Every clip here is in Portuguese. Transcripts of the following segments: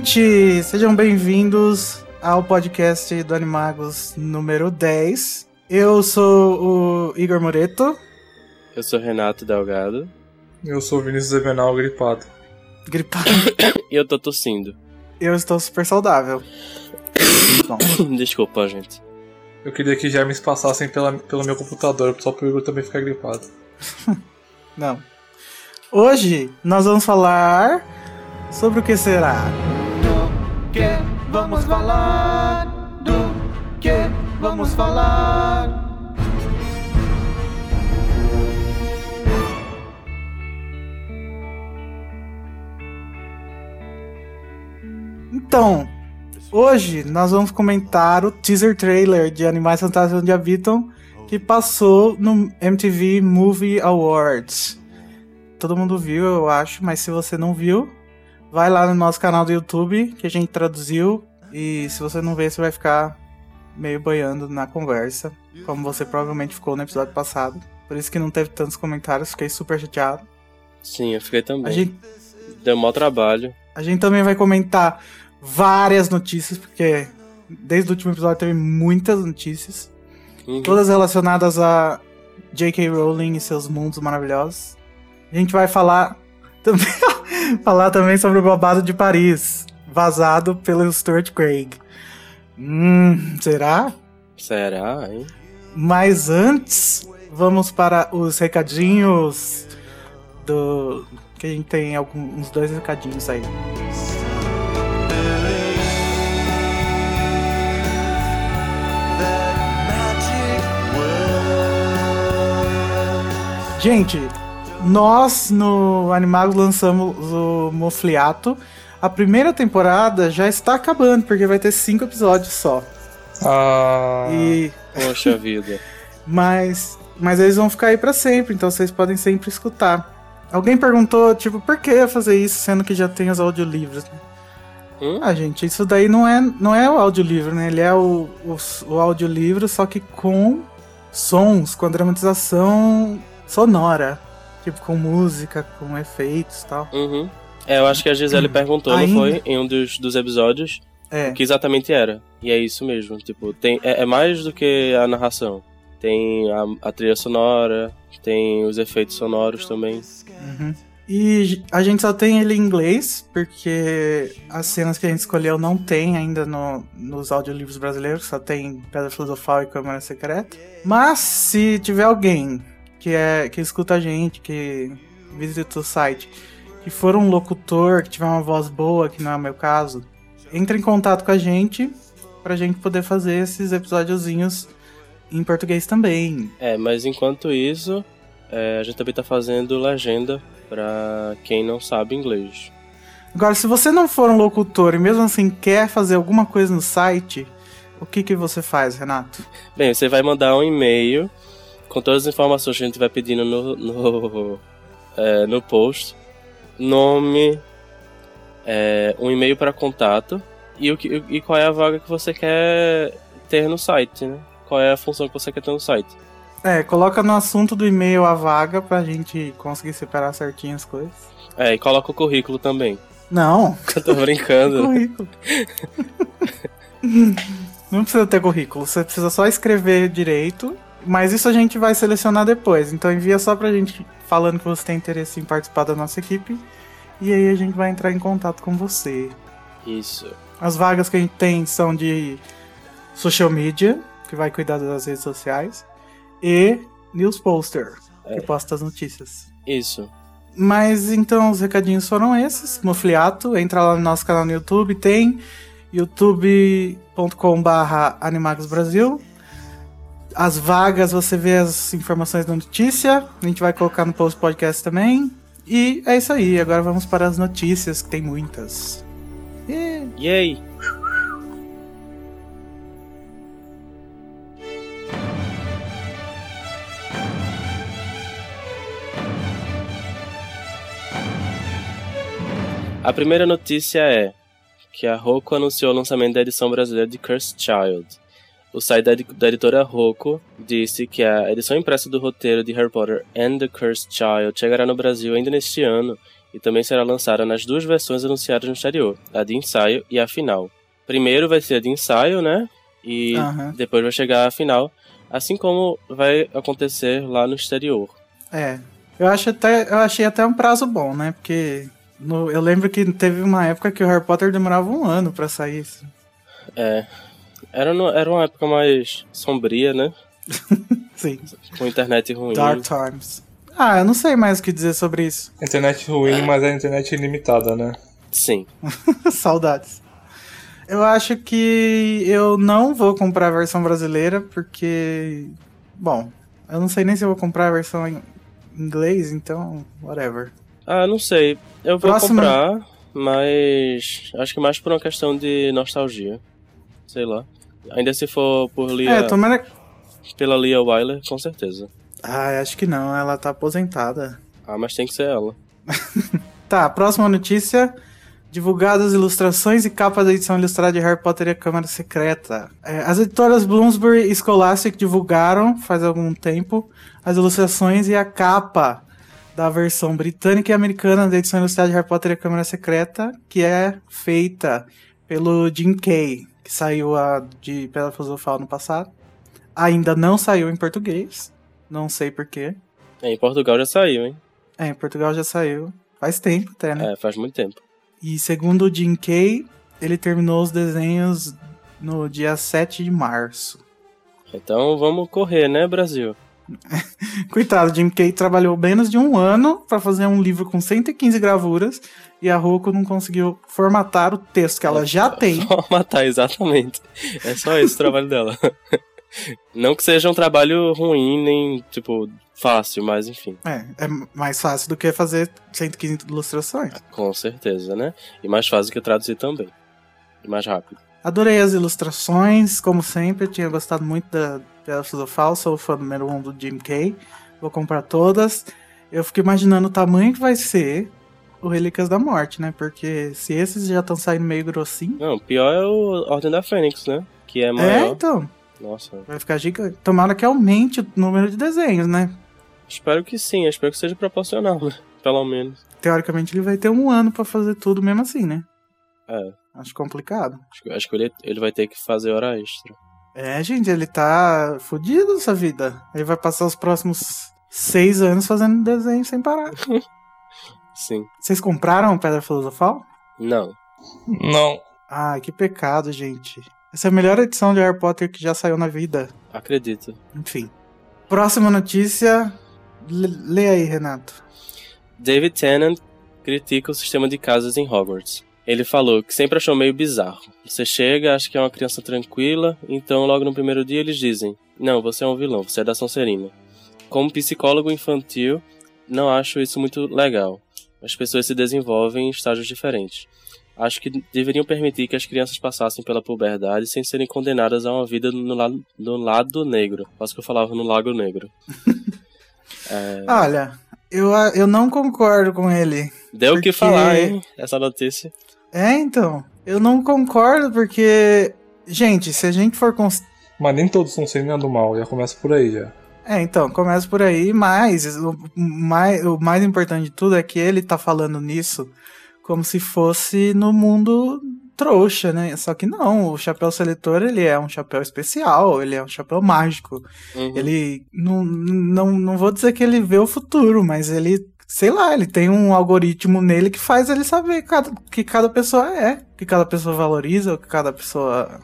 gente! Sejam bem-vindos ao podcast do Animagos número 10. Eu sou o Igor Moreto. Eu sou Renato Delgado. Eu sou o Vinícius Ebenal, gripado. Gripado. e eu tô tossindo. Eu estou super saudável. Bom. Desculpa, gente. Eu queria que já me passassem pela, pelo meu computador, só pro Igor também ficar gripado. Não. Hoje nós vamos falar sobre o que será. Vamos falar? Do que vamos falar? Então, hoje nós vamos comentar o teaser trailer de Animais Fantásticos onde Habitam que passou no MTV Movie Awards. Todo mundo viu, eu acho, mas se você não viu, vai lá no nosso canal do YouTube que a gente traduziu e se você não ver, você vai ficar meio boiando na conversa, como você provavelmente ficou no episódio passado. Por isso que não teve tantos comentários, fiquei super chateado. Sim, eu fiquei também. A gente... Deu mau trabalho. A gente também vai comentar várias notícias, porque desde o último episódio teve muitas notícias. Uhum. Todas relacionadas a J.K. Rowling e seus mundos maravilhosos. A gente vai falar também, falar também sobre o babado de Paris, vazado pelo Stuart Craig. Hum, será? Será, hein? Mas antes, vamos para os recadinhos do. Que a gente tem alguns dois recadinhos aí. Gente, nós no Animagos lançamos o Mofliato. A primeira temporada já está acabando, porque vai ter cinco episódios só. Ah. E... Poxa vida. mas, mas eles vão ficar aí para sempre, então vocês podem sempre escutar. Alguém perguntou, tipo, por que fazer isso, sendo que já tem os audiolivros? Hum? Ah, gente, isso daí não é, não é o audiolivro, né? Ele é o, o, o audiolivro, só que com sons, com a dramatização sonora. Tipo, com música, com efeitos e tal. Uhum. É, eu acho que a Gisele hum. perguntou, Ainda? não foi? Em um dos, dos episódios. É. O que exatamente era. E é isso mesmo. Tipo, tem, é, é mais do que a narração. Tem a, a, trilha sonora, tem os efeitos sonoros também. Uhum. E a gente só tem ele em inglês, porque as cenas que a gente escolheu não tem ainda no, nos audiolivros brasileiros, só tem Pedra Filosofal e Câmara Secreta. Mas se tiver alguém que é que escuta a gente, que visita o site, que for um locutor, que tiver uma voz boa, que não é o meu caso, entre em contato com a gente pra gente poder fazer esses episódiozinhos em português também. É, mas enquanto isso, é, a gente também tá fazendo legenda para quem não sabe inglês. Agora, se você não for um locutor e mesmo assim quer fazer alguma coisa no site, o que, que você faz, Renato? Bem, você vai mandar um e-mail com todas as informações que a gente vai pedindo no, no, é, no post. Nome, é, um e-mail para contato e, o que, e qual é a vaga que você quer ter no site, né? Qual é a função que você quer ter no site. É, coloca no assunto do e-mail a vaga pra gente conseguir separar certinho as coisas. É, e coloca o currículo também. Não. Eu tô brincando. currículo. Não precisa ter currículo, você precisa só escrever direito mas isso a gente vai selecionar depois. Então envia só pra gente falando que você tem interesse em participar da nossa equipe. E aí a gente vai entrar em contato com você. Isso. As vagas que a gente tem são de social media, que vai cuidar das redes sociais, e news poster, é. que posta as notícias. Isso. Mas então os recadinhos foram esses. Mofliato, entra lá no nosso canal no YouTube, tem youtube.com/barra Brasil as vagas, você vê as informações da notícia. A gente vai colocar no post podcast também. E é isso aí. Agora vamos para as notícias, que tem muitas. Yay! A primeira notícia é que a Roku anunciou o lançamento da edição brasileira de Cursed Child. O site da, da editora Roku disse que a edição impressa do roteiro de Harry Potter and the Cursed Child chegará no Brasil ainda neste ano e também será lançada nas duas versões anunciadas no exterior, a de ensaio e a final. Primeiro vai ser a de ensaio, né? E depois vai chegar a final, assim como vai acontecer lá no exterior. É. Eu, acho até, eu achei até um prazo bom, né? Porque no- eu lembro que teve uma época que o Harry Potter demorava um ano pra sair. assim. É. Era, no- era uma época mais sombria, né? Sim. Com internet ruim. Dark Times. Ah, eu não sei mais o que dizer sobre isso. Internet ruim, mas é internet ilimitada, né? Sim. Saudades. Eu acho que eu não vou comprar a versão brasileira porque. Bom, eu não sei nem se eu vou comprar a versão em inglês, então. Whatever. Ah, não sei. Eu vou Próxima- comprar, mas acho que mais por uma questão de nostalgia. Sei lá. Ainda se for por Lia, É, tomara. pela Lia Wyler, com certeza. Ah, acho que não, ela tá aposentada. Ah, mas tem que ser ela. Tá, próxima notícia. Divulgadas ilustrações e capa da edição ilustrada de Harry Potter e a Câmara Secreta. É, as editoras Bloomsbury e Scholastic divulgaram, faz algum tempo, as ilustrações e a capa da versão britânica e americana da edição ilustrada de Harry Potter e a Câmara Secreta, que é feita pelo Jim Kay, que saiu a, de Pedra Filosofal no passado. Ainda não saiu em português, não sei porquê. É, em Portugal já saiu, hein? É, em Portugal já saiu. Faz tempo até, né? É, faz muito tempo. E segundo o Jim Kay, ele terminou os desenhos no dia 7 de março. Então vamos correr, né, Brasil? Coitado, Jim Kay trabalhou menos de um ano para fazer um livro com 115 gravuras e a Roku não conseguiu formatar o texto que ela já tem. Formatar, exatamente. É só esse o trabalho dela. Não que seja um trabalho ruim, nem, tipo, fácil, mas enfim. É, é mais fácil do que fazer 115 ilustrações. Com certeza, né? E mais fácil que traduzir também. E mais rápido. Adorei as ilustrações, como sempre, tinha gostado muito da Pedra Filosofal, sou o fã número um do Jim Kay, vou comprar todas. Eu fico imaginando o tamanho que vai ser o Relíquias da Morte, né? Porque se esses já estão saindo meio grossinho. Não, o pior é o Ordem da Fênix, né? Que é É, maior. então, Nossa. vai ficar gigante. Tomara que aumente o número de desenhos, né? Espero que sim, espero que seja proporcional, né? Pelo menos. Teoricamente ele vai ter um ano pra fazer tudo mesmo assim, né? É. Acho complicado. Acho, que- acho que ele, ele vai ter que fazer hora extra. É, gente, ele tá fudido essa vida. Ele vai passar os próximos seis anos fazendo desenho sem parar. Sim. Vocês compraram Pedra Filosofal? Não. Não. Ah, que pecado, gente. Essa é a melhor edição de Harry Potter que já saiu na vida. Acredito. Enfim. Próxima notícia. L- Lê aí, Renato. David Tennant critica o sistema de casas em Hogwarts. Ele falou que sempre achou meio bizarro. Você chega, acha que é uma criança tranquila, então logo no primeiro dia eles dizem: Não, você é um vilão, você é da Sonserina. Como psicólogo infantil, não acho isso muito legal. As pessoas se desenvolvem em estágios diferentes. Acho que deveriam permitir que as crianças passassem pela puberdade sem serem condenadas a uma vida no lado, no lado negro. Quase que eu falava no Lago Negro. É, Olha, eu, eu não concordo com ele. deu o que porque- falar, hein? Essa notícia. É, então. Eu não concordo porque. Gente, se a gente for. Cons... Mas nem todos são sendo do mal, já começa por aí já. É, então, começa por aí, mas o mais, o mais importante de tudo é que ele tá falando nisso como se fosse no mundo trouxa, né? Só que não, o chapéu seletor, ele é um chapéu especial, ele é um chapéu mágico. Uhum. Ele, não, não, não vou dizer que ele vê o futuro, mas ele, sei lá, ele tem um algoritmo nele que faz ele saber cada, que cada pessoa é, que cada pessoa valoriza, o que cada pessoa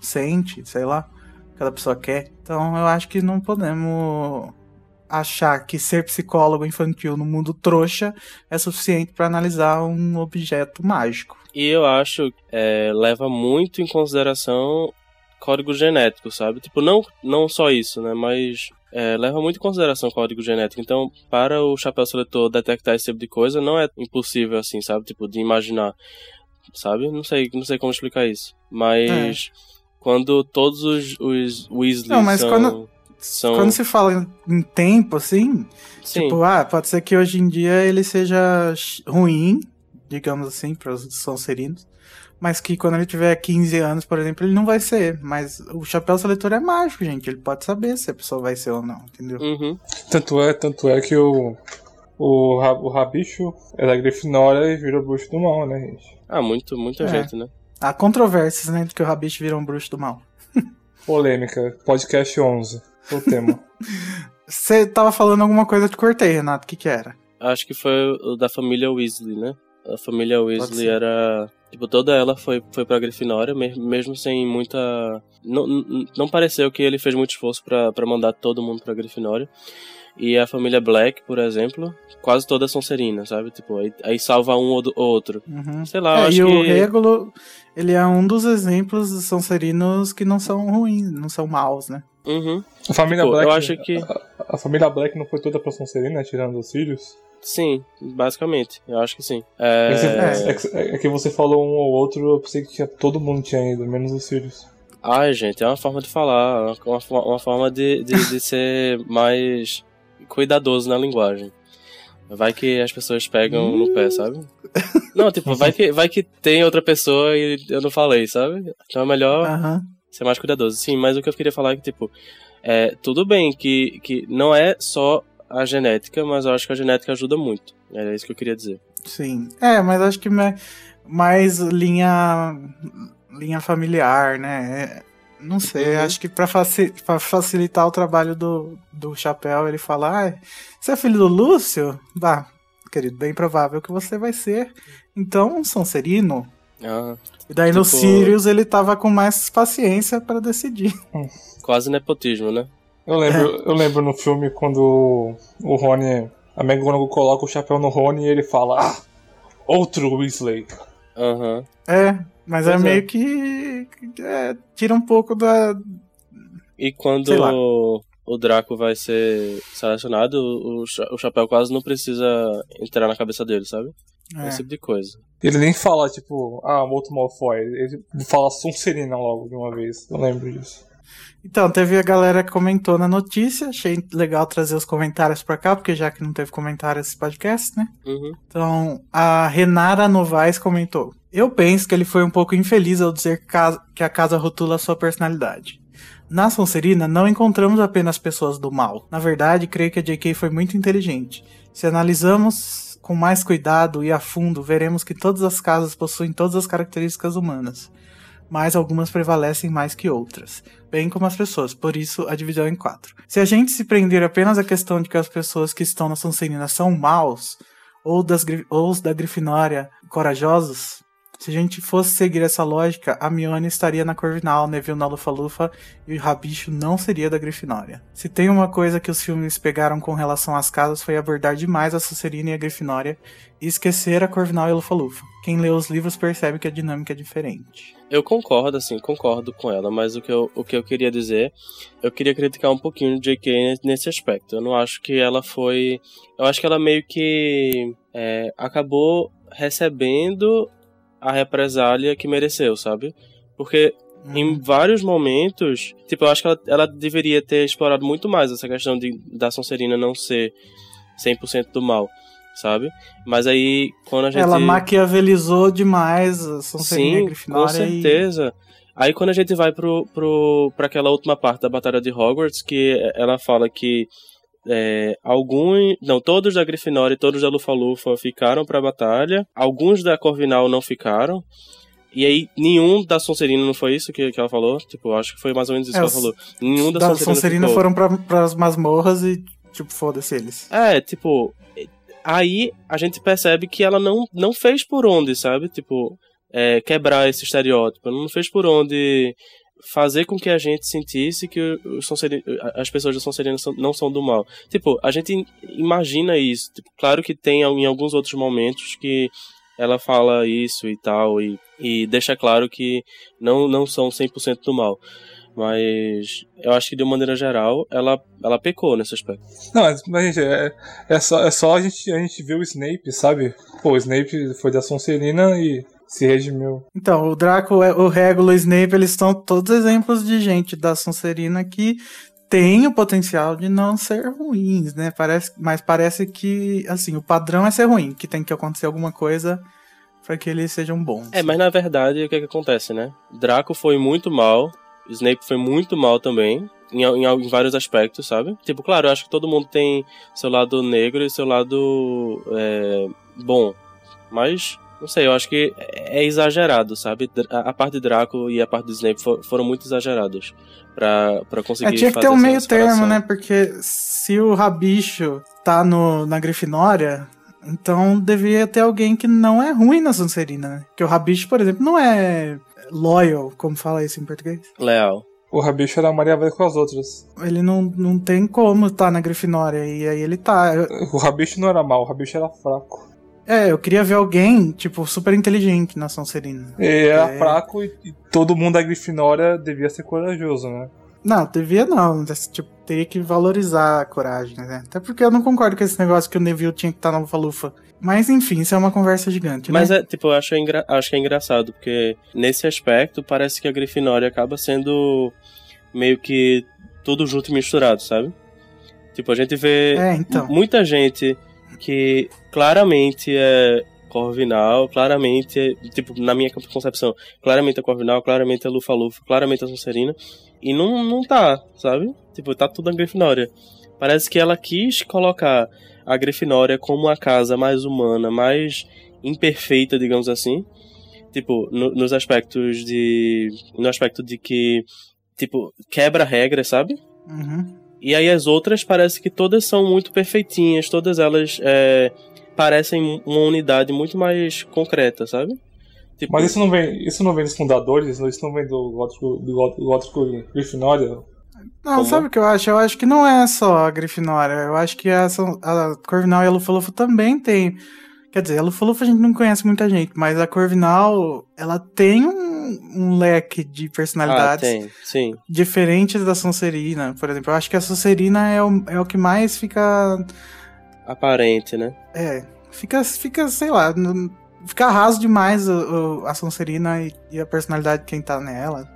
sente, sei lá, o que cada pessoa quer. Então eu acho que não podemos achar que ser psicólogo infantil no mundo trouxa é suficiente para analisar um objeto mágico. E eu acho é, leva muito em consideração código genético, sabe? Tipo, não, não só isso, né? Mas é, leva muito em consideração código genético. Então, para o chapéu seletor detectar esse tipo de coisa, não é impossível assim, sabe? Tipo, de imaginar, sabe? Não sei, não sei como explicar isso. Mas quando todos os, os Weasley Não, mas são, quando- são Quando se fala em- em tempo, assim, sim, Tipo, ah, pode ser que hoje em dia ele seja ruim, digamos assim, para os Sonserinos. Mas que quando ele tiver 15 anos, por exemplo, ele não vai ser. Mas o chapéu seletor é mágico, gente. Ele pode saber se a pessoa vai ser ou não, entendeu? Uhum. Tanto é, tanto é que o, o, o Rabicho é da Grifinória e virou bruxo do mal, né, gente? Ah, muito, muita É. gente, né? Há controvérsias, né, de que o Rabicho virou um bruxo do mal. Polêmica, podcast 11, o tema. Você tava falando alguma coisa, eu te cortei, Renato. O que que era? Acho que foi o da família Weasley, né? A família Weasley era. Tipo, toda ela foi, foi pra Grifinória, me- mesmo sem muita. Não, não- pareceu que ele fez muito esforço pra pra mandar todo mundo pra Grifinória. E a família Black, por exemplo, quase todas são serinas, sabe? Tipo, aí, aí salva um ou do outro. Uhum. Sei lá, eu É, acho e o que. Ele é um dos exemplos dos Sonserinos que não são ruins, não são maus, né? Uhum. A família Tipo, Black. eu acho que. A, a família Black não foi toda pra Sonserina, tirando os filhos? Sim, basicamente. Eu acho que sim. É, que você- É... é que- é que você falou um ou outro, eu pensei que tinha, todo mundo tinha ido, menos os filhos. Ai, gente, é uma forma de falar, uma, uma forma de, de, de ser mais cuidadoso na linguagem. Vai que as pessoas pegam no pé, sabe? Não, tipo, vai que, vai que tem outra pessoa e eu não falei, sabe? Então é melhor Aham. ser mais cuidadoso. Sim, mas o que eu queria falar é que, tipo, é, tudo bem que, que não é só a genética, mas eu acho que a genética ajuda muito. Era isso que eu queria dizer. Sim. É, mas acho que mais linha linha familiar, né? É, Não sei, Uhum. acho que pra, faci- pra facilitar o trabalho do, do Chapéu, ele fala: ah, você é filho do Lúcio? Bah, querido, bem provável que você vai ser. Então, um Sonserino. Ah, E daí no Tipo- Sirius ele tava com mais paciência pra decidir. quase nepotismo, né? Eu lembro, eu lembro no filme quando o Rony. A McGonagall coloca o chapéu no Rony e ele fala: Ah! Outro Weasley. Aham. É, mas é Pois é. meio que. é, tira um pouco da. E quando o Draco vai ser selecionado, o, o chapéu quase não precisa entrar na cabeça dele, sabe? é. Esse tipo de coisa. Ele nem fala, tipo, ah, outro Malfoy. Ele fala Sonserina logo de uma vez. Eu lembro disso. Então, teve a galera que comentou na notícia. Achei legal trazer os comentários pra cá, porque já que não teve comentário esse podcast, né? Uhum. Então, a Renara Novaes comentou: Eu penso que ele foi um pouco infeliz ao dizer que a casa rotula sua personalidade. Na Sonserina, não encontramos apenas pessoas do mal. Na verdade, creio que a J.K. foi muito inteligente. Se analisamos com mais cuidado e a fundo, veremos que todas as casas possuem todas as características humanas, mas algumas prevalecem mais que outras, bem como as pessoas, por isso a divisão em quatro. Se a gente se prender apenas à questão de que as pessoas que estão na Sonserina são maus, ou, das, ou os da Grifinória corajosos, se a gente fosse seguir essa lógica, a Mione estaria na Corvinal, Neville na Lufa-Lufa e o Rabicho não seria da Grifinória. Se tem uma coisa que os filmes pegaram com relação às casas foi abordar demais a Sonserina e a Grifinória e esquecer a Corvinal e a Lufa-Lufa. Quem lê os livros percebe que a dinâmica é diferente. Eu concordo, assim, concordo com ela, mas o que, eu, o que eu queria dizer, eu queria criticar um pouquinho o J.K. nesse aspecto. Eu não acho que ela foi. Eu acho que ela meio que é, acabou recebendo a represália que mereceu, sabe? Porque em vários momentos, tipo, eu acho que ela, ela deveria ter explorado muito mais essa questão de, da Sonserina não ser 100% do mal, sabe? Mas aí, quando a gente... Ela maquiavelizou demais a Sonserina e a Sim, com certeza. Aí quando a gente vai pro, pro, pra aquela última parte da Batalha de Hogwarts, que ela fala que é, alguns, não, todos da Grifinória e todos da Lufa-Lufa ficaram pra batalha, alguns da Corvinal não ficaram, e aí nenhum da Sonserina, não foi isso que, que ela falou? Tipo, acho que foi mais ou menos isso É, que ela falou. Nenhum da, da Sonserina, Sonserina ficou. foram pra, pras masmorras e, tipo, foda-se eles. É, tipo, aí a gente percebe que ela não, não fez por onde, sabe? Tipo, é, quebrar esse estereótipo. Ela não fez por onde fazer com que a gente sentisse que os Sonserino- as pessoas da Sonserina são- não são do mal. Tipo, a gente imagina isso. Tipo, claro que tem em alguns outros momentos que ela fala isso e tal, e, e deixa claro que não, não são 100% do mal. Mas eu acho que de uma maneira geral, ela, ela pecou nesse aspecto. Não, mas, gente, é, é só, é só a, gente, a gente ver o Snape, sabe? Pô, o Snape foi da Sonserina e se redimiu. Então, o Draco, o Regulo e o Snape, eles são todos exemplos de gente da Sonserina que tem o potencial de não ser ruins, né? Parece, mas parece que, assim, o padrão é ser ruim, que tem que acontecer alguma coisa para que eles sejam bons. É, mas na verdade, o que, que acontece, né? Draco foi muito mal, Snape foi muito mal também, em, em, em, vários aspectos, sabe? Tipo, claro, eu acho que todo mundo tem seu lado negro e seu lado é, bom. Mas, não sei, eu acho que é exagerado, sabe? A, parte de Draco e a parte de Snape for, foram muito exageradas pra, pra conseguir. É, tinha que ter um meio termo, né? Porque se o Rabicho tá no, na Grifinória, então devia ter alguém que não é ruim na Sonserina, né? Que o Rabicho, por exemplo, não é loyal, como fala isso em português. Leal. O Rabicho era Maria vai com as outras. Ele não, não tem como estar tá na Grifinória, e aí ele tá. O Rabicho não era mal, o Rabicho era fraco. É, eu queria ver alguém, tipo, super inteligente na Sonserina. Ele era é... fraco e, e todo mundo da Grifinória devia ser corajoso, né? Não, devia não. Tipo, teria que valorizar a coragem, né? Até porque eu não concordo com esse negócio que o Neville tinha que estar tá na Lufa-Lufa. Mas enfim, isso é uma conversa gigante. Mas né? é, tipo, eu acho, engra... acho que é engraçado, porque nesse aspecto parece que a Grifinória acaba sendo meio que tudo junto e misturado, sabe? Tipo, a gente vê é, então. muita gente que claramente é Corvinal, claramente, é, tipo, na minha concepção, claramente é Corvinal, claramente é Lufa-Lufa, claramente é Sonserina, e não, não tá, sabe? Tipo, tá tudo na Grifinória. Parece que ela quis colocar a Grifinória como a casa mais humana, mais imperfeita, digamos assim. Tipo, no, nos aspectos de. No aspecto de que. Tipo, quebra regras, sabe? Uhum. E aí as outras parece que todas são muito perfeitinhas, todas elas é, parecem uma unidade muito mais concreta, sabe? Tipo... Mas isso não vem, isso não vem dos fundadores, isso não vem do Gótico, do Gótico Grifinória? Não, Como? sabe o que eu acho? Eu acho que não é só a Grifinória. Eu acho que a, a Corvinal e a Lufa-Lufa também tem. Quer dizer, a Lufa-Lufa a gente não conhece muita gente, mas a Corvinal, ela tem um, um leque de personalidades ah, tem. Sim. diferentes da Sonserina. Por exemplo, eu acho que a Sonserina é o, é o que mais fica. Aparente, né? É. Fica, fica sei lá. Fica raso demais o, o, a Sonserina e, e a personalidade de quem tá nela.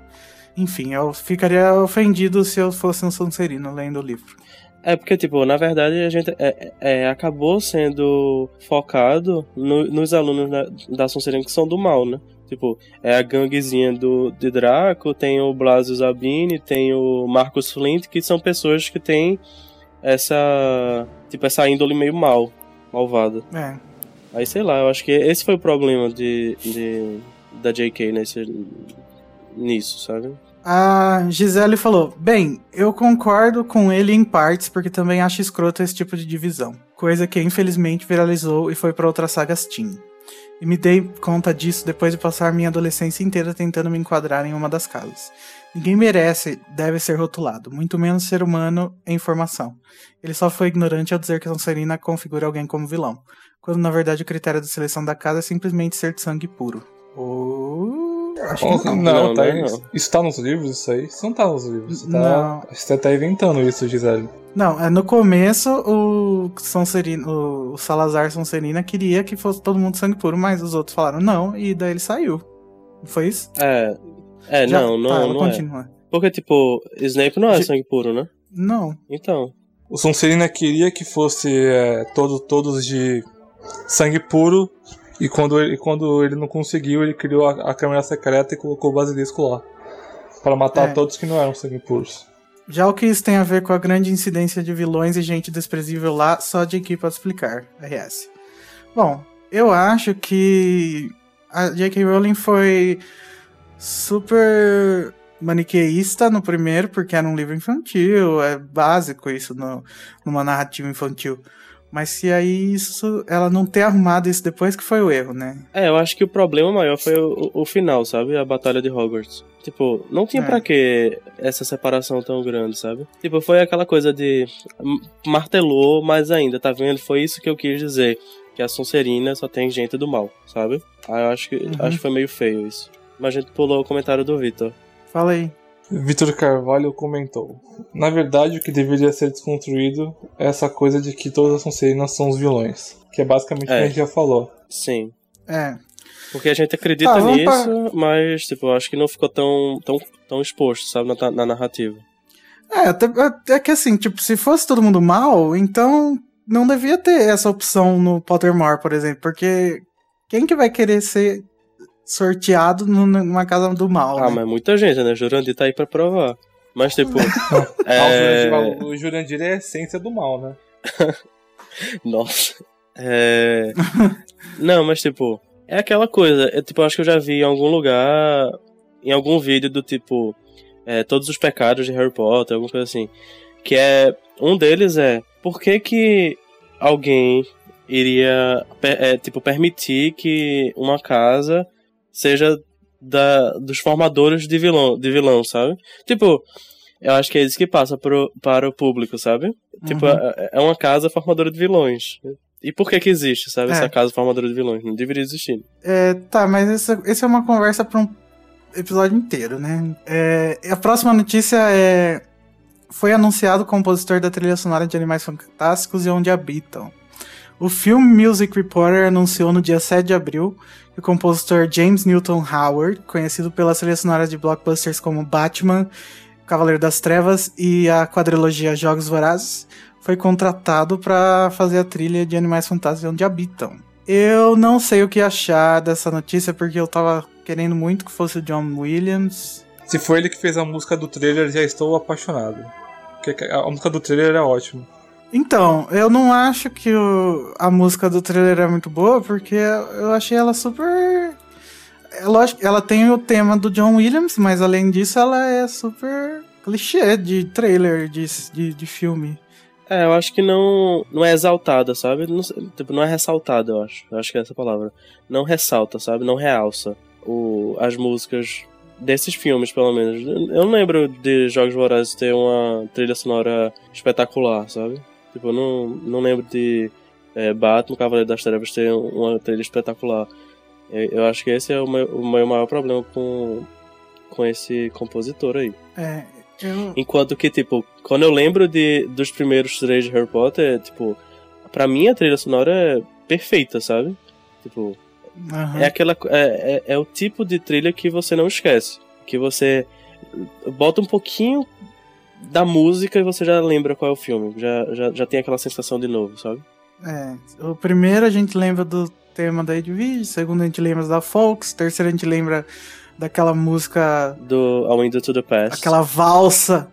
Enfim, eu ficaria ofendido se eu fosse um Sonserino lendo o livro. É porque, tipo, na verdade a gente é, é, acabou sendo focado no, nos alunos da, da Sonserina que são do mal, né? Tipo, é a ganguezinha do, de Draco, tem o Blasio Zabini, tem o Marcus Flint, que são pessoas que têm essa, tipo, essa índole meio mal, malvada. É. Aí, sei lá, eu acho que esse foi o problema de, de da JK nesse, nisso, sabe? A Gisele falou: Bem, eu concordo com ele em partes, porque também acho escroto esse tipo de divisão. Coisa que infelizmente viralizou e foi para outras sagas Teen. E me dei conta disso depois de passar minha adolescência inteira tentando me enquadrar em uma das casas. Ninguém merece, deve ser rotulado, muito menos ser humano em formação. Ele só foi ignorante ao dizer que a Sonserina configura alguém como vilão, quando na verdade o critério de seleção da casa é simplesmente ser de sangue puro. Oh. Acho que não. Não, não, tá, não, não. Isso tá nos livros, isso aí? Isso não tá nos livros. Você tá, você tá inventando isso, Gisele. Não, é no começo o Sonserino, o Salazar Sonserina queria que fosse todo mundo sangue puro, mas os outros falaram não, e daí ele saiu. Foi isso? É. É, Já, não, não, tá, não é. Porque, tipo, Snape não é sangue puro, né? Não. Então. O Sonserina queria que fosse é, todo, todos de sangue puro, e quando ele, quando ele não conseguiu, ele criou a, a câmera secreta e colocou o basilisco lá. para matar é. todos que não eram sangue puros. Já o que isso tem a ver com a grande incidência de vilões e gente desprezível lá, só de equipe pode explicar. RS. Bom, eu acho que a J.K. Rowling foi super maniqueísta no primeiro, porque era um livro infantil, é básico isso no, numa narrativa infantil. Mas se aí isso, ela não ter arrumado isso depois que foi o erro, né? É, eu acho que o problema maior foi o, o final, sabe? A batalha de Hogwarts. Tipo, não tinha é. para que essa separação tão grande, sabe? Tipo, foi aquela coisa de martelou, mas ainda, tá vendo? Foi isso que eu quis dizer, que a Sonserina só tem gente do mal, sabe? Aí eu acho que uhum. acho que foi meio feio isso. Mas a gente pulou o comentário do Vitor. Fala aí. Vitor Carvalho comentou: Na verdade, o que deveria ser desconstruído é essa coisa de que todas as Sonserinas são os vilões. Que é basicamente o que a gente já falou. Sim. É. Porque a gente acredita tá, nisso, pra... mas, tipo, eu acho que não ficou tão, tão, tão exposto, sabe, na, na narrativa. É, até, é que assim, tipo, se fosse todo mundo mal, então não devia ter essa opção no Pottermore, por exemplo, porque quem que vai querer ser sorteado numa casa do mal. Ah, né? mas muita gente, né? Jurandir tá aí pra provar. Mas, tipo. é... é... O Jurandir é a essência do mal, né? Nossa. É... Não, mas, tipo. É aquela coisa. É, tipo, eu acho que eu já vi em algum lugar. Em algum vídeo do tipo. É, todos os pecados de Harry Potter, alguma coisa assim. Que é. Um deles é. Por que que alguém iria, é, tipo, permitir que uma casa seja da, dos formadores de vilão, de vilão, sabe? Tipo, eu acho que é isso que passa pro, para o público, sabe? Tipo, Uhum. é, é uma casa formadora de vilões. E por que que existe, sabe? É. Essa casa formadora de vilões. Não deveria existir. É, tá, mas essa, essa é uma conversa pra um episódio inteiro, né? É, a próxima notícia é. Foi anunciado o compositor da trilha sonora de Animais Fantásticos e Onde Habitam. O filme Music Reporter anunciou no dia 7 de abril que o compositor James Newton Howard, conhecido pelas trilhas sonoras de blockbusters como Batman, Cavaleiro das Trevas e a quadrilogia Jogos Vorazes, foi contratado para fazer a trilha de Animais Fantásticos Onde Habitam. Eu não sei o que achar dessa notícia porque eu tava querendo muito que fosse o John Williams. Se foi ele que fez a música do trailer, já estou apaixonado. Porque a música do trailer é ótima. Então, eu não acho que o- a música do trailer é muito boa, porque eu achei ela super. É lógico, ela tem o tema do John Williams, mas além disso, ela é super clichê de trailer, de, de, de filme. É, eu acho que não, não é exaltada, sabe? Não, tipo, não é ressaltada, eu acho. Eu acho que é essa palavra. Não ressalta, sabe? Não realça o, as músicas desses filmes, pelo menos. Eu não lembro de Jogos Vorazes ter uma trilha sonora espetacular, sabe? Tipo, eu não, não lembro de é, Batman, Cavaleiro das Trevas ter uma trilha espetacular. Eu, eu acho que esse é o meu, o meu maior problema com, com esse compositor aí. É, eu. Enquanto que, tipo, quando eu lembro de, dos primeiros três de Harry Potter, é, tipo, pra mim a trilha sonora é perfeita, sabe? Tipo, aham. é aquela. É, é, é o tipo de trilha que você não esquece. Que você bota um pouquinho da música e você já lembra qual é o filme. Já, já, já tem aquela sensação de novo, sabe? É, o primeiro a gente lembra do tema da Edwige, o segundo a gente lembra da Fox, o terceiro a gente lembra daquela música, Do A Window to the Past. aquela valsa,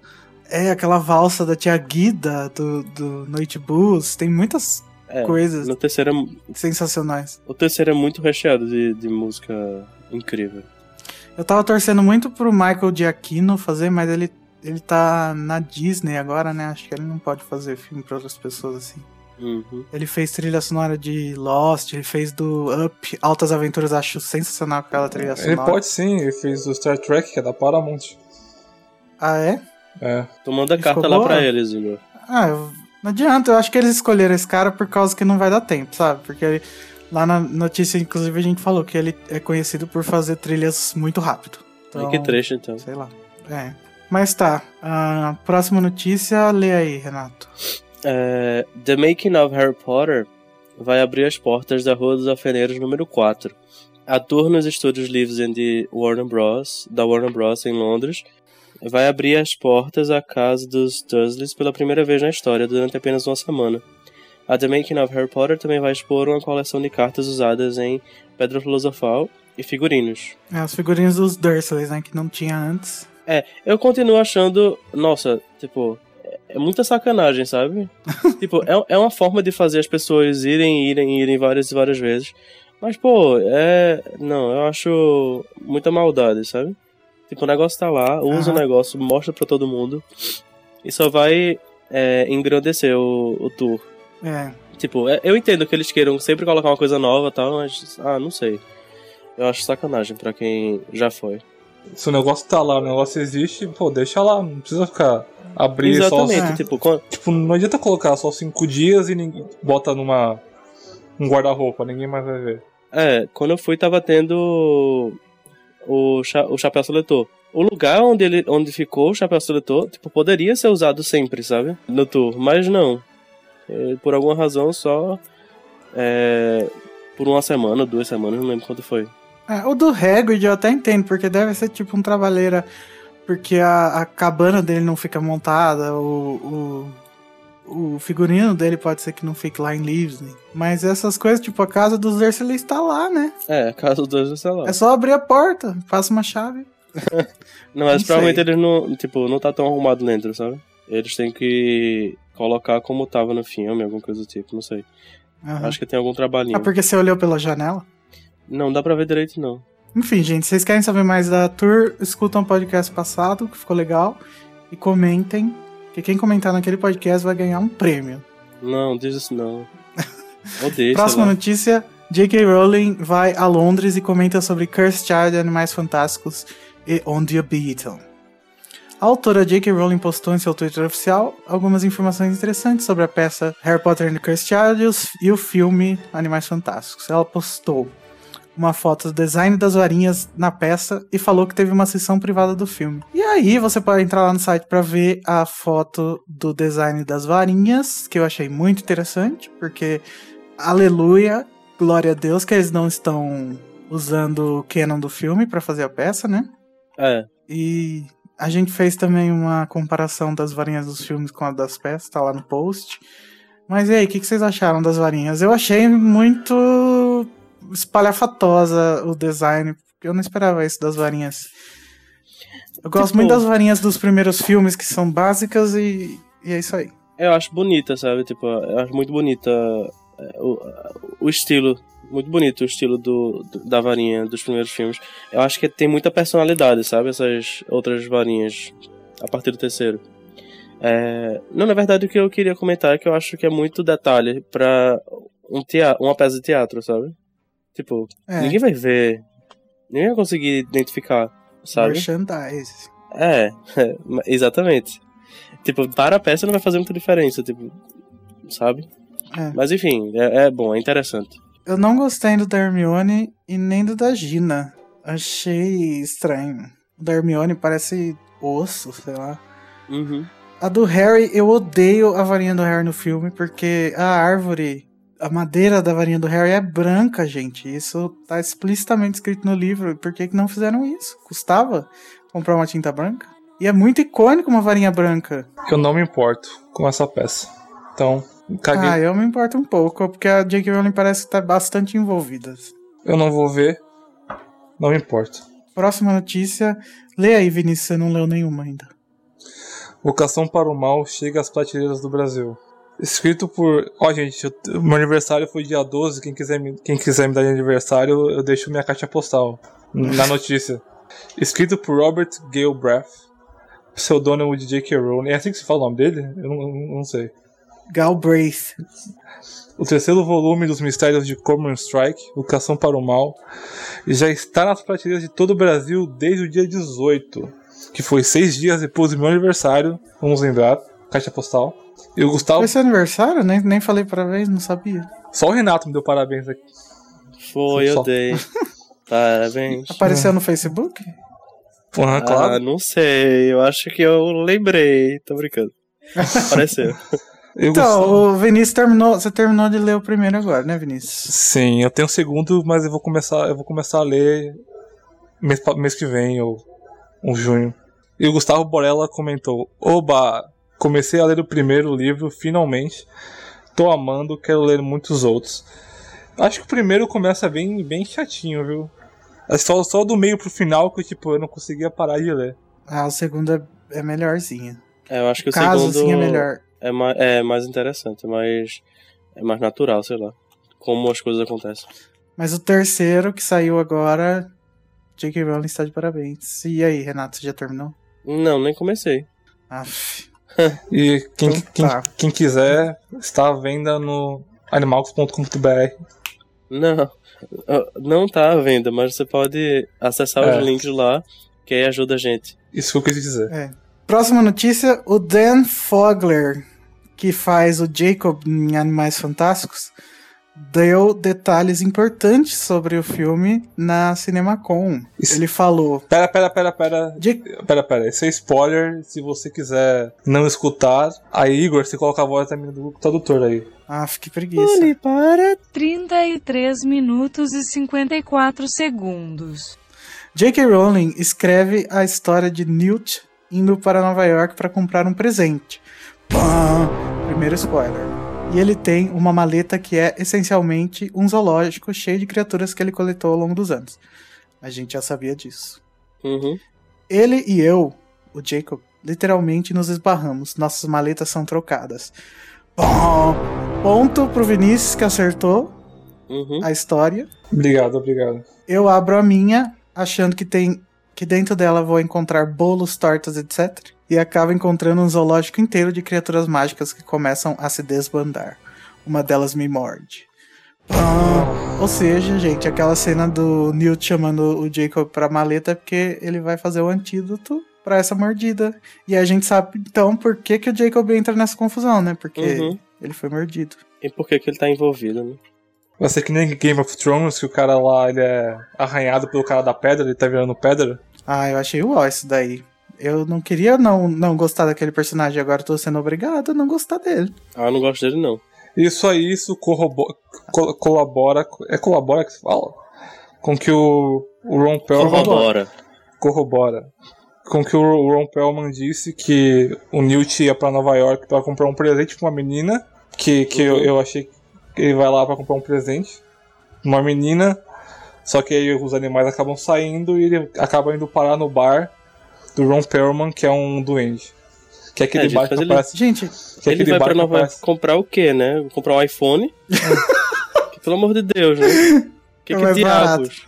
é, aquela valsa da tia Guida, do, do Noite Blues, tem muitas É, coisas No terceiro, é- sensacionais. o terceiro é muito recheado de, de música incrível. Eu tava torcendo muito pro Michael Giacchino fazer, mas ele, ele tá na Disney agora, né, acho que ele não pode fazer filme pra outras pessoas assim. Uhum. Ele fez trilha sonora de Lost, ele fez do Up, Altas Aventuras, acho sensacional aquela trilha sonora. Ele pode sim, ele fez o Star Trek, que é da Paramount. Ah, é? É. Tu manda E carta lá boa? pra eles, Igor. Ah, eu- não adianta, eu acho que eles escolheram esse cara por causa que não vai dar tempo, sabe? Porque ele- lá na notícia, inclusive, a gente falou que ele é conhecido por fazer trilhas muito rápido. Então, que trecho, então. Sei lá. É. Mas tá. A próxima notícia, lê aí, Renato. É, The Making of Harry Potter vai abrir as portas da Rua dos Alfeneiros número 4. A tour nos estúdios Lives and the Warner Bros. da Warner Bros. em Londres vai abrir as portas à casa dos Dursleys pela primeira vez na história durante apenas uma semana. A The Making of Harry Potter também vai expor uma coleção de cartas usadas em Pedra Filosofal e figurinos. É, os figurinhos dos Dursleys, né? Que não tinha antes. É, eu continuo achando. Nossa, tipo. é- É muita sacanagem, sabe? tipo, é, é uma forma de fazer as pessoas irem, irem, irem várias e várias vezes. Mas, pô, é. Não, eu acho muita maldade, sabe? Tipo, o negócio tá lá, usa o Aham. negócio, mostra pra todo mundo. E só vai é, engrandecer o, o tour. É. Tipo, é- eu entendo que eles queiram sempre colocar uma coisa nova e tal, mas. Ah, não sei. Eu acho sacanagem pra quem já foi. Se o negócio tá lá, o negócio existe, pô, deixa lá, não precisa ficar abrir Exatamente, só. É. tipo, quan- Tipo, não adianta colocar só cinco dias e ninguém bota numa. um guarda-roupa, ninguém mais vai ver. É, quando eu fui tava tendo o, cha o chapéu seletor. O lugar onde ele onde ficou o chapéu seletor, tipo, poderia ser usado sempre, sabe? No tour, mas não. É, por alguma razão só é, por uma semana, duas semanas, não lembro quanto foi. É, o do Hagrid eu até entendo, porque deve ser tipo um trabalheira. Porque a, a cabana dele não fica montada, o, o, o figurino dele pode ser que não fique lá em Leaves. Mas essas coisas, tipo, a casa dos Dursley está lá, né? É, caso dos, sei lá. É só abrir a porta, passa uma chave, Não, mas Não provavelmente eles não, tipo, não tá tão arrumado dentro, sabe? Eles têm que colocar como tava no filme, alguma coisa do tipo, não sei. Aham. Acho que tem algum trabalhinho. Ah, porque você olhou pela janela? Não dá pra ver direito, não. Enfim, gente, vocês querem saber mais da tour? Escutam o podcast passado, que ficou legal. E comentem, que quem comentar naquele podcast vai ganhar um prêmio. Não, diz isso não. Odeio, Próxima lá. notícia: J.K. Rowling vai a Londres e comenta sobre Cursed Child, Animais Fantásticos e On the Beatle. A autora J.K. Rowling postou em seu Twitter oficial algumas informações interessantes sobre a peça Harry Potter and the Cursed Child e o filme Animais Fantásticos. Ela postou uma foto do design das varinhas na peça e falou que teve uma sessão privada do filme. E aí você pode entrar lá no site para ver a foto do design das varinhas, que eu achei muito interessante, porque aleluia, glória a Deus que eles não estão usando o canon do filme para fazer a peça, né? É, E a gente fez também uma comparação das varinhas dos filmes com a das peças, tá lá no post. Mas e aí, o que, que vocês acharam das varinhas? Eu achei muito espalhafatosa o design, eu não esperava isso das varinhas. Eu gosto Tipo- muito das varinhas dos primeiros filmes, que são básicas, e, e é isso aí. eu acho bonita, sabe? Tipo, eu acho muito bonita é, o, o estilo. Muito bonito o estilo do, da varinha dos primeiros filmes. Eu acho que tem muita personalidade, sabe? Essas outras varinhas a partir do terceiro. É, não, na verdade, o que eu queria comentar é que eu acho que é muito detalhe pra um teatro, uma peça de teatro, sabe? Tipo, É, ninguém vai ver. Ninguém vai conseguir identificar, sabe? merchandise. É, exatamente. Tipo, para a peça não vai fazer muita diferença, tipo, sabe? É. Mas enfim, é, é bom, é interessante. Eu não gostei do da Hermione e nem do da Gina. Achei estranho. O da Hermione parece osso, sei lá. Uhum. A do Harry, eu odeio a varinha do Harry no filme, porque a árvore, a madeira da varinha do Harry é branca, gente. Isso tá explicitamente escrito no livro. Por que, que não fizeram isso? Custava comprar uma tinta branca? E é muito icônico uma varinha branca. Eu não me importo com essa peça. Então, caguei. Ah, eu me importo um pouco, porque a J.K. Rowling parece que tá bastante envolvida. Eu não vou ver. Não me importo. Próxima notícia. Lê aí, Vinícius, você não leu nenhuma ainda. Vocação para o Mal chega às prateleiras do Brasil. Escrito por. Ó, gente, eu- meu aniversário foi dia 12. Quem quiser, me, quem quiser me dar de aniversário, eu deixo minha caixa postal na notícia. Escrito por Robert Galbraith, pseudônimo de J.K. Rowling. É assim que se fala o nome dele? Eu não, não- sei. Galbraith. O terceiro volume dos Mistérios de Cormoran Strike, Vocação para o Mal, já está nas prateleiras de todo o Brasil desde o dia 18, que foi seis dias depois do meu aniversário. Vamos lembrar, caixa postal. E o Gustavo. Foi seu aniversário? Nem, nem falei parabéns, não sabia. Só o Renato me deu parabéns aqui. Foi, Só. eu dei. Parabéns. Apareceu no Facebook? Aham, Ah, claro. não sei, eu acho que eu lembrei, tô brincando. Apareceu. Eu Então, gosto- o Vinícius terminou. Você terminou de ler o primeiro agora, né, Vinícius? Sim, eu tenho o segundo, mas eu vou começar, eu vou começar a ler mês, mês que vem, ou, ou junho. E o Gustavo Borella comentou: Oba, comecei a ler o primeiro livro, finalmente. Tô amando, quero ler muitos outros. Acho que o primeiro começa bem, bem chatinho, viu? É só, só do meio pro final que tipo, eu não conseguia parar de ler. Ah, o segundo é, é melhorzinho. É, eu acho que o Caso segundo assim é melhor. é mais, é mais interessante, é mais, é mais natural, sei lá. Como as coisas acontecem. Mas o terceiro que saiu agora, J.K. Rowling está de parabéns. E aí, Renato, você já terminou? Não, nem comecei. Aff. E quem, Então quem, tá. quem quiser, está à venda no animalcos.com.br. Não, ah, não tá à venda, mas você pode acessar É. os links lá, que aí ajuda a gente. Isso que eu quis dizer. Próxima notícia: o Dan Fogler, que faz o Jacob em Animais Fantásticos, deu detalhes importantes sobre o filme na CinemaCon. Isso. Ele falou. Pera, pera, pera, pera. "J- Pera, pera, esse é spoiler. Se você quiser não escutar, aí, Igor, você coloca a voz da menina do Tradutor aí. Ah, que preguiça. para! 33 minutos e 54 segundos. J.K. Rowling escreve a história de Newt indo para Nova York para comprar um presente. Pã! Primeiro spoiler. E ele tem uma maleta que é essencialmente um zoológico cheio de criaturas que ele coletou ao longo dos anos. A gente já sabia disso. Uhum. Ele e eu, o Jacob, literalmente nos esbarramos. Nossas maletas são trocadas. Bom, ponto pro Vinícius que acertou Uhum. a história. Obrigado, obrigado. Eu abro a minha, achando que tem que dentro dela vou encontrar bolos, tortas, etc. E acabo encontrando um zoológico inteiro de criaturas mágicas que começam a se desbandar. Uma delas me morde. Pã! Ou seja, gente, aquela cena do Newt chamando o Jacob pra maleta é porque ele vai fazer o antídoto pra essa mordida. E a gente sabe então por que, que o Jacob entra nessa confusão, né? Porque Uhum. ele foi mordido. E por que, que ele tá envolvido, né? Vai ser que nem Game of Thrones, que o cara lá ele é arranhado pelo cara da pedra, ele tá virando pedra. Ah, eu achei uau isso daí. Eu não queria não, não gostar daquele personagem, agora tô sendo obrigado a não gostar dele. Ah, eu não gosto dele, não. Isso aí, isso corrobo- col- colabora. É colabora que se fala? Com que o, o Ron Perlman. Corrobora. corrobora. Com que o Ron Perlman disse que o Newt ia pra Nova York pra comprar um presente pra uma menina. Que, que eu, Uhum. eu achei que ele vai lá pra comprar um presente. Uma menina. Só que aí os animais acabam saindo e ele acaba indo parar no bar do Ron Perlman, que é um duende. Que é aquele É, gente, bar mas que ele-. Gente, Que é ele vai pra Nova York aparece- comprar o quê, né? Comprar um iPhone? Que, pelo amor de Deus, né? Que, É que diabos?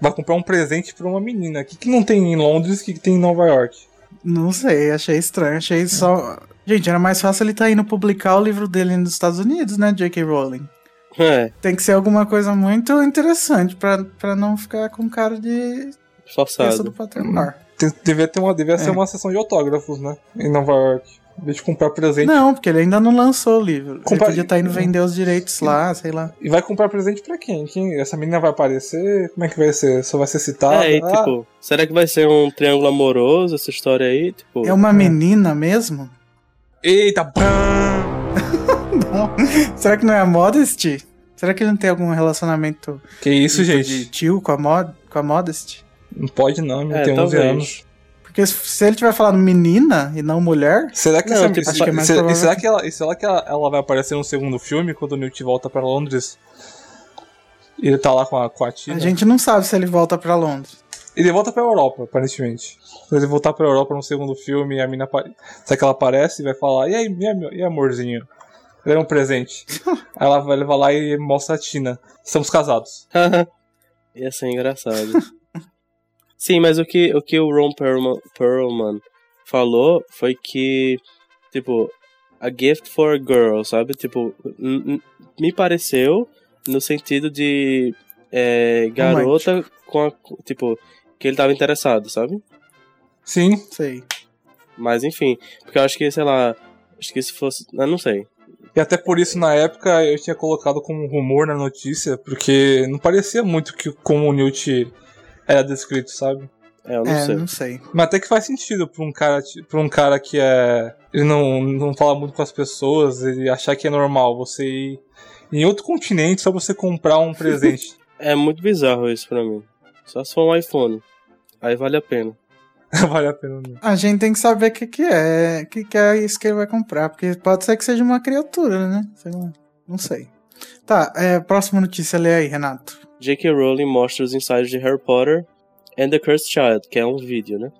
Vai comprar um presente pra uma menina. O que, que não tem em Londres que tem em Nova York? não sei, achei estranho, achei só... Gente, era mais fácil ele tá indo publicar o livro dele nos Estados Unidos, né, J.K. Rowling. É, Tem que ser alguma coisa muito interessante pra, pra não ficar com cara de peça do forçado. Devia, ter uma, devia ser É. uma sessão de autógrafos, né? Em Nova York. Em vez de comprar presente. Não, porque ele ainda não lançou o livro. Ele podia estar indo vender os direitos lá, sei lá. E vai comprar presente pra quem? quem? Essa menina vai aparecer? Como é que vai ser? Só vai ser citada? É, e Ah, tipo, será que vai ser um triângulo amoroso essa história aí? Tipo, É uma menina mesmo? Eita! Não. Será que não é a Modesty? Será que ele não tem algum relacionamento Que isso, tipo, gente? de tio com a, Mod, com a Modesty? Não pode não, ele é, tem 11 talvez. anos. Porque se- ele tiver falando menina e não mulher, Será que Não, essa tipo, se- que é mais se- e provável será que- ela, será que ela, ela vai aparecer no segundo filme quando o Newt volta pra Londres? E ele tá lá com a, com a tia. a gente não sabe se ele volta pra Londres. Ele volta pra Europa, aparentemente. Se ele voltar pra Europa no segundo filme e a mina apare... Será que ela aparece e vai falar, e aí, minha, e amorzinho? Ele é um presente. aí ela vai levar lá e mostra a Tina. Estamos casados. Ia ser engraçado. Sim, mas o que o, que o Ron Perlman, Perlman falou foi que, tipo, a gift for a girl, sabe? Tipo, me pareceu no sentido de é, garota com a. Tipo, que ele tava interessado, sabe? Sim, Sei. Mas enfim, porque eu acho que, sei lá, acho que se fosse. Eu não sei. E até por isso, na época, eu tinha colocado como um rumor na notícia, porque não parecia muito que como o Newt era descrito, sabe? É, eu não é, sei. não sei. Mas até que faz sentido pra um cara, pra um cara que é. Ele não, não fala muito com as pessoas, ele achar que é normal você ir em outro continente só pra você comprar um presente. É muito bizarro isso pra mim. Só se for um iPhone. Aí vale a pena. vale a pena mesmo. A gente tem que saber o que, que é, o que, que é isso que ele vai comprar, porque pode ser que seja uma criatura, né? Sei lá. Não sei. Tá, é, próxima notícia, lê aí, Renato. J.K. Rowling mostra os ensaios de Harry Potter and the Cursed Child, que é um vídeo, né?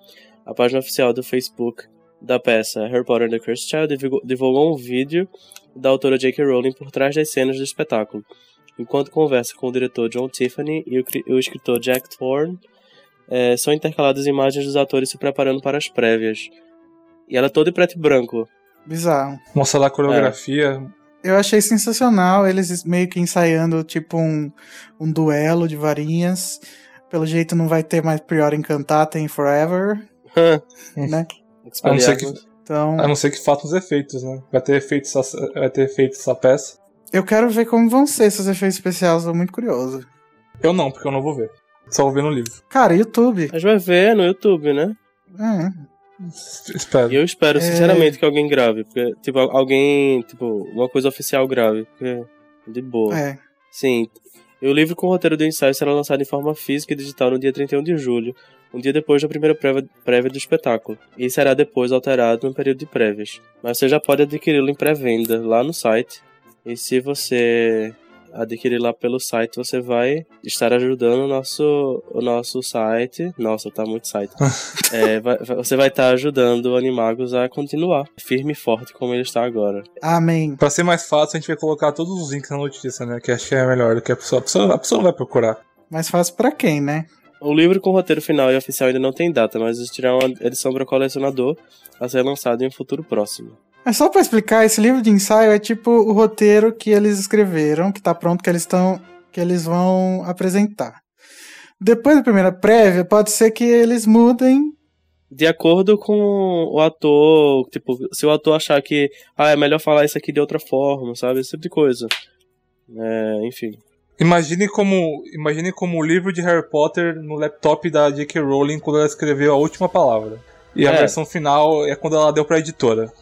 A página oficial do Facebook da peça Harry Potter and the Cursed Child divulgou, um vídeo da autora J.K. Rowling por trás das cenas do espetáculo, enquanto conversa com o diretor John Tiffany e o, cri- o escritor Jack Thorne, eh, são intercaladas imagens dos atores se preparando para as prévias. E ela é toda em preto e branco. Bizarro. Mostrar a coreografia. Eu achei sensacional eles meio que ensaiando, tipo, um, um duelo de varinhas. Pelo jeito não vai ter mais Prior Encantata em Forever, né? A não ser que-. Então, A não ser que faça os efeitos, né? Vai ter efeito essa, vai ter efeito essa peça. eu quero ver como vão ser esses efeitos especiais, tô muito curioso. Eu não, porque eu não vou ver. Só vou ver no livro. Cara, YouTube. A gente vai ver no YouTube, né? É. Espero. E eu espero, É. sinceramente, que alguém grave. Porque, tipo, alguém, tipo, uma coisa oficial grave. Porque, de boa. É. Sim. E o livro com o roteiro do ensaio será lançado em forma física e digital no dia 31 de julho, um dia depois da primeira prévia, prévia do espetáculo. E será depois alterado no período de prévias. Mas você já pode adquiri-lo em pré-venda lá no site. E se você adquirir lá pelo site, você vai estar ajudando o nosso, o nosso site. Nossa, tá muito site. É, vai- você vai estar ajudando o Animagos a continuar firme e forte como ele está agora. Amém. Pra ser mais fácil, a gente vai colocar todos os links na notícia, né? Que acho que é melhor, que a pessoa, a pessoa, a pessoa não vai procurar. Mais fácil pra quem, né? O livro com roteiro final e oficial ainda não tem data, mas existirá uma edição para colecionador a ser lançado em um futuro próximo. Mas só pra explicar, esse livro de ensaio é tipo o roteiro que eles escreveram, que tá pronto, que eles estão. que eles vão apresentar. Depois da primeira prévia, pode ser que eles mudem. De acordo com o ator, tipo, se o ator achar que ah, é melhor falar isso aqui de outra forma, sabe? Esse tipo de coisa. É, enfim. Imagine como, imagine como o livro de Harry Potter no laptop da J.K. Rowling quando ela escreveu a última palavra. E a É. versão final é quando ela deu pra editora.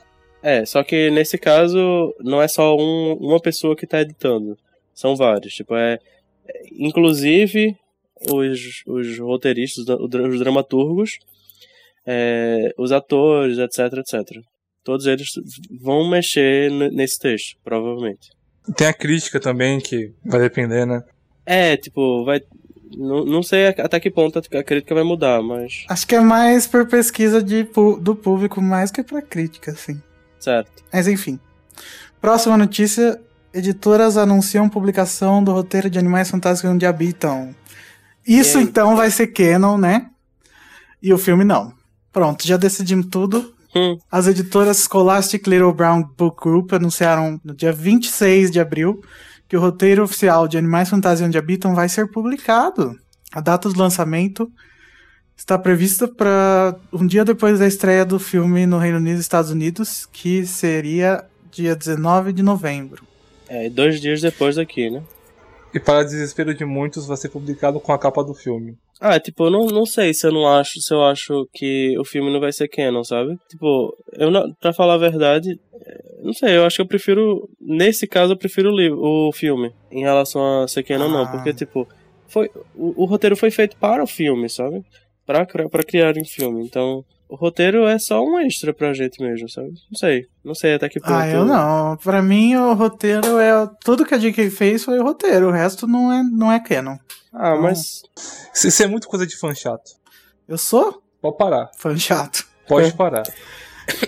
É, só que nesse caso não é só um- uma pessoa que tá editando. São vários. Tipo, é. Inclusive os, os roteiristas, os dra- os dramaturgos, é, os atores, etc, etc. Todos eles vão mexer nesse texto, provavelmente. Tem a crítica também, que vai depender, né? É, tipo, vai. Não, não sei até que ponto a crítica vai mudar, mas. Acho que é mais por pesquisa de, do público, mais que pra crítica, assim. Certo. Mas enfim. Próxima notícia: editoras anunciam publicação do roteiro de Animais Fantásticos onde habitam. Isso então vai ser canon, né? E o filme não. Pronto, já decidimos tudo. Hum, As editoras Scholastic Little Brown Book Group anunciaram no dia 26 de abril que o roteiro oficial de Animais Fantásticos onde habitam vai ser publicado. A data do lançamento está prevista para um dia depois da estreia do filme no Reino Unido e Estados Unidos, que seria dia 19 de novembro. é, dois dias depois daqui, né? E para desespero de muitos, vai ser publicado com a capa do filme. Ah, tipo, eu não, não sei se eu não acho, se eu acho que o filme não vai ser canon, sabe? Tipo, eu não, pra falar a verdade, é, não sei, eu acho que eu prefiro, nesse caso eu prefiro o livro, o filme, em relação a ser canon não, Ah. porque tipo, foi, o, o roteiro foi feito para o filme, sabe? Pra, pra criar um filme, então o roteiro é só um extra pra gente mesmo, sabe? Não sei, não sei até que ponto. Ah, eu não. Pra mim, o roteiro é. Tudo que a JK fez foi o roteiro, o resto não é, não é canon. Ah, mas Isso isso é muito coisa de fã chato. Eu sou Pode parar. fã chato. Pode parar.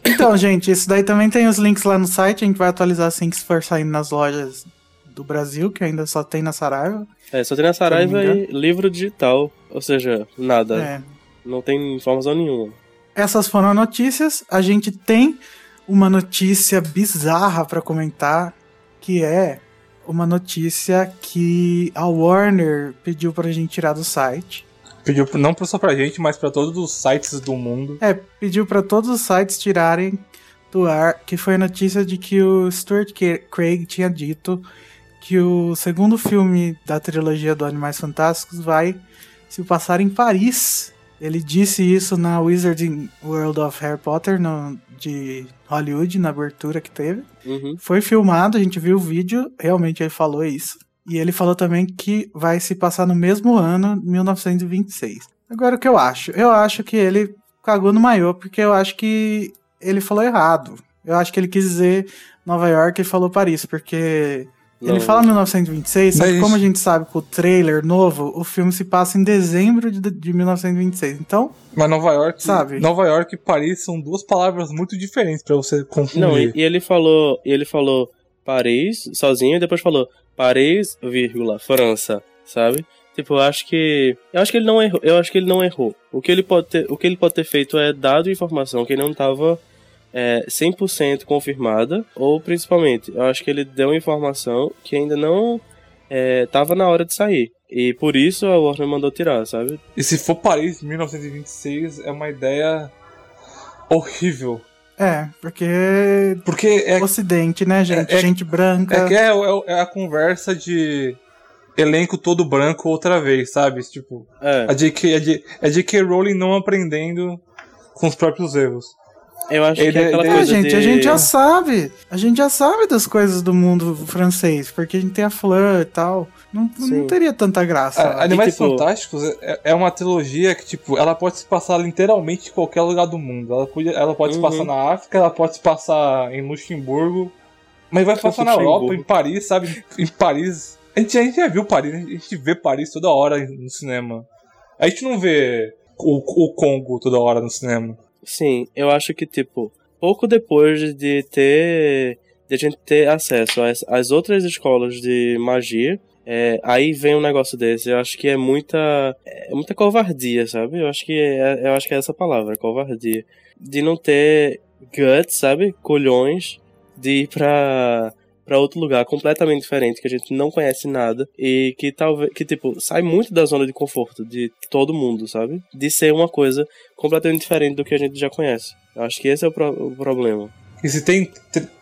Então, gente, isso daí também tem os links lá no site. A gente vai atualizar assim que for saindo nas lojas do Brasil, que ainda só tem na Saraiva. É, só tem a não Saraiva e livro digital, ou seja, nada, É. não tem informação nenhuma. Essas foram as notícias. A gente tem uma notícia bizarra pra comentar, que é uma notícia que a Warner pediu pra gente tirar do site. Pediu não só pra gente, mas pra todos os sites do mundo. É, pediu pra todos os sites tirarem do ar, que foi a notícia de que o Stuart Craig tinha dito que o segundo filme da trilogia do Animais Fantásticos vai se passar em Paris. Ele disse isso na Wizarding World of Harry Potter no, de Hollywood, na abertura que teve. Uhum. Foi filmado, a gente viu o vídeo, realmente ele falou isso. E ele falou também que vai se passar no mesmo ano, 1926. Agora o que eu acho? Eu acho que ele cagou no maiô, porque eu acho que ele falou errado. Eu acho que ele quis dizer Nova York e falou Paris, porque ele fala 1926, só que Mas- como a gente sabe com o trailer novo, o filme se passa em dezembro de, de 1926. Então, Mas Nova York, Sabe? Nova York e Paris são duas palavras muito diferentes pra você confundir. Não, e, e ele falou, e ele falou Paris sozinho e depois falou Paris, vírgula, França, sabe? Tipo, eu acho que eu acho que ele não errou, eu acho que ele não errou. O que ele pode ter, o que ele pode ter feito é dado informação que não estava é, 100% confirmada, ou principalmente, eu acho que ele deu informação que ainda não estava na hora de sair. E por isso a Warner mandou tirar, sabe? E se for Paris 1926, é uma ideia horrível. é, porque Porque é, Ocidente, né, gente? é- gente branca. é, que é, é- é a conversa de elenco todo branco outra vez, sabe? Tipo, É, a J.K. a J- a J.K. Rowling não aprendendo com os próprios erros. Eu acho Ele- que é aquela ele- É, coisa gente, de... a gente já sabe. A gente já sabe das coisas do mundo francês, porque a gente tem a Fleur e tal. Não, não teria tanta graça. A- Animais tipo- Fantásticos é, é uma trilogia que, tipo, ela pode se passar literalmente em qualquer lugar do mundo. Ela pode, ela pode se Uhum. passar na África, ela pode se passar em Luxemburgo, mas vai passar na. Europa, em Paris, sabe? Em Paris. A gente, a gente já viu Paris, a gente vê Paris toda hora no cinema. A gente não vê o, o Congo toda hora no cinema. Sim, eu acho que, tipo, pouco depois de ter. de a gente ter acesso às, às outras escolas de magia, é, aí vem um negócio desse. Eu acho que é muita. É muita covardia, sabe? Eu acho que é, eu acho que é essa palavra, covardia. De não ter guts, sabe? Colhões de ir pra para outro lugar completamente diferente que a gente não conhece nada e que talvez que tipo sai muito da zona de conforto de todo mundo, sabe? De ser uma coisa completamente diferente do que a gente já conhece. Eu acho que esse é o, pro o problema. E se tem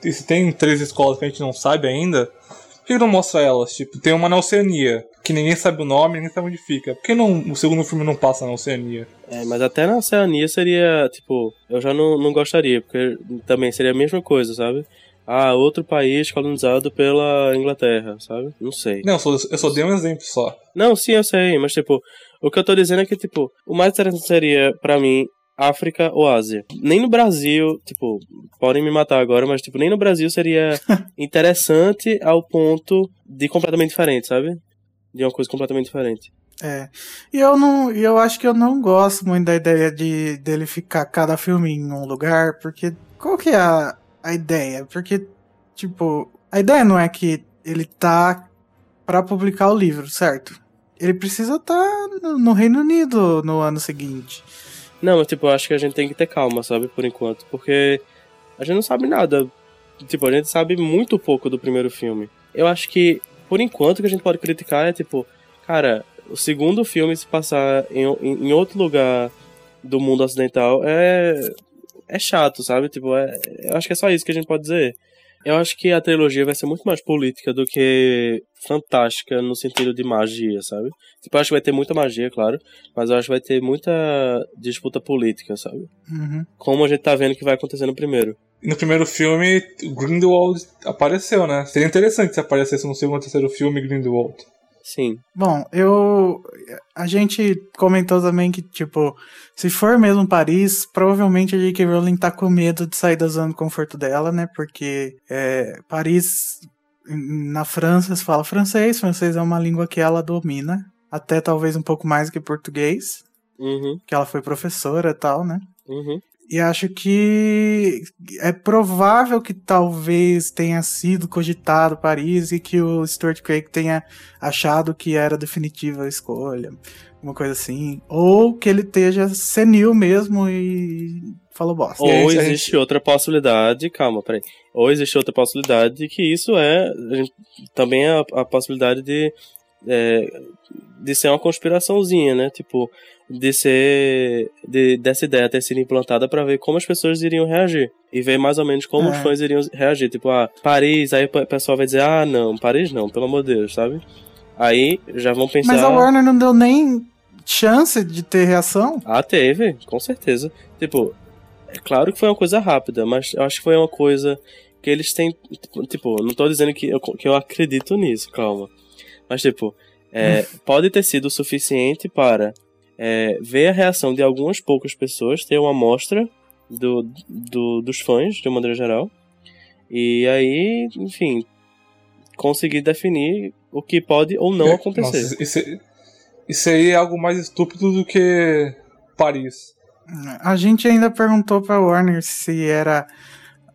e se tem três escolas que a gente não sabe ainda, por que não mostra elas? Tipo, tem uma na Oceania, que ninguém sabe o nome, ninguém sabe onde fica. Por que não, o segundo filme não passa na Oceania? É, mas até na Oceania seria, tipo, eu já não, não gostaria, porque também seria a mesma coisa, sabe? Ah, outro país colonizado pela Inglaterra, sabe? Não sei. Não, eu só, eu só dei um exemplo só. Não, sim, eu sei, mas tipo, o que eu tô dizendo é que, tipo, o mais interessante seria, para mim, África ou Ásia. Nem no Brasil, tipo, podem me matar agora, mas tipo, nem no Brasil seria interessante ao ponto de completamente diferente, sabe? De uma coisa completamente diferente. É. E eu não, eu acho que eu não gosto muito da ideia de dele ficar cada filme em um lugar, porque qual que é a, a ideia, porque, tipo, a ideia não é que ele tá para publicar o livro, certo? Ele precisa estar tá no Reino Unido no ano seguinte. Não, mas tipo, eu acho que a gente tem que ter calma, sabe, por enquanto, porque a gente não sabe nada. Tipo, a gente sabe muito pouco do primeiro filme. Eu acho que, por enquanto, o que a gente pode criticar é, tipo, cara, o segundo filme se passar em, em, em outro lugar do mundo ocidental é é chato, sabe? Tipo, é, eu acho que é só isso que a gente pode dizer. Eu acho que a trilogia vai ser muito mais política do que fantástica no sentido de magia, sabe? Tipo, eu acho que vai ter muita magia, claro, mas eu acho que vai ter muita disputa política, sabe? Uhum. Como a gente tá vendo que vai acontecer no primeiro. No primeiro filme, Grindelwald apareceu, né? Seria interessante se aparecesse no segundo ou terceiro filme Grindelwald. Sim. Bom, eu. A gente comentou também que, tipo, se for mesmo Paris, provavelmente a J.K. Rowling tá com medo de sair da zona de conforto dela, né? Porque é, Paris, na França, se fala francês, francês é uma língua que ela domina, até talvez um pouco mais que português. Uhum. Que ela foi professora e tal, né? Uhum. E acho que é provável que talvez tenha sido cogitado Paris e que o Stuart Craig tenha achado que era definitiva a escolha, uma coisa assim. Ou que ele esteja senil mesmo e falou bosta. Ou existe outra possibilidade, calma, peraí. Ou existe outra possibilidade de que isso é também é a, a possibilidade de, é, de ser uma conspiraçãozinha, né? Tipo, de ser de, dessa ideia ter sido implantada para ver como as pessoas iriam reagir e ver mais ou menos como é. os fãs iriam reagir, tipo, ah, Paris, aí o pessoal vai dizer: "Ah, não, Paris não, pelo amor de Deus", sabe? Aí já vão pensar Mas a Warner não deu nem chance de ter reação? Ah, teve, com certeza. Tipo, é claro que foi uma coisa rápida, mas eu acho que foi uma coisa que eles têm, tipo, não tô dizendo que eu, que eu acredito nisso, calma. Mas tipo, é, pode ter sido o suficiente para é, ver a reação de algumas poucas pessoas, ter uma amostra do, do, dos fãs, de uma maneira geral, e aí, enfim, conseguir definir o que pode ou não é, acontecer. Nossa, isso, isso aí é algo mais estúpido do que Paris. A gente ainda perguntou pra Warner se era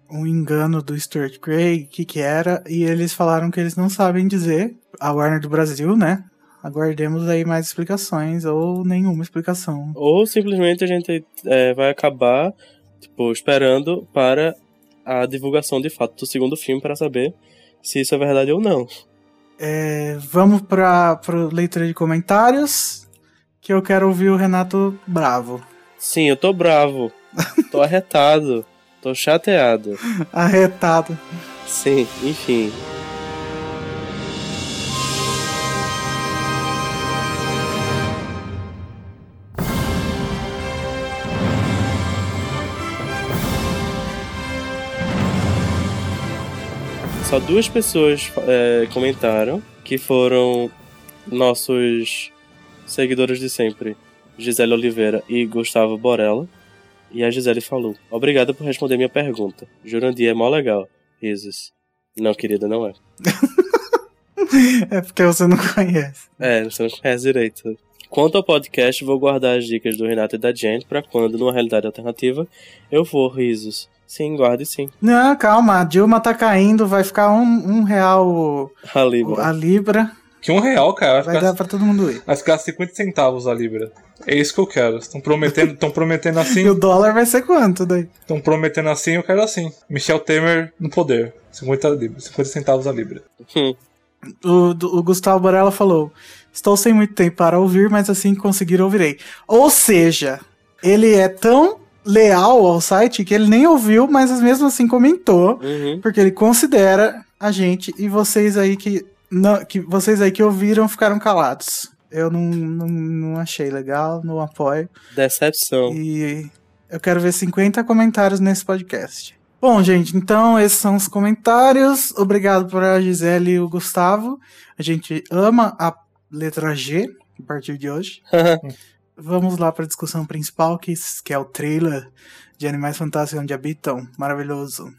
um engano do Stuart Craig, o que que era, e eles falaram que eles não sabem dizer. A Warner do Brasil, né? Aguardemos aí mais explicações ou nenhuma explicação. Ou simplesmente a gente é, vai acabar tipo, esperando para a divulgação de fato do segundo filme para saber se isso é verdade ou não. É, vamos para o leitura de comentários, que eu quero ouvir o Renato bravo. Sim, eu tô bravo. tô arretado. Tô chateado. Arretado. Sim, enfim. Só duas pessoas é, comentaram, que foram nossos seguidores de sempre, Gisele Oliveira e Gustavo Borella. E a Gisele falou: Obrigada por responder minha pergunta. Jurandir é mó legal. Risos. Não, querida, não é. É porque você não conhece. É, você não conhece direito. Quanto ao podcast, vou guardar as dicas do Renato e da Jen pra quando, numa realidade alternativa, eu for risos. Sim, guarde sim. Não, calma, a Dilma tá caindo, vai ficar um, um real A Libra. a Libra. Que um real, cara. Vai Vai dar pra todo mundo ir. vai ficar 50 centavos a Libra. É isso que eu quero. Estão prometendo, tão prometendo E assim. o dólar vai ser quanto daí? Estão prometendo assim, eu quero assim. Michel Temer no poder. 50, libra, 50 centavos a Libra. Hum. O, do- o Gustavo Borella falou: Estou sem muito tempo para ouvir, mas assim que conseguir ouvirei. Ou seja, ele é tão leal ao site que ele nem ouviu, mas mesmo assim comentou, Uhum. porque ele considera a gente e vocês aí que não, que vocês aí que ouviram ficaram calados. Eu não, não, não achei legal, não apoio. Decepção. E eu quero ver 50 comentários nesse podcast. Bom, gente, então esses são os comentários. Obrigado para a Gisele e o Gustavo. A gente ama a letra G a partir de hoje. Vamos lá para a discussão principal, que, que é o trailer de Animais Fantásticos Onde Habitam. Maravilhoso.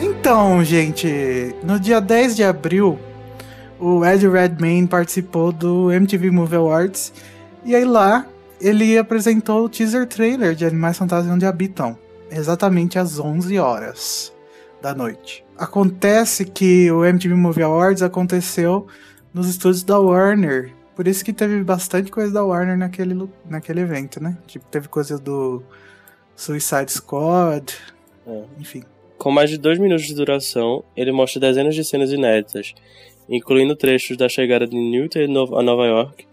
Então, gente, no dia 10 de abril, o Ed Redmayne participou do MTV Movie Awards e aí lá ele apresentou o teaser trailer de Animais Fantásticos Onde Habitam, exatamente às 11 horas da noite. Acontece que o MTV Movie Awards aconteceu nos estúdios da Warner, por isso que teve bastante coisa da Warner naquele, naquele evento, né? Tipo, teve coisa do Suicide Squad, É. enfim. Com mais de dois minutos de duração, ele mostra dezenas de cenas inéditas, incluindo trechos da chegada de Newton a Nova York,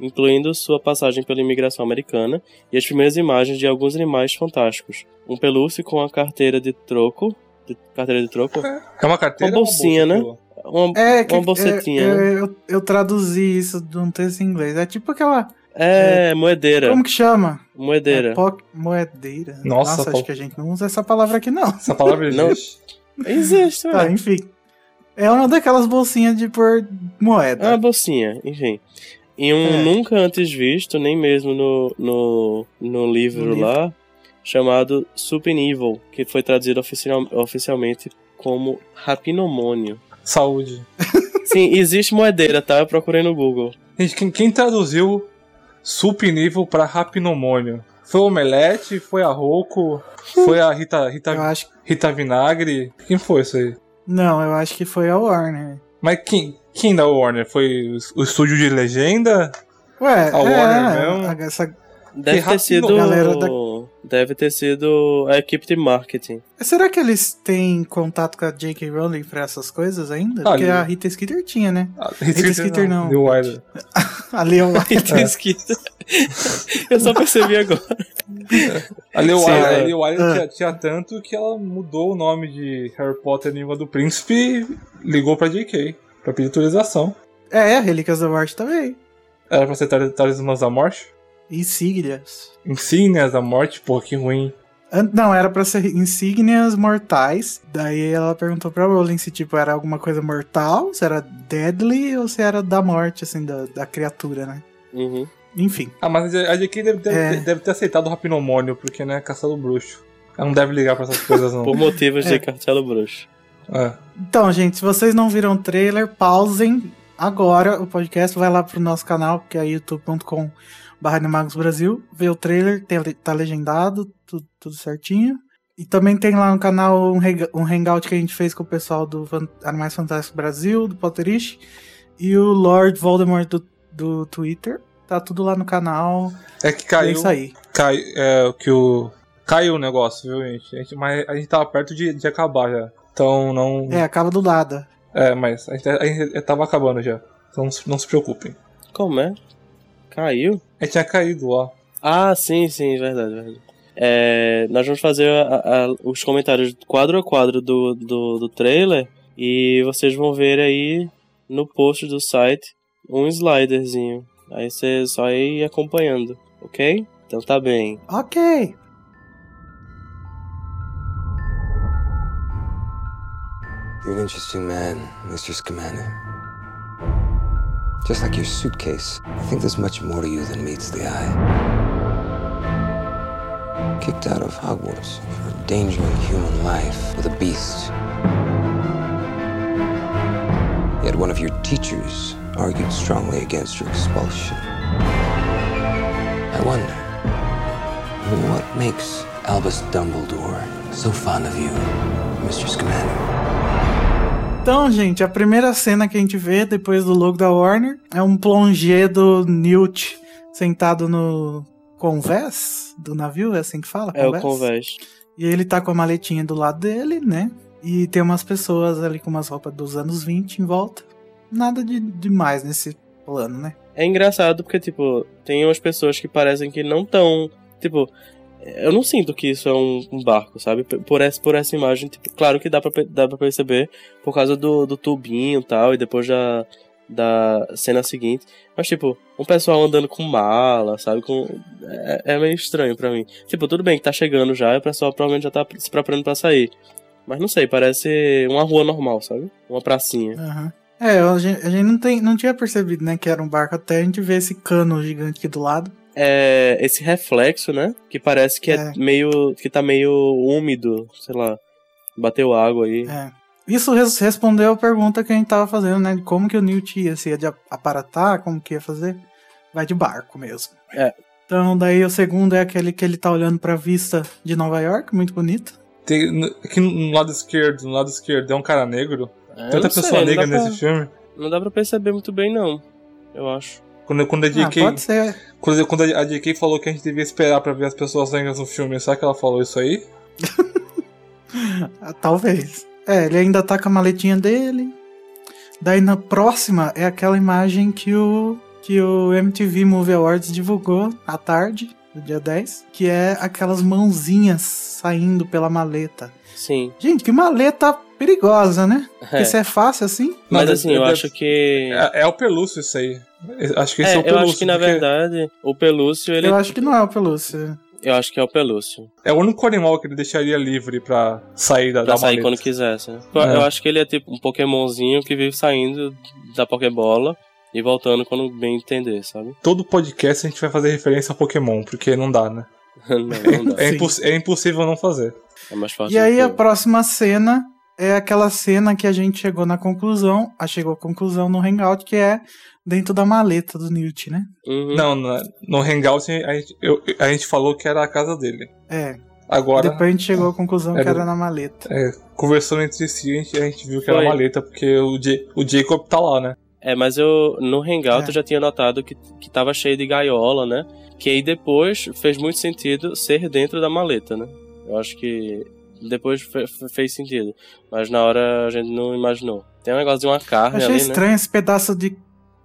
incluindo sua passagem pela imigração americana e as primeiras imagens de alguns animais fantásticos. Um pelúcio com a carteira de troco. de- carteira de troco? É uma carteira? Uma ou bolsinha, né? aquilo? Uma, É, que, uma bocetinha. é, né? é, eu, eu traduzi isso de um texto em inglês. É tipo aquela. É, moedeira. Como que chama? Moedeira. É po- moedeira. Nossa, Nossa, Paulo. acho que a gente não usa essa palavra aqui, não. Essa palavra Não. existe. Existe, Tá, é. enfim. É uma daquelas bolsinhas de pôr moeda. É uma bolsinha, enfim. E um É. nunca antes visto, nem mesmo no, no, no livro No livro. lá, chamado Super Evil, que foi traduzido oficial, oficialmente como Rapinomônio. Saúde. Sim, existe moedeira, tá? Eu procurei no Google. Gente, quem, quem traduziu supnível pra rapinomônio? Foi o Omelete? Foi a Rocco? Foi a Rita, Eu Rita, acho. Rita Vinagre? Quem foi isso aí? Não, eu acho que foi a Warner. Mas quem, quem da Warner? Foi o, estúdio de legenda? Ué, A é, Warner mesmo? a- essa- Deve ter sido. Galera da- Deve ter sido a equipe de marketing. Será que eles têm contato com a J.K. Rowling pra essas coisas ainda? Ah, Porque ali- a Rita Skeeter tinha, né? Ah, Rita Skeeter não. New Wilder. A Leon Rita Skeeter. Eu só percebi agora. A Leo Wilder, é. a Ah. tinha, tinha tanto que ela mudou o nome de Harry Potter Língua do Príncipe e ligou pra JK pra pedir autorização. É, Relíquias da Morte também. Era pra ser Tal- Talismãs da Morte? Insígnias. Insígnias da Morte? Pô, que ruim. Não, era pra ser insígnias mortais. Daí ela perguntou pra Rowling se tipo era alguma coisa mortal, se era deadly ou se era da morte, assim, da, da criatura, né? Uhum. Enfim. Ah, mas a JK deve, deve, É. deve ter aceitado o Rapinomônio, porque, né, caçado bruxo. Ela não deve ligar pra essas coisas, não. Por motivos É. de Castelo Bruxo. É. Então, gente, se vocês não viram o trailer, pausem agora o podcast, vai lá pro nosso canal, que é youtube.com barra Brasil, vê o trailer, tá legendado, tudo, tudo certinho. E também tem lá no canal um, um hangout que a gente fez com o pessoal do Animais Fantásticos Brasil, do Potterish, e o Lord Voldemort do, do Twitter. Tá tudo lá no canal. É que É caiu. isso aí. Cai, é, que o. Caiu o negócio, viu, gente? A gente- mas a gente tava perto de, de acabar já. Então não. É, acaba do lado. É, mas a gente, a gente tava acabando já. Então não se, não se preocupem. Como é? Caiu? Gente tinha caído lá. Ah, sim, sim, verdade, verdade. É, nós vamos fazer a- a- os comentários quadro a quadro do, do, do trailer e vocês vão ver aí no post do site um sliderzinho. Aí você só ir acompanhando, ok? Então tá bem. Ok. You're an interesting man, Mr. Scamander. Just like your suitcase, I think there's much more to you than meets the eye. kicked out of Hogwarts for endangering human life with a beast. Yet one of your teachers argued strongly against your expulsion. I wonder, what makes Albus Dumbledore so fond of you, Mr. Scamander? Então, gente, a primeira cena que a gente vê depois do logo da Warner é um plongé do Newt sentado no convés do navio, é assim que fala? É o convés. E ele tá com a maletinha do lado dele, né? E tem umas pessoas ali com umas roupas dos anos 20 em volta. Nada de demais nesse plano, né? É engraçado porque, tipo, tem umas pessoas que parecem que não tão. Tipo, eu não sinto que isso é um, um barco, sabe? Por essa, por essa imagem, tipo, claro que dá pra, dá pra perceber por causa do, do tubinho e tal, e depois da, da cena seguinte. Mas, tipo, um pessoal andando com mala, sabe? Com, é, é meio estranho pra mim. Tipo, tudo bem que tá chegando já, e o pessoal provavelmente já tá se preparando pra sair. Mas não sei, parece uma rua normal, sabe? Uma pracinha. Aham. É, a gente, a gente não, tem, não tinha percebido, né, que era um barco até a gente ver esse cano gigante aqui do lado. É esse reflexo, né? Que parece que é, É. meio. que tá meio úmido, sei lá. Bateu água aí. É. Isso res- respondeu a pergunta que a gente tava fazendo, né? De como que o Newt ia, se ia de aparatar, como que ia fazer. Vai de barco mesmo. É. Então, daí o segundo é aquele que ele tá olhando pra vista de Nova York, muito bonito. Tem, no- aqui no lado esquerdo, no lado esquerdo é um cara negro. É, sei, pessoa não negra pra- nesse filme. Não dá pra perceber muito bem, não. Eu acho. Quando, quando, a Ah, JK, pode ser. quando, quando a JK falou que a gente devia esperar pra ver as pessoas negras no filme, será que ela falou isso aí? Ah, Talvez. É, ele ainda tá com a maletinha dele. Daí na próxima é aquela imagem que o que o MTV Movie Awards divulgou à tarde, do dia 10, que é aquelas mãozinhas saindo pela maleta. Sim. Gente, que maleta perigosa, né? Porque É. se é fácil assim. Mas Não, assim, eu deve- acho que. É, é o pelúcio isso aí. Acho que esse é, É, o eu pelúcio. acho que na porque verdade o pelúcio, ele. Eu acho que não é o pelúcio. Eu acho que é o pelúcio. É o único animal que ele deixaria livre pra sair da, Pra da sair maleta. quando quisesse. né? É. Eu acho que ele é tipo um Pokémonzinho que vive saindo da Pokébola e voltando quando bem entender, sabe? Todo podcast a gente vai fazer referência a Pokémon, porque não dá, né? não, não dá. É, imposs- é impossível não fazer. É mais fácil. E aí a próxima cena é aquela cena que a gente chegou na conclusão, a chegou à conclusão no Hangout, que é dentro da maleta do Newt, né? Uhum. Não, na- no Hangout a gente, eu- a gente falou que era a casa dele. É. Agora, Depois a gente chegou à conclusão que Era- era na maleta. é, conversando entre si, a gente, a gente viu que era Foi. a maleta, porque o, Ja- o Jacob tá lá, né? É, mas eu no Hangout É. eu já tinha notado que, que tava cheio de gaiola, né? Que aí depois fez muito sentido ser dentro da maleta, né? Eu acho que depois fe- fe- fez sentido. Mas na hora a gente não imaginou. Tem um negócio de uma carne Achei ali, né? estranho esse pedaço de.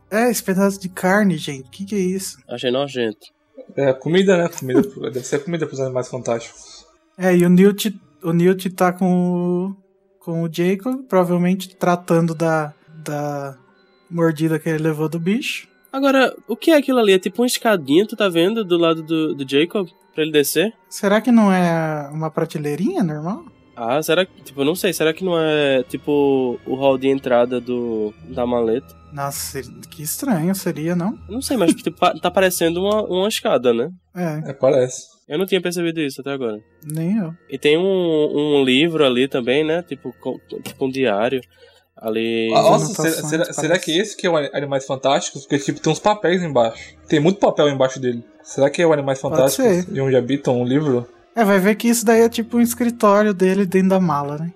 É, esse pedaço de carne, gente. Que que é isso? Achei nojento. É comida, né? Comida, deve ser comida pros animais fantásticos. É, e o Newt, o Newt tá com o, com o Jacob, provavelmente tratando da, da mordida que ele levou do bicho. Agora, o que é aquilo ali? É tipo uma escadinha, tu tá vendo, do lado do, do Jacob, pra ele descer? Será que não é uma prateleirinha normal? Ah, será que, tipo, eu não sei, será que não é, tipo, o hall de entrada do, da maleta? Nossa, que estranho seria, não? Eu não sei, mas tipo, tá parecendo uma, uma escada, né? É, É, parece. Eu não tinha percebido isso até agora. nem eu. E tem um, um livro ali também, né? Tipo, co- tipo um diário. Ali. Ah, Nossa, será, será, será que esse que é o Animais Fantásticos? Porque, tipo, tem uns papéis embaixo. Tem muito papel embaixo dele. Será que é o Animais Fantásticos e onde habitam um livro? É, vai ver que isso daí é tipo um escritório dele dentro da mala, né?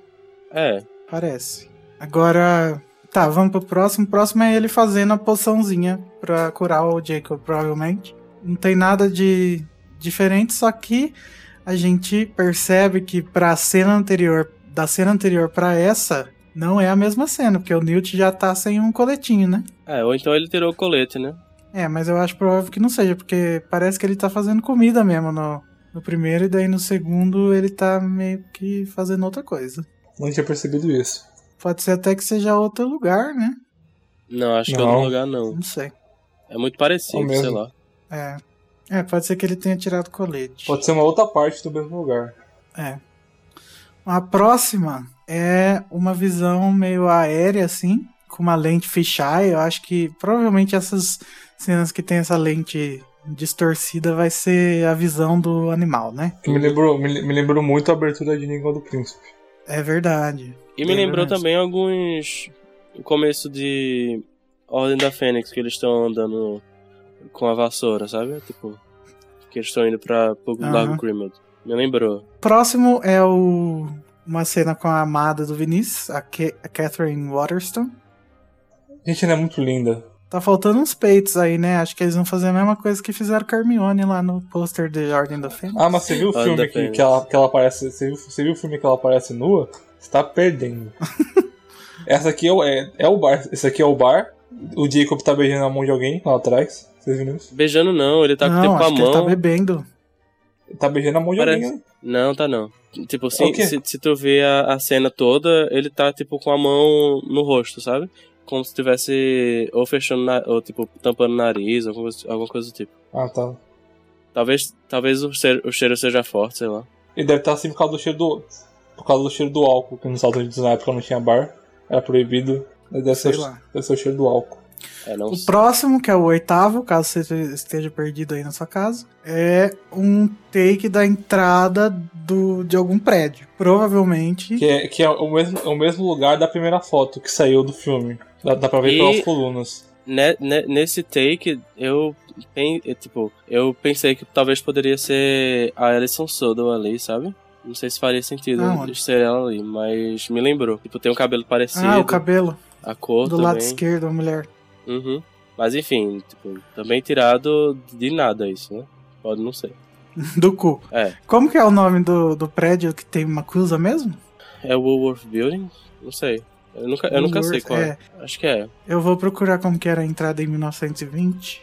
É. Parece. Agora, tá, vamos pro próximo. O próximo é ele fazendo a poçãozinha pra curar o Jacob, provavelmente. Não tem nada de diferente, só que a gente percebe que pra cena anterior, da cena anterior pra essa, não é a mesma cena, porque o Newt já tá sem um coletinho, né? É, ou então ele tirou o colete, né? É, mas eu acho provável que não seja, porque parece que ele tá fazendo comida mesmo no, no primeiro, e daí no segundo ele tá meio que fazendo outra coisa. Não tinha percebido isso. Pode ser até que seja outro lugar, né? Não, acho que é Não. outro lugar não. Não sei. É muito parecido, É sei lá. É. É, pode ser que ele tenha tirado colete. Pode ser uma outra parte do mesmo lugar. É. A próxima é uma visão meio aérea, assim, com uma lente fisheye. Eu acho que provavelmente essas cenas que tem essa lente distorcida vai ser a visão do animal, né? Que me lembrou, me, me lembrou muito a abertura de Língua do Príncipe. É verdade. E me É lembrou verdade. também alguns. O começo de Ordem da Fênix, que eles estão andando com a vassoura, sabe? Tipo. Que eles estão indo pra, pro Aham. Lago Grimald. Me lembrou. Próximo é o uma cena com a amada do Vinícius, a, a Catherine Waterston. Gente, ela é muito linda. Tá faltando uns peitos aí, né? Acho que eles vão fazer a mesma coisa que fizeram com a Hermione lá no pôster de Ordem da Fênix. Ah, mas você viu o filme que, que, ela, que ela aparece. Você viu, você viu o filme que ela aparece nua? Você tá perdendo. Essa aqui é o, é, é o bar. Esse aqui é o bar. O Jacob tá beijando a mão de alguém lá atrás. Vocês viram isso? Beijando não, ele tá não, tipo, com a acho que ele tá mão. bebendo. Tá beijando a mão de Parece- alguém. né? Não, tá não. Tipo, É se, o quê? se, se tu vê a, a cena toda, ele tá, tipo, com a mão no rosto, sabe? Como se tivesse ou fechando, na, ou, tipo, tampando o nariz, alguma coisa, alguma coisa do tipo. Ah, tá. Talvez, talvez o, cheiro, o cheiro seja forte, sei lá. Ele deve estar assim por causa do cheiro do. Por causa do cheiro do álcool, que nos Estados Unidos na época não tinha bar. Era proibido. Mas Deve Sei ser, lá. deve ser o cheiro do álcool. É, não O próximo, que é o oitavo, caso você esteja perdido aí na sua casa, é um take da entrada do, de algum prédio. Provavelmente. Que é, que é o, mesmo, o mesmo lugar da primeira foto que saiu do filme. Dá, dá pra ver E- pelas colunas. Ne- ne- nesse take, eu, tipo, eu pensei que talvez poderia ser a Alison Sodom ali, sabe? Não sei se faria sentido Aonde? ser ela ali, mas me lembrou. Tipo, tem um cabelo parecido, Ah, o cabelo a cor do também. lado esquerdo, a mulher. Uhum. Mas enfim, tipo, também tirado de nada isso, né? Pode não ser. Do cu. É. Como que é o nome do, do prédio que tem uma cruza mesmo? É o Woolworth Building? Não sei. Eu nunca, eu nunca sei qual é. Acho que é. Eu vou procurar como que era a entrada em 1920.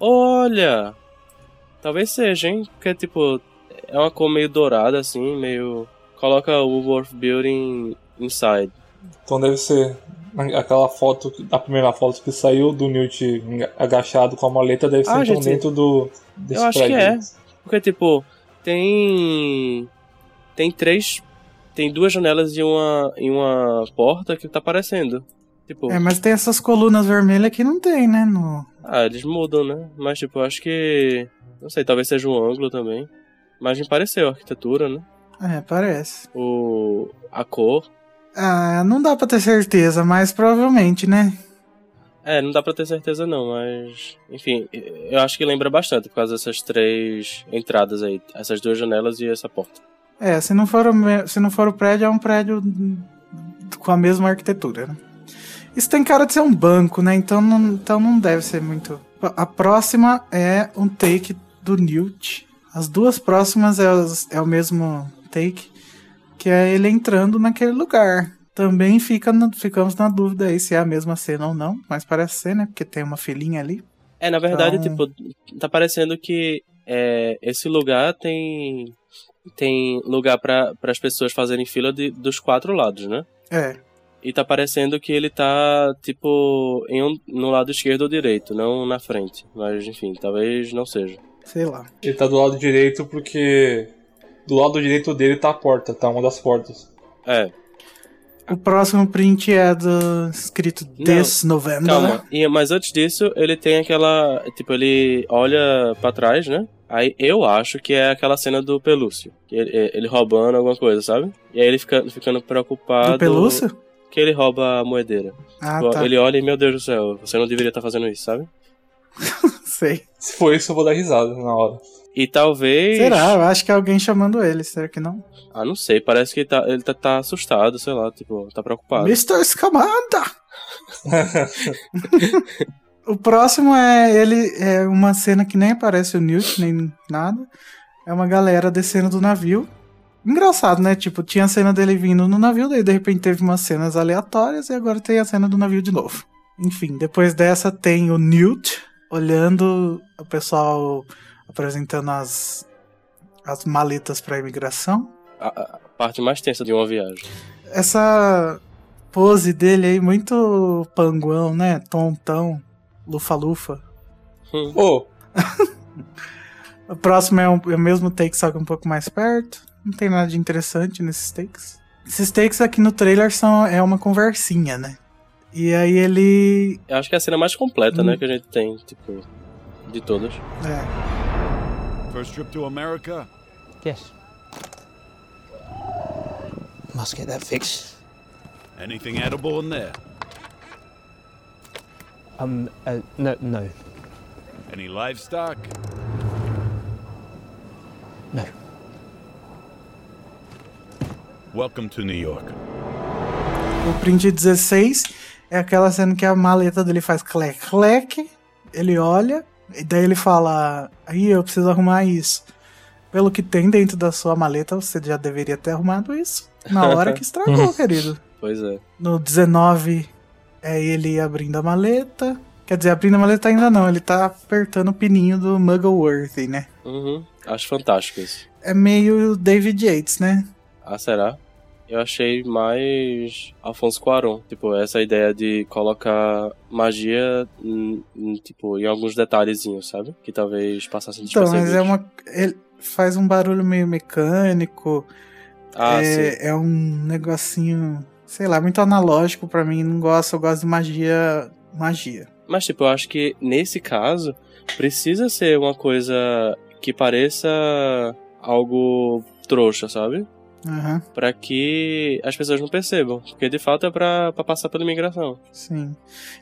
Olha! Talvez seja, hein? Porque, tipo, é uma cor meio dourada, assim, meio. Coloca o Woolworth Building inside. Então deve ser aquela foto, a primeira foto que saiu do Newt agachado com a maleta, deve ser Ah, então gente, dentro do. Desse eu acho que prédio. é. Porque, tipo, tem. Tem três. Tem duas janelas e uma, e uma porta que tá aparecendo. Tipo, É, mas tem essas colunas vermelhas que não tem, né? No... ah, eles mudam, né? Mas, tipo, eu acho que. Não sei, talvez seja um ângulo também. Mas me pareceu a arquitetura, né? É, parece. O. A cor. Ah, não dá pra ter certeza, mas provavelmente, né? É, não dá pra ter certeza não, mas. Enfim, eu acho que lembra bastante por causa dessas três entradas aí. Essas duas janelas e essa porta. É, se não for o, se não for o prédio, é um prédio com a mesma arquitetura, né? Isso tem cara de ser um banco, né? Então não, então não deve ser muito. A próxima é um take do Newt. As duas próximas é, os- é o mesmo take, que é ele entrando naquele lugar. Também fica na- ficamos na dúvida aí se é a mesma cena ou não, mas parece ser, né? Porque tem uma filhinha ali. É, na verdade, Então- tipo, tá parecendo que é, esse lugar tem. Tem lugar para as pessoas fazerem fila de- dos quatro lados, né? É, E tá parecendo que ele tá, tipo, em um, no lado esquerdo ou direito, não na frente. Mas, enfim, talvez não seja. sei lá. Ele tá do lado direito porque. Do lado direito dele tá a porta, tá? Uma das portas. É, O próximo print é do escrito Não, This November. calma. E, mas antes disso, ele tem aquela. Tipo, ele olha pra trás, né? Aí eu acho que é aquela cena do Pelúcio. Que ele, ele roubando alguma coisa, sabe? E aí ele fica ficando preocupado. Do pelúcio? Que ele rouba a moedeira. Ah, Tipo, tá. Ele olha e, meu Deus do céu, você não deveria estar fazendo isso, sabe? Sei. Se for isso, eu vou dar risada na hora. E talvez. Será? Eu acho que é alguém chamando ele. Será que não? Ah, não sei, parece que tá, ele tá, tá assustado, sei lá, tipo, tá preocupado. Mr. Scamanda! o próximo é ele. É uma cena que nem aparece o Newt, nem nada. É uma galera descendo do navio. Engraçado, né? Tipo, tinha a cena dele vindo no navio, daí de repente teve umas cenas aleatórias e agora tem a cena do navio de novo. Enfim, depois dessa tem o Newt olhando o pessoal apresentando as, as maletas para imigração. A, a parte mais tensa de uma viagem. essa pose dele aí, muito panguão, né? Tontão, lufa-lufa. Hum. Ô, O próximo é, um- é o mesmo take, só que um pouco mais perto. Não tem nada de interessante nesses takes. Esses takes aqui no trailer são é uma conversinha, né? E aí ele. Eu acho que é a cena mais completa, Hum. né, que a gente tem, tipo. de todas. É. First trip to America? Yes. Must get that fixed. Anything edible in there? Um, uh, no, no, Any livestock? no. Welcome to New York. O print 16 é aquela cena que a maleta dele faz clec, clec, ele olha, e daí ele fala: Aí eu preciso arrumar isso. Pelo que tem dentro da sua maleta, você já deveria ter arrumado isso. Na hora que estragou, querido. Pois é. No 19 é ele abrindo a maleta. Quer dizer, abrindo a maleta ainda não, ele tá apertando o pininho do Muggleworthy, né? Uhum. Acho fantástico isso. É meio David Yates, né? Ah, será? Eu achei mais Alfonso Cuarón. Tipo, essa ideia de colocar magia, tipo, em alguns detalhezinhos, sabe? Que talvez passassem Então, despercebidos. mas é uma. Ele faz um barulho meio mecânico. Ah, sim. é, é um negocinho, sei lá, muito analógico pra mim. Não gosto, eu gosto de magia. Magia. Mas, tipo, eu acho que nesse caso, precisa ser uma coisa que pareça algo trouxa, sabe? Aham, Pra que as pessoas não percebam. Porque de fato é pra, pra passar pela imigração. sim.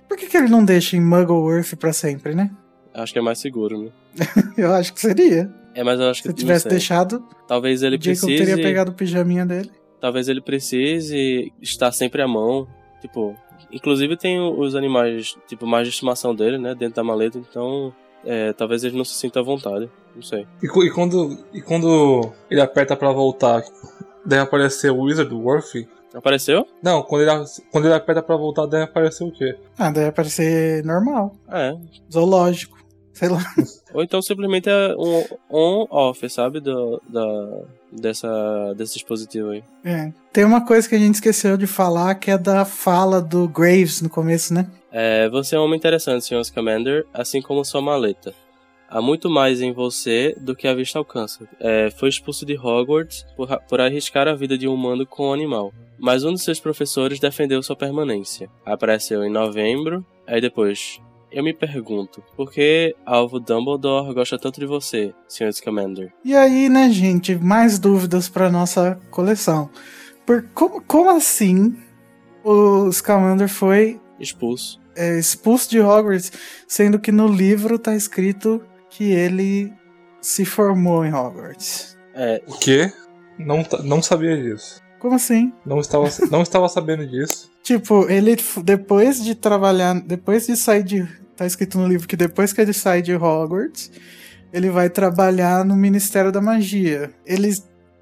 Por que, que ele não deixa em Muggleworth pra sempre, né? Acho que é mais seguro, né? Eu acho que seria. É, mas eu acho que Se tivesse deixado, Talvez ele Jacob precise. teria pegado o pijaminha dele. Talvez ele precise estar sempre à mão. Tipo, inclusive tem os animais, tipo, mais de estimação dele, né? Dentro da maleta, então. É, talvez ele não se sinta à vontade. Não sei. E, e quando, e quando ele aperta pra voltar, deve aparecer o Wizard Worthy? Apareceu? Não, quando ele, quando ele aperta pra voltar, deve aparecer o quê? Ah, deve parecer normal. É. Zoológico. Sei lá. Ou então simplesmente é um on-off, sabe? Do, da, dessa, desse dispositivo aí. É. Tem uma coisa que a gente esqueceu de falar, que é da fala do Graves no começo, né? É, você é um homem interessante, Sr. Scamander, assim como sua maleta. Há muito mais em você do que a vista alcança. É, foi expulso de Hogwarts por, por arriscar a vida de um humano com um animal. Mas um de seus professores defendeu sua permanência. Apareceu em novembro, aí depois. Eu me pergunto, por que Alvo Dumbledore gosta tanto de você, Sr. Scamander? E aí, né, gente, mais dúvidas pra nossa coleção. Por como, como assim o Scamander foi Expulso. é, expulso de Hogwarts, sendo que no livro tá escrito que ele se formou em Hogwarts? É, O quê? Não, não sabia disso. Como assim? Não estava, não estava sabendo disso. Tipo, ele depois de trabalhar, depois de sair de, tá escrito no livro que depois que ele sai de Hogwarts, ele vai trabalhar no Ministério da Magia. Ele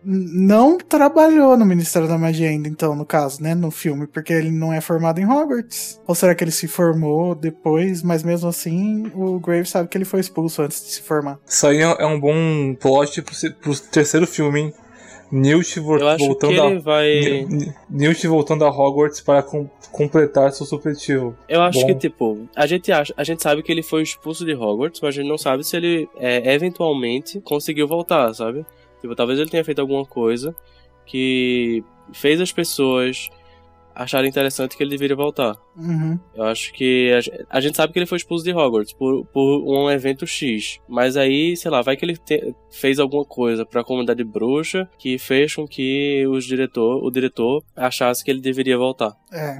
não trabalhou no Ministério da Magia ainda, então, no caso, né, no filme, porque ele não é formado em Hogwarts. Ou será que ele se formou depois, mas mesmo assim, o Graves sabe que ele foi expulso antes de se formar. Isso aí é é um bom plot pro, pro terceiro filme, hein? Newt voltando a... vai. Newt voltando a Hogwarts para com- completar seu supletivo. Eu acho Bom. que, tipo, a gente, acha, a gente sabe que ele foi expulso de Hogwarts, mas a gente não sabe se ele é, eventualmente conseguiu voltar, sabe? Tipo, talvez ele tenha feito alguma coisa que fez as pessoas acharem interessante que ele deveria voltar. Uhum. Eu acho que a, a gente sabe que ele foi expulso de Hogwarts por, por um evento X, mas aí, sei lá, vai que ele te- fez alguma coisa pra comunidade bruxa que fez com que os diretor, o diretor achasse que ele deveria voltar. É.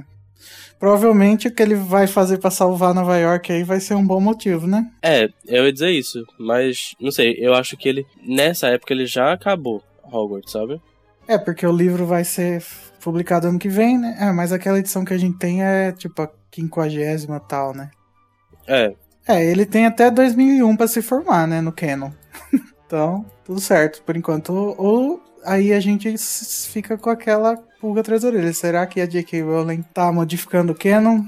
Provavelmente o que ele vai fazer pra salvar Nova York aí vai ser um bom motivo, né? É, eu ia dizer isso, mas não sei, eu acho que ele, nessa época, ele já acabou Hogwarts, sabe? É, porque o livro vai ser publicado ano que vem, né? É, mas aquela edição que a gente tem é tipo a quinquagésima tal, né? É, É, ele tem até 2001 pra se formar, né, no Canon. então, tudo certo, por enquanto. Ou aí a gente fica com aquela pulga atrás da orelha. Será que a J.K. Rowling tá modificando o Canon?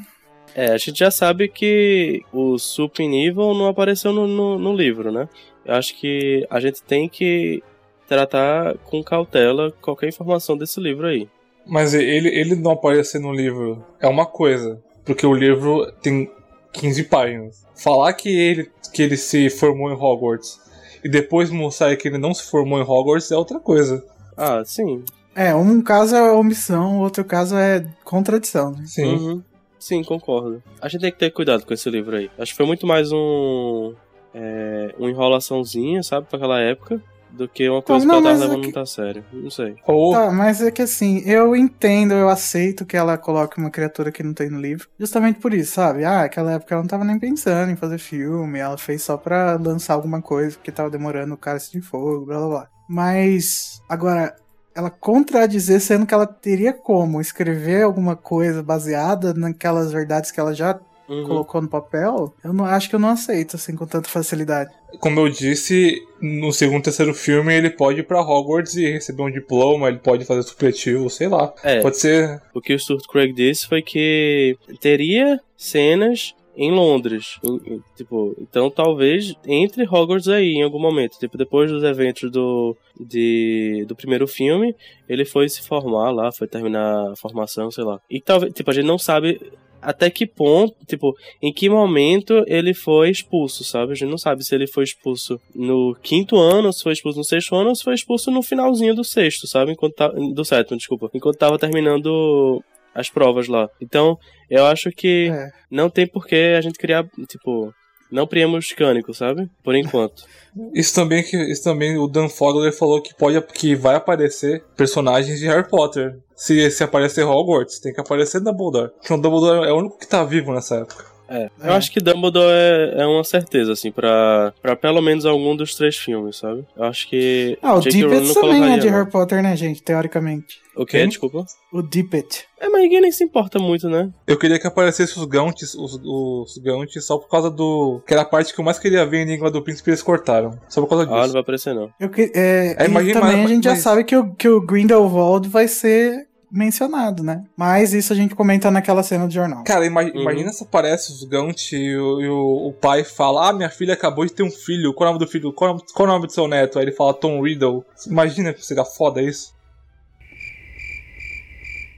é, a gente já sabe que o Supin Evil não apareceu no, no, no livro, né? Eu acho que a gente tem que tratar com cautela qualquer informação desse livro aí. Mas ele, ele não aparecer no livro é uma coisa, porque o livro tem 15 páginas. Falar que ele, que ele se formou em Hogwarts e depois mostrar que ele não se formou em Hogwarts é outra coisa. Ah, sim. É, um caso é omissão, o outro caso é contradição, né? Sim. Uhum. Sim, concordo. A gente tem que ter cuidado com esse livro aí. Acho que foi muito mais um. é, uma enrolaçãozinha, sabe, pra aquela época, do que uma coisa Então, não, que ela tava mas é levando que- muito a sério. Não sei. Ou Tá, mas é que assim, eu entendo, eu aceito que ela coloque uma criatura que não tem no livro. Justamente por isso, sabe? Ah, aquela época ela não tava nem pensando em fazer filme, ela fez só pra lançar alguma coisa, porque tava demorando o cálice de fogo, blá blá blá. Mas, agora, ela contradizer, sendo que ela teria como escrever alguma coisa baseada naquelas verdades que ela já Uhum. colocou no papel, eu não acho que eu não aceito, assim, com tanta facilidade. como eu disse, no segundo, terceiro filme ele pode ir pra Hogwarts e receber um diploma, ele pode fazer supletivo, sei lá. É, Pode ser. o que o Stuart Craig disse foi que teria cenas em Londres. Em- tipo, então talvez entre Hogwarts aí em algum momento. Tipo, depois dos eventos do, de, do primeiro filme, ele foi se formar lá, foi terminar a formação, sei lá. E talvez, tipo, a gente não sabe até que ponto, tipo, em que momento ele foi expulso, sabe? A gente não sabe se ele foi expulso no quinto ano, se foi expulso no sexto ano, ou se foi expulso no finalzinho do sexto, sabe? Enquanto tá, do sétimo, desculpa. Enquanto tava terminando as provas lá. Então, eu acho que É. não tem por que a gente criar, tipo, não priemos cânico, sabe? Por enquanto. Isso também que isso também o Dan Fogler falou que pode que vai aparecer personagens de Harry Potter. Se, se aparecer Hogwarts, tem que aparecer Dumbledore. Porque o Dumbledore é o único que tá vivo nessa época. É, eu acho que Dumbledore é, é uma certeza, assim, pra, pra pelo menos algum dos três filmes, sabe? Eu acho que. Ah, o não também é de. Harry Potter, né, gente? Teoricamente. O quê? Quem? Desculpa. O Dippet. É, mas ninguém nem se importa muito, né? Eu queria que aparecesse os Gaunts, os, os Gaunts só por causa do. Que era a parte que eu mais queria ver em língua do príncipe eles cortaram. Só por causa disso. Ah, não vai aparecer, não. Eu que, é, É, e imagina- também a mas- gente já mas- sabe que o, que o Grindelwald vai ser mencionado, né? Mas isso a gente comenta naquela cena do jornal. Cara, ima- Uhum. imagina se aparece os Gaunt e, o, e o- o pai fala: Ah, minha filha acabou de ter um filho. Qual é o nome do filho? Qual, é o nome- qual é o nome do seu neto? Aí ele fala Tom Riddle. Imagina que seria foda isso.